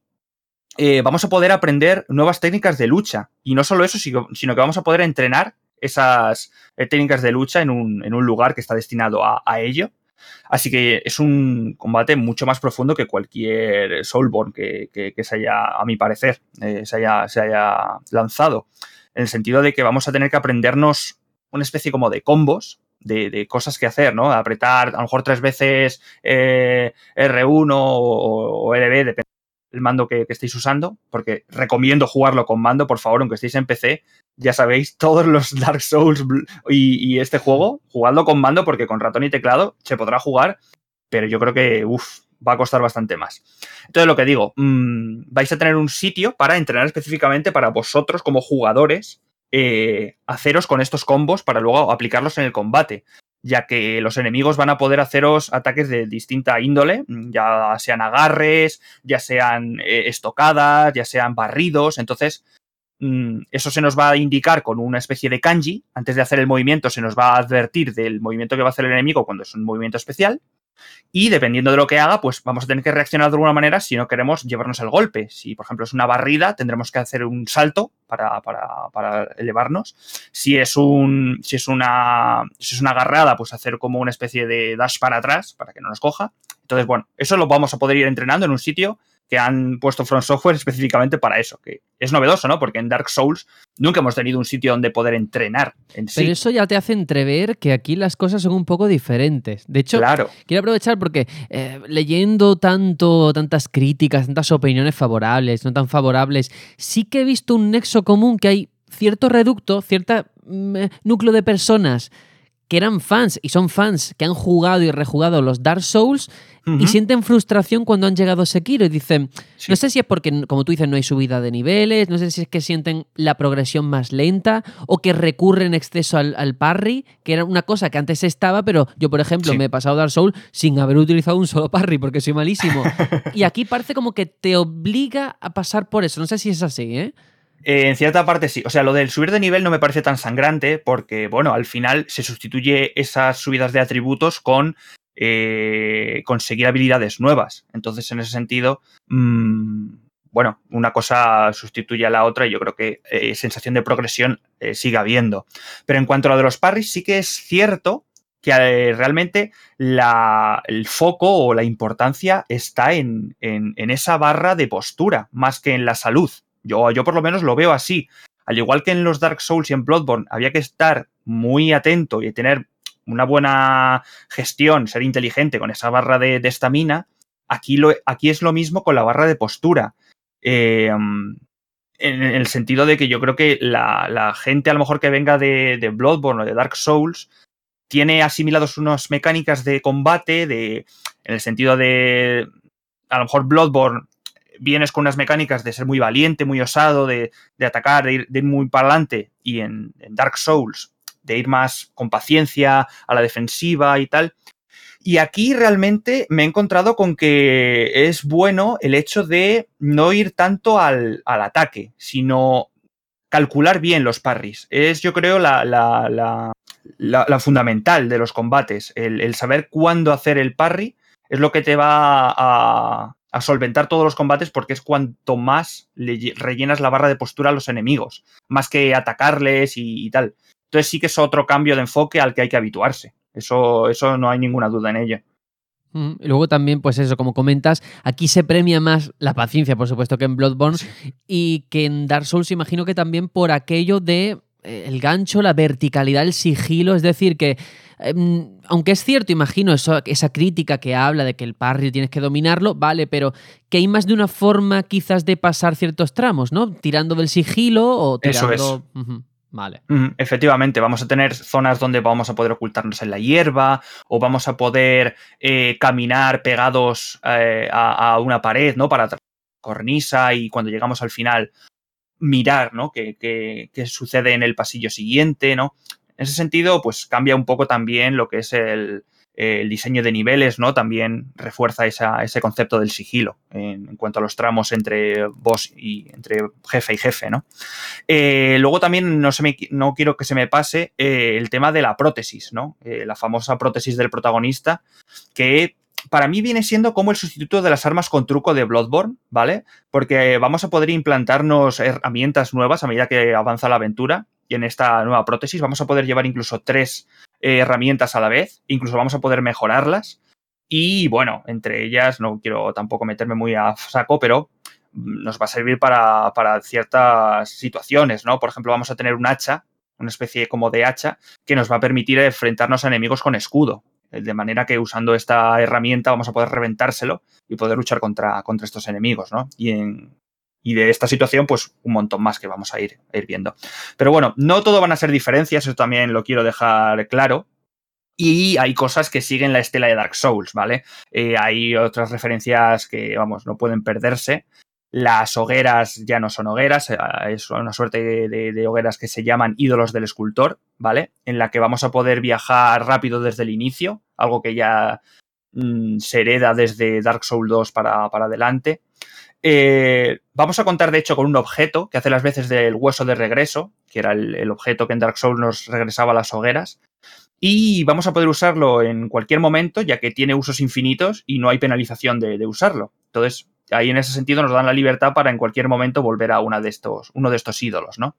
eh, vamos a poder aprender nuevas técnicas de lucha. Y no solo eso, sino, que vamos a poder entrenar esas eh, técnicas de lucha en un, lugar que está destinado a ello. Así que es un combate mucho más profundo que cualquier Soulborn que, se haya, a mi parecer, eh, se, haya, se, haya, lanzado. En el sentido de que vamos a tener que aprendernos una especie como de combos, de, cosas que hacer, ¿no? Apretar a lo mejor tres veces eh, R1 o, o LB, depende el mando que, estéis usando, porque recomiendo jugarlo con mando, por favor, aunque estéis en PC, ya sabéis, todos los Dark Souls y, este juego, jugadlo con mando, porque con ratón y teclado se podrá jugar, pero yo creo que, uff, va a costar bastante más. Entonces, lo que digo, mm, vais a tener un sitio para entrenar específicamente para vosotros como jugadores, eh, haceros con estos combos para luego aplicarlos en el combate ya que los enemigos van a poder haceros ataques de distinta índole, ya sean agarres, ya sean eh, estocadas, ya sean barridos, entonces mm, eso se nos va a indicar con una especie de kanji, antes de hacer el movimiento se nos va a advertir del movimiento que va a hacer el enemigo cuando es un movimiento especial, y dependiendo de lo que haga, pues vamos a tener que reaccionar de alguna manera si no queremos llevarnos el golpe. Si, por ejemplo, es una barrida, tendremos que hacer un salto para, elevarnos. Si es, un, si, es una, si es una agarrada, pues hacer como una especie de dash para atrás para que no nos coja. Entonces, bueno, eso lo vamos a poder ir entrenando en un sitio que han puesto Front Software específicamente para eso, que es novedoso, ¿no? Porque en Dark Souls nunca hemos tenido un sitio donde poder entrenar en sí. Pero eso ya te hace entrever que aquí las cosas son un poco diferentes. De hecho, quiero aprovechar porque eh, leyendo tanto, tantas críticas, tantas opiniones favorables, no tan favorables, sí que he visto un nexo común que hay cierto reducto, cierto mm, núcleo de personas que eran fans y son fans que han jugado y rejugado los Dark Souls y sienten frustración cuando han llegado a Sekiro y dicen, no sé si es porque, como tú dices, no hay subida de niveles, no sé si es que sienten la progresión más lenta o que recurren exceso al, parry, que era una cosa que antes estaba, pero yo, por ejemplo, me he pasado Dark Souls sin haber utilizado un solo parry porque soy malísimo. y aquí parece como que te obliga a pasar por eso, no sé si es así, ¿eh? En cierta parte sí. O sea, lo del subir de nivel no me parece tan sangrante porque, bueno, al final se sustituye esas subidas de atributos con eh, conseguir habilidades nuevas. Entonces, en ese sentido, mm, bueno, una cosa sustituye a la otra y yo creo que eh, sensación de progresión eh, sigue habiendo. Pero en cuanto a lo de los parries, sí que es cierto que realmente el foco o la importancia está en, esa barra de postura, más que en la salud. Yo, yo por lo menos lo veo así. Al igual que en los Dark Souls y en Bloodborne había que estar muy atento y tener una buena gestión, ser inteligente con esa barra de estamina, aquí, aquí es lo mismo con la barra de postura. Em, en, el sentido de que yo creo que la, gente a lo mejor que venga de, de, Bloodborne o de Dark Souls tiene asimilados unas mecánicas de combate, de, en el sentido de, a lo mejor Bloodborne vienes con unas mecánicas de ser muy valiente, muy osado, de, atacar, de ir, muy para adelante, y en, Dark Souls, de ir más con paciencia a la defensiva y tal. Y aquí realmente me he encontrado con que es bueno el hecho de no ir tanto al, ataque, sino calcular bien los parries. Es, yo creo, la, fundamental de los combates. El, saber cuándo hacer el parry es lo que te va a, a solventar todos los combates porque es cuanto más le rellenas la barra de postura a los enemigos, más que atacarles y, tal. Entonces sí que es otro cambio de enfoque al que hay que habituarse. Eso, eso no hay ninguna duda en ello. Mm, luego también, pues eso, como comentas, aquí se premia más la paciencia, por supuesto, que en Bloodborne y que en Dark Souls imagino que también por aquello de el gancho, la verticalidad, el sigilo, es decir, que em, aunque es cierto, imagino eso, esa crítica que habla de que el parry tienes que dominarlo, vale, pero que hay más de una forma quizás de pasar ciertos tramos, ¿no? Tirando del sigilo o tirando... Eso es. Vale. Efectivamente, vamos a tener zonas donde vamos a poder ocultarnos en la hierba o vamos a poder eh, caminar pegados eh, a, una pared, ¿no? Para cornisa y cuando llegamos al final mirar, ¿no? Qué, qué, sucede en el pasillo siguiente, ¿no? En ese sentido, pues cambia un poco también lo que es el, diseño de niveles, ¿no? También refuerza ese concepto del sigilo en, cuanto a los tramos entre boss y entre jefe y jefe, ¿no? Eh, luego también no, se me, no quiero que se me pase eh, el tema de la prótesis, ¿no? Eh, la famosa prótesis del protagonista, que para mí viene siendo como el sustituto de las armas con truco de Bloodborne, ¿vale? Porque vamos a poder implantarnos herramientas nuevas a medida que avanza la aventura. Y en esta nueva prótesis vamos a poder llevar incluso tres eh, herramientas a la vez, incluso vamos a poder mejorarlas. Y bueno, entre ellas, no quiero tampoco meterme muy a saco, pero nos va a servir para, para ciertas situaciones, ¿no? Por ejemplo, vamos a tener un hacha, una especie como de hacha, que nos va a permitir enfrentarnos a enemigos con escudo. De manera que usando esta herramienta vamos a poder reventárselo y poder luchar contra, contra estos enemigos, ¿no? Y en, y de esta situación, pues un montón más que vamos a ir, ir viendo. Pero bueno, no todo van a ser diferencias, eso también lo quiero dejar claro. Y hay cosas que siguen la estela de Dark Souls, ¿vale? Eh, hay otras referencias que, vamos, no pueden perderse. Las hogueras ya no son hogueras, eh, es una suerte de, hogueras que se llaman ídolos del escultor, ¿vale? En la que vamos a poder viajar rápido desde el inicio, algo que ya mm, se hereda desde Dark Souls 2 para, para adelante. Eh, vamos a contar, de hecho, con un objeto que hace las veces del hueso de regreso, que era el, objeto que en Dark Souls nos regresaba a las hogueras. Y vamos a poder usarlo en cualquier momento, ya que tiene usos infinitos y no hay penalización de, usarlo. Entonces, ahí en ese sentido nos dan la libertad para en cualquier momento volver a una de estos, uno de estos ídolos, ¿no?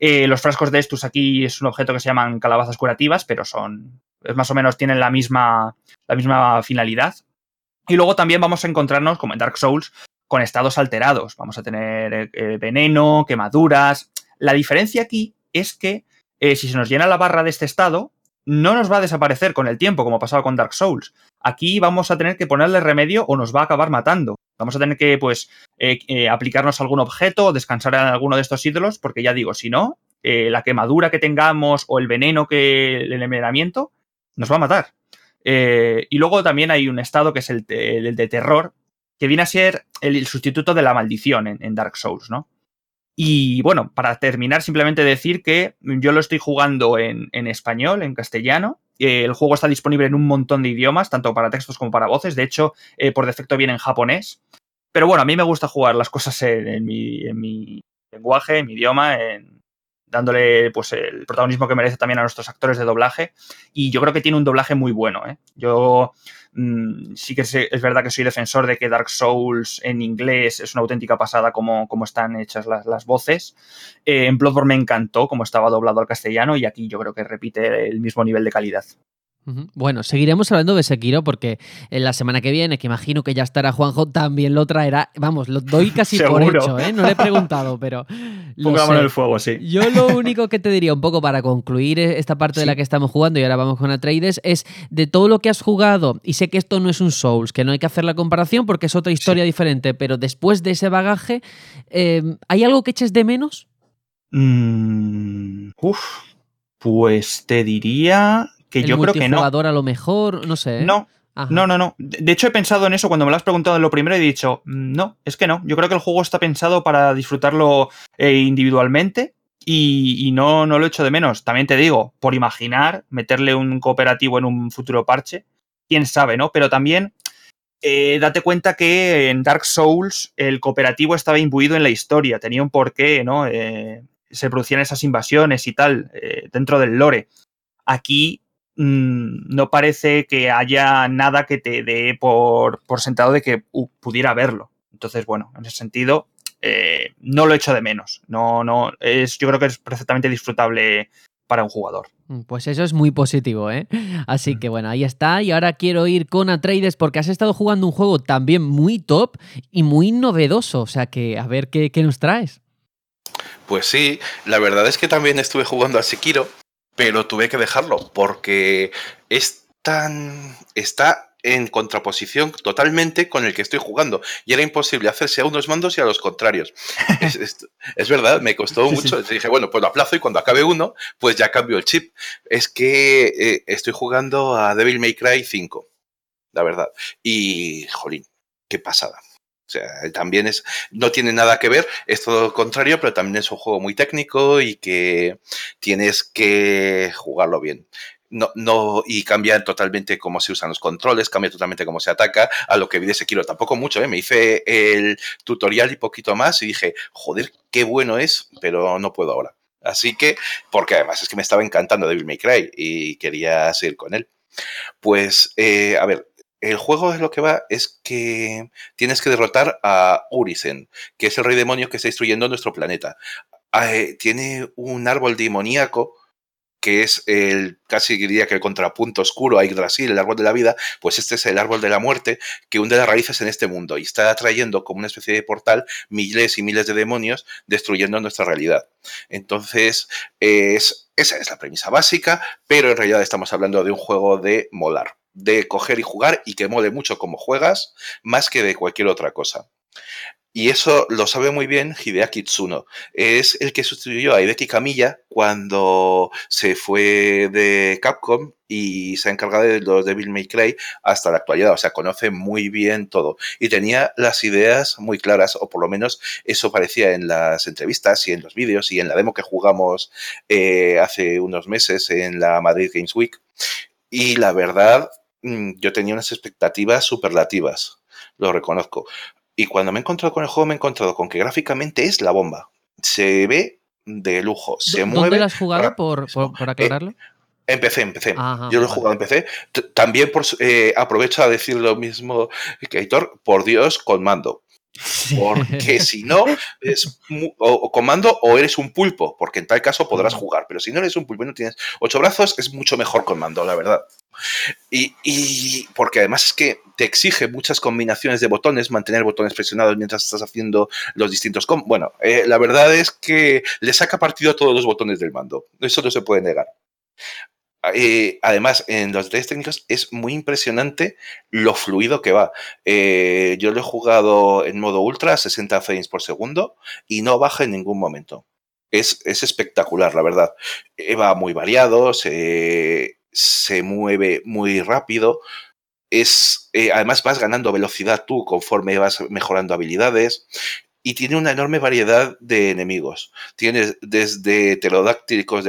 Eh, los frascos de estos aquí es un objeto que se llaman calabazas curativas, pero son, más o menos tienen la misma, la misma finalidad. Y luego también vamos a encontrarnos, como en Dark Souls, con estados alterados. Vamos a tener eh, eh, veneno, quemaduras. La diferencia aquí es que si se nos llena la barra de este estado, no nos va a desaparecer con el tiempo, como ha pasado con Dark Souls. Aquí vamos a tener que ponerle remedio o nos va a acabar matando. Vamos a tener que, pues, aplicarnos algún objeto o descansar en alguno de estos ídolos, porque ya digo, si no, la quemadura que tengamos o el veneno que el envenenamiento nos va a matar. y luego también hay un estado que es el de terror, que viene a ser el, sustituto de la maldición en, Dark Souls, ¿no? Y bueno, para terminar, simplemente decir que yo lo estoy jugando en, español, en castellano. el juego está disponible en un montón de idiomas, tanto para textos como para voces. De hecho, eh, por defecto viene en japonés. Pero bueno, a mí me gusta jugar las cosas en, mi, en mi, lenguaje, en mi idioma, dándole pues el protagonismo que merece también a nuestros actores de doblaje. Y yo creo que tiene un doblaje muy bueno. ¿eh? Yo Mm, sí que es verdad que soy defensor de que Dark Souls en inglés es una auténtica pasada como, están hechas las, voces. Eh, en Bloodborne me encantó como estaba doblado al castellano y aquí yo creo que repite el mismo nivel de calidad. Bueno, seguiremos hablando de Sekiro porque en la semana que viene, que imagino que ya estará Juanjo, también lo traerá. Vamos, lo doy casi por hecho, ¿eh? No le he preguntado, pero. Pongamos en el fuego, sí. Yo lo único que te diría, un poco para concluir esta parte de la que estamos jugando y ahora vamos con Atreides, es de todo lo que has jugado, y sé que esto no es un Souls, que no hay que hacer la comparación porque es otra historia diferente, pero después de ese bagaje, em, ¿hay algo que eches de menos? Mm, uf, pues te diría que yo creo que no. a lo mejor, no sé. No. No, no, no. De hecho, he pensado en eso cuando me lo has preguntado en lo primero y he dicho, mm, no, es que no. Yo creo que el juego está pensado para disfrutarlo eh, individualmente y, no, no lo echo de menos. También te digo, por imaginar, meterle un cooperativo en un futuro parche, quién sabe, ¿no? Pero también eh, date cuenta que en Dark Souls el cooperativo estaba imbuido en la historia, tenía un porqué, ¿no? Eh, se producían esas invasiones y tal eh, dentro del lore. Aquí mm, no parece que haya nada que te dé por, sentado de que uh, pudiera verlo. Entonces, bueno, en ese sentido, eh, no lo echo de menos. No, no, es, yo creo que es perfectamente disfrutable para un jugador. Mm, pues eso es muy positivo, ¿eh? Así mm. que bueno, ahí está. Y ahora quiero ir con Atreides porque has estado jugando un juego también muy top y muy novedoso. O sea que a ver qué, qué nos traes. Pues sí, la verdad es que también estuve jugando a Sekiro, pero tuve que dejarlo porque es tan. está en contraposición totalmente con el que estoy jugando. Y era imposible hacerse a unos mandos y a los contrarios. es, verdad, me costó mucho. Dije, bueno, pues lo aplazo y cuando acabe uno, pues ya cambio el chip. Es que eh, estoy jugando a Devil May Cry 5, la verdad. Y, jolín, qué pasada. O sea, también es, no tiene nada que ver, es todo lo contrario, pero también es un juego muy técnico y que tienes que jugarlo bien no, no, y cambia totalmente cómo se usan los controles, cambia totalmente cómo se ataca, a lo que vi de Sekiro tampoco mucho, ¿eh? me hice el tutorial y poquito más y dije, joder, qué bueno es, pero no puedo ahora. Así que, porque además es que me estaba encantando Devil May Cry y quería seguir con él. Pues, eh, a ver, el juego es lo que va es que tienes que derrotar a Urisen, que es el rey demonio que está destruyendo nuestro planeta. Ah, eh, tiene un árbol demoníaco que es el casi diría que el contrapunto oscuro a Yggdrasil, el árbol de la vida, pues este es el árbol de la muerte que hunde las raíces en este mundo y está atrayendo como una especie de portal miles y miles de demonios destruyendo nuestra realidad. Entonces, es, esa es la premisa básica, pero en realidad estamos hablando de un juego de molar, de coger y jugar y que mole mucho como juegas, más que de cualquier otra cosa. Y eso lo sabe muy bien Hideaki Tsuno. Es el que sustituyó a Hideki Kamiya cuando se fue de Capcom y se ha encargado de los Devil May Cry hasta la actualidad. O sea, conoce muy bien todo. Y tenía las ideas muy claras, o por lo menos eso parecía en las entrevistas y en los vídeos y en la demo que jugamos eh, hace unos meses en la Madrid Games Week. Y la verdad, yo tenía unas expectativas superlativas lo reconozco. Y cuando me he encontrado con el juego, me he encontrado con que gráficamente es la bomba. Se ve de lujo, se mueve. ¿Dónde lo has jugado, por, por, aclararlo? Eh, empecé, empecé. Yo lo he jugado en PC. También por, eh, aprovecho a decir lo mismo que Aitor, por Dios, con mando. Porque si no, es o, comando o eres un pulpo, porque en tal caso podrás jugar, pero si no eres un pulpo y no tienes ocho brazos, es mucho mejor con mando, la verdad. Y, porque además es que te exige muchas combinaciones de botones, mantener botones presionados mientras estás haciendo los distintos... bueno, eh, la verdad es que le saca partido a todos los botones del mando, eso no se puede negar. Eh, además, en los detalles técnicos es muy impresionante lo fluido que va. Eh, yo lo he jugado en modo ultra, 60 frames por segundo, y no baja en ningún momento. Es, es espectacular, la verdad. Eh, va muy variado, se, se mueve muy rápido. Es, además vas ganando velocidad tú conforme vas mejorando habilidades y tiene una enorme variedad de enemigos. Tienes desde pterodáctilos,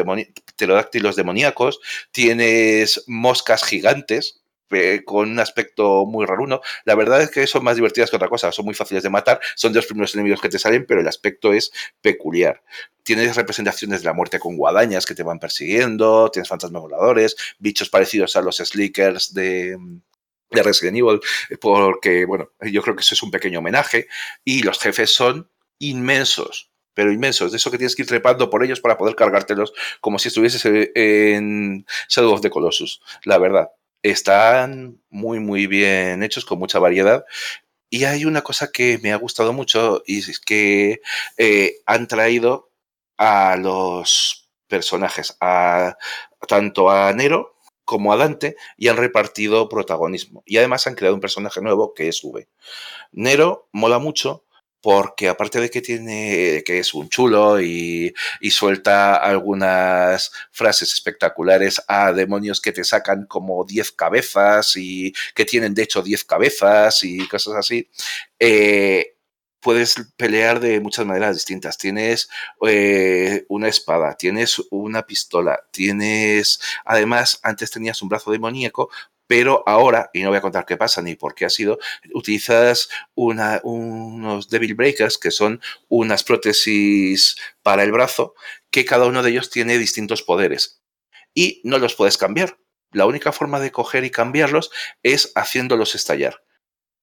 demoníacos, tienes moscas gigantes, con un aspecto muy raro. La verdad es que son más divertidas que otra cosa, son muy fáciles de matar, son de los primeros enemigos que te salen, pero el aspecto es peculiar. Tienes representaciones de la muerte con guadañas que te van persiguiendo, tienes fantasmas voladores, bichos parecidos a los slickers de, de Resident Evil, porque, bueno, yo creo que eso es un pequeño homenaje, y los jefes son inmensos, pero inmensos, de eso que tienes que ir trepando por ellos para poder cargártelos como si estuvieses en Shadow of the Colossus, la verdad. Están muy, muy bien hechos, con mucha variedad. Y hay una cosa que me ha gustado mucho y es que eh, han traído a los personajes, a, tanto a Nero como a Dante y han repartido protagonismo. Y además han creado un personaje nuevo que es V. Nero mola mucho porque aparte de que tiene que es un chulo y, y, suelta algunas frases espectaculares a demonios que te sacan como 10 cabezas y que tienen de hecho 10 cabezas y cosas así, eh, puedes pelear de muchas maneras distintas. Tienes eh, una espada, tienes una pistola, tienes, además, antes tenías un brazo demoníaco pero ahora, y no voy a contar qué pasa ni por qué ha sido, utilizas unos Devil Breakers, que son unas prótesis para el brazo, que cada uno de ellos tiene distintos poderes. Y no los puedes cambiar. La única forma de coger y cambiarlos es haciéndolos estallar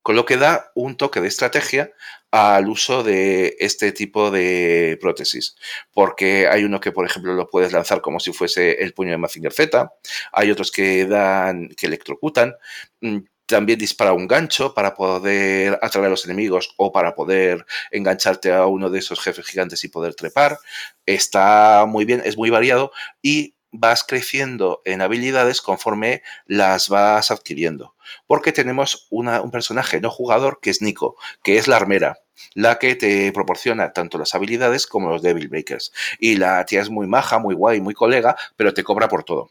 con lo que da un toque de estrategia al uso de este tipo de prótesis. Porque hay uno que, por ejemplo, lo puedes lanzar como si fuese el puño de Mazinger Z, hay otros que dan, que electrocutan, mm, también dispara un gancho para poder atraer a los enemigos o para poder engancharte a uno de esos jefes gigantes y poder trepar. Está muy bien, es muy variado y vas creciendo en habilidades conforme las vas adquiriendo. Porque tenemos un personaje no jugador que es Nico, que es la armera, la que te proporciona tanto las habilidades como los Devil Breakers. Y la tía es muy maja, muy guay, muy colega, pero te cobra por todo.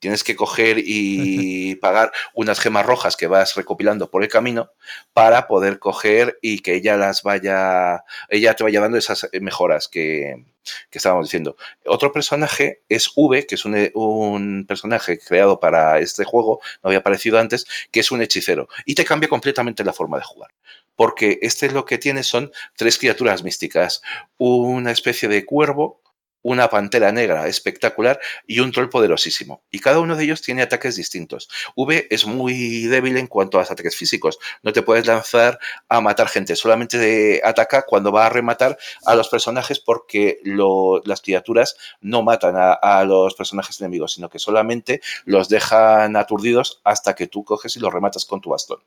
Tienes que coger y pagar unas gemas rojas que vas recopilando por el camino para poder coger y que ella las vaya, ella te vaya dando esas mejoras que, que estábamos diciendo. Otro personaje es V, que es un, un, personaje creado para este juego, no había aparecido antes, que es un hechicero y te cambia completamente la forma de jugar. Porque este lo que tiene son tres criaturas místicas, una especie de cuervo, una pantera negra espectacular y un troll poderosísimo. Y cada uno de ellos tiene ataques distintos. V es muy débil en cuanto a los ataques físicos. No te puedes lanzar a matar gente. Solamente ataca cuando va a rematar a los personajes porque las criaturas no matan a, a, los personajes enemigos, sino que solamente los dejan aturdidos hasta que tú coges y los rematas con tu bastón.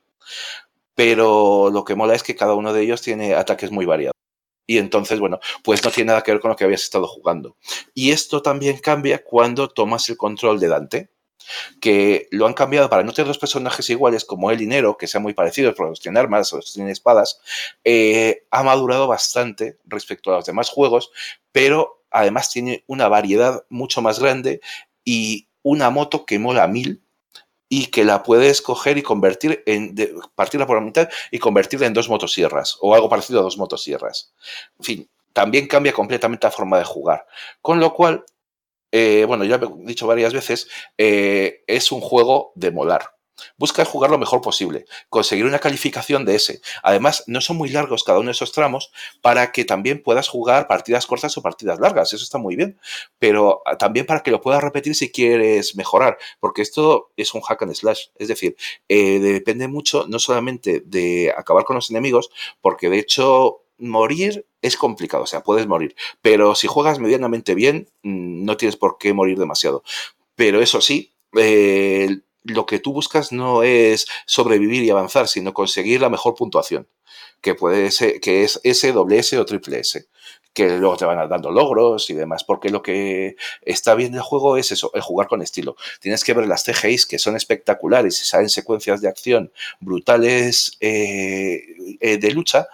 Pero lo que mola es que cada uno de ellos tiene ataques muy variados. Y entonces, bueno, pues no tiene nada que ver con lo que habías estado jugando. Y esto también cambia cuando tomas el control de Dante, que lo han cambiado para no tener dos personajes iguales como él y Nero, que sean muy parecidos, porque los tienen armas, los tienen espadas, eh, ha madurado bastante respecto a los demás juegos, pero además tiene una variedad mucho más grande y una moto que mola mil y que la puedes coger y convertir en, partirla por la mitad y convertirla en dos motosierras o algo parecido a dos motosierras. En fin, también cambia completamente la forma de jugar. Con lo cual, eh, bueno, ya he dicho varias veces, eh, es un juego de molar. Busca jugar lo mejor posible, conseguir una calificación de ese. Además, no son muy largos cada uno de esos tramos para que también puedas jugar partidas cortas o partidas largas. Eso está muy bien. Pero ah, también para que lo puedas repetir si quieres mejorar, porque esto es un hack and slash. Es decir, eh, depende mucho no solamente de acabar con los enemigos, porque de hecho morir es complicado, o sea, puedes morir. Pero si juegas medianamente bien, mm, no tienes por qué morir demasiado. Pero eso sí, eh, lo que tú buscas no es sobrevivir y avanzar, sino conseguir la mejor puntuación, que puede ser, que es S, doble S o triple S, que luego te van dando logros y demás, porque lo que está bien del juego es eso, el jugar con estilo. Tienes que ver las CGIs que son espectaculares y salen secuencias de acción brutales eh, eh, de lucha,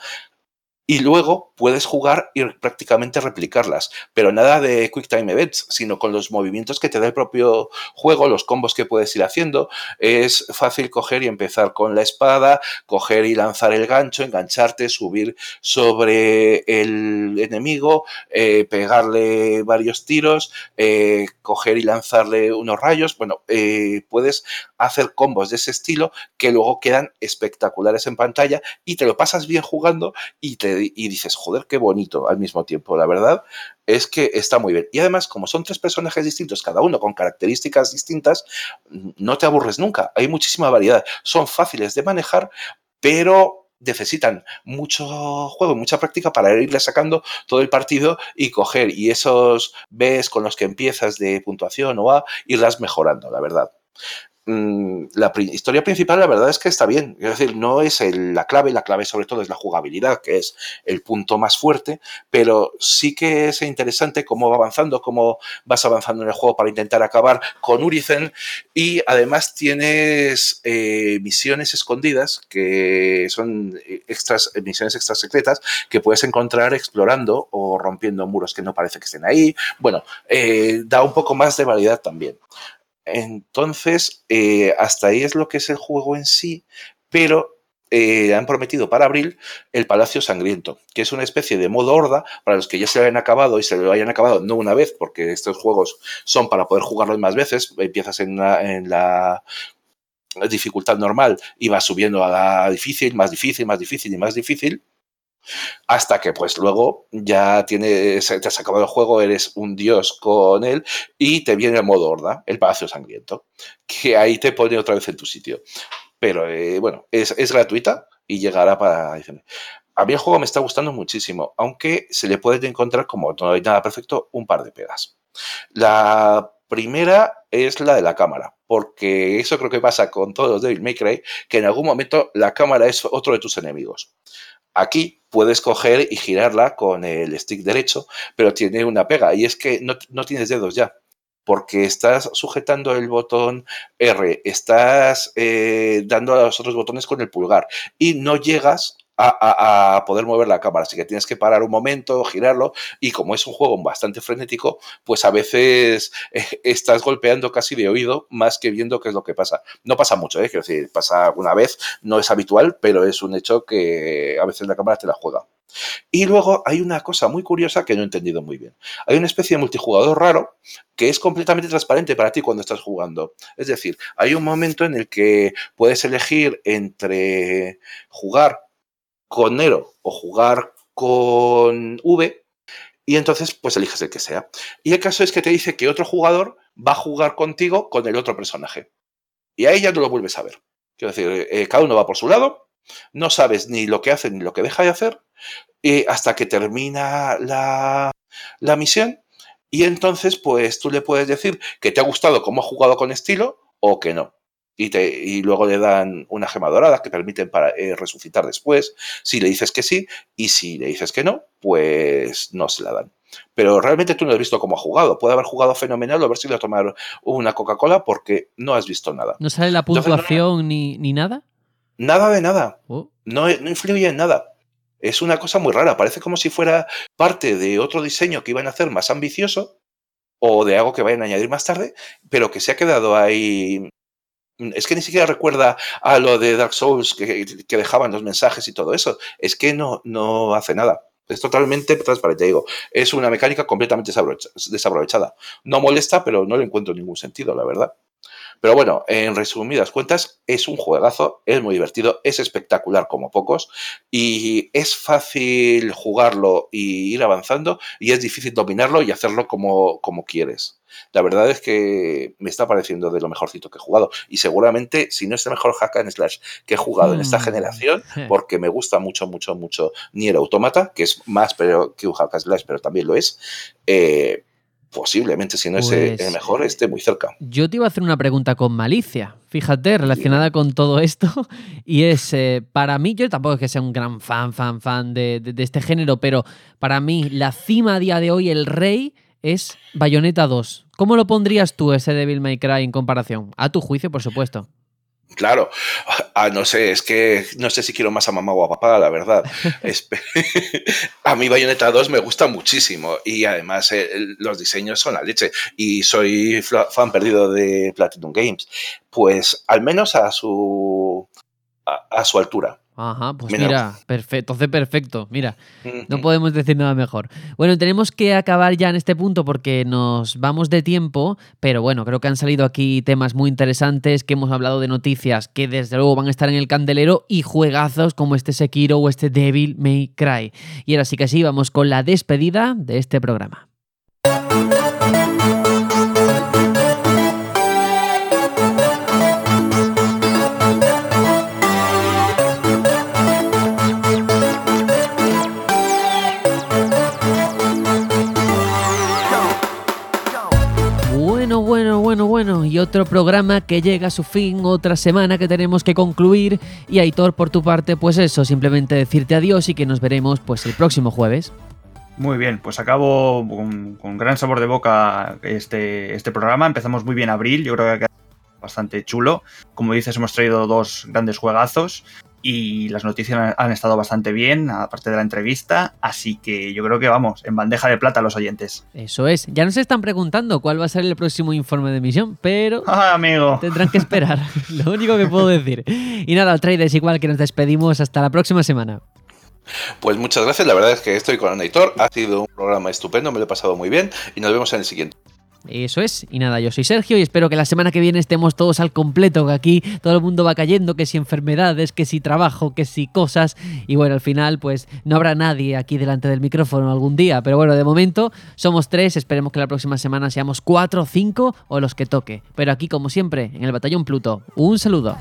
y luego puedes jugar y prácticamente replicarlas, pero nada de Quick Time Events, sino con los movimientos que te da el propio juego, los combos que puedes ir haciendo. Es fácil coger y empezar con la espada, coger y lanzar el gancho, engancharte, subir sobre el enemigo, eh, pegarle varios tiros, eh, coger y lanzarle unos rayos. Bueno, eh, puedes hacer combos de ese estilo que luego quedan espectaculares en pantalla y te lo pasas bien jugando y te y dices, joder, qué bonito al mismo tiempo. La verdad es que está muy bien. Y además, como son tres personajes distintos, cada uno con características distintas, no te aburres nunca. Hay muchísima variedad. Son fáciles de manejar, pero necesitan mucho juego, mucha práctica para irle sacando todo el partido y coger y esos Bs con los que empiezas de puntuación o A, irlas mejorando, la verdad. Mm, la historia principal, la verdad es que está bien. Es decir, no es la clave, la clave sobre todo es la jugabilidad, que es el punto más fuerte, pero sí que es interesante cómo va avanzando, cómo vas avanzando en el juego para intentar acabar con Urizen. Y además tienes eh, misiones escondidas, que son extras, misiones extra secretas, que puedes encontrar explorando o rompiendo muros que no parece que estén ahí. Bueno, eh, da un poco más de variedad también. Entonces, eh, hasta ahí es lo que es el juego en sí, pero eh, han prometido para abril el Palacio Sangriento, que es una especie de modo horda para los que ya se lo hayan acabado y se lo hayan acabado no una vez, porque estos juegos son para poder jugarlos más veces. Empiezas en la, dificultad normal y vas subiendo a la difícil, más difícil, más difícil y más difícil. Hasta que pues luego ya tienes, te has acabado el juego, eres un dios con él y te viene el modo horda, el palacio sangriento, que ahí te pone otra vez en tu sitio. Pero eh, bueno, es, gratuita y llegará para... A mí el juego me está gustando muchísimo, aunque se le puede encontrar, como no hay nada perfecto, un par de pegas. La primera es la de la cámara, porque eso creo que pasa con todos los Devil May Cry, que en algún momento la cámara es otro de tus enemigos. Aquí puedes coger y girarla con el stick derecho, pero tiene una pega y es que no, tienes dedos ya porque estás sujetando el botón R, estás eh, dando a los otros botones con el pulgar y no llegas a, poder mover la cámara. Así que tienes que parar un momento, girarlo, y como es un juego bastante frenético, pues a veces eh, estás golpeando casi de oído más que viendo qué es lo que pasa. No pasa mucho, ¿eh? quiero decir, pasa alguna vez, no es habitual, pero es un hecho que a veces la cámara te la juega. Y luego hay una cosa muy curiosa que no he entendido muy bien. Hay una especie de multijugador raro que es completamente transparente para ti cuando estás jugando. Es decir, hay un momento en el que puedes elegir entre jugar con Nero o jugar con V, y entonces pues eliges el que sea. Y el caso es que te dice que otro jugador va a jugar contigo con el otro personaje. Y ahí ya no lo vuelves a ver. Quiero decir, eh, cada uno va por su lado, no sabes ni lo que hace ni lo que deja de hacer, y hasta que termina la, la misión. Y entonces, pues tú le puedes decir que te ha gustado cómo ha jugado con estilo o que no y, luego le dan una gema dorada que permiten para, eh, resucitar después, si le dices que sí, y si le dices que no, pues no se la dan. Pero realmente tú no has visto cómo ha jugado. Puede haber jugado fenomenal o haber sido a tomar una Coca-Cola porque no has visto nada. ¿No sale la puntuación ni, nada? Nada de nada. Oh. No, no influye en nada. Es una cosa muy rara. Parece como si fuera parte de otro diseño que iban a hacer más ambicioso o de algo que vayan a añadir más tarde, pero que se ha quedado ahí es que ni siquiera recuerda a lo de Dark Souls que, dejaban los mensajes y todo eso. Es que no, no hace nada. Es totalmente transparente, digo. Es una mecánica completamente desaprovechada. No molesta, pero no le encuentro ningún sentido, la verdad. Pero bueno, en resumidas cuentas, es un juegazo, es muy divertido, es espectacular como pocos y es fácil jugarlo y ir avanzando y es difícil dominarlo y hacerlo como, como quieres. La verdad es que me está pareciendo de lo mejorcito que he jugado y seguramente si no es el mejor hack and slash que he jugado en esta hmm. generación, porque me gusta mucho, mucho, mucho Nier Automata, que es más pero, que un hack and slash, pero también lo es, eh, posiblemente, si no es el pues, mejor, esté muy cerca. Yo te iba a hacer una pregunta con malicia, fíjate, relacionada con todo esto. Y es, eh, para mí, yo tampoco es que sea un gran fan, fan, fan de, este género, pero para mí, la cima a día de hoy, el rey, es Bayonetta 2. ¿Cómo lo pondrías tú ese Devil May Cry en comparación? A tu juicio, por supuesto. Claro, ah, no sé, es que no sé si quiero más a mamá o a papá, la verdad. a mí Bayonetta 2 me gusta muchísimo y además eh, los diseños son la leche y soy fan perdido de Platinum Games. Pues al menos a su, a su altura. Ajá, pues mira, perfecto, entonces perfecto, mira, no podemos decir nada mejor. Bueno, tenemos que acabar ya en este punto porque nos vamos de tiempo, pero bueno, creo que han salido aquí temas muy interesantes, que hemos hablado de noticias que desde luego van a estar en el candelero y juegazos como este Sekiro o este Devil May Cry. Y ahora sí que sí, vamos con la despedida de este programa. Y otro programa que llega a su fin, otra semana que tenemos que concluir. Y Aitor, por tu parte, pues eso, simplemente decirte adiós y que nos veremos pues el próximo jueves. Muy bien, pues acabo con, gran sabor de boca este, este programa. Empezamos muy bien abril, yo creo que ha quedado bastante chulo. Como dices, hemos traído dos grandes juegazos y las noticias han estado bastante bien, aparte de la entrevista, así que yo creo que vamos, en bandeja de plata los oyentes. Eso es, ya nos están preguntando cuál va a ser el próximo informe de misión, pero ah, amigo. tendrán que esperar, lo único que puedo decir. Y nada, traders igual que nos despedimos hasta la próxima semana. Pues muchas gracias, la verdad es que estoy con Anaitor, ha sido un programa estupendo, me lo he pasado muy bien y nos vemos en el siguiente. Eso es. Y nada, yo soy Sergio y espero que la semana que viene estemos todos al completo, que aquí todo el mundo va cayendo, que si enfermedades, que si trabajo, que si cosas. Y bueno, al final pues no habrá nadie aquí delante del micrófono algún día. Pero bueno, de momento somos tres, esperemos que la próxima semana seamos cuatro, cinco o los que toque. Pero aquí como siempre, en el Batallón Pluto, un saludo.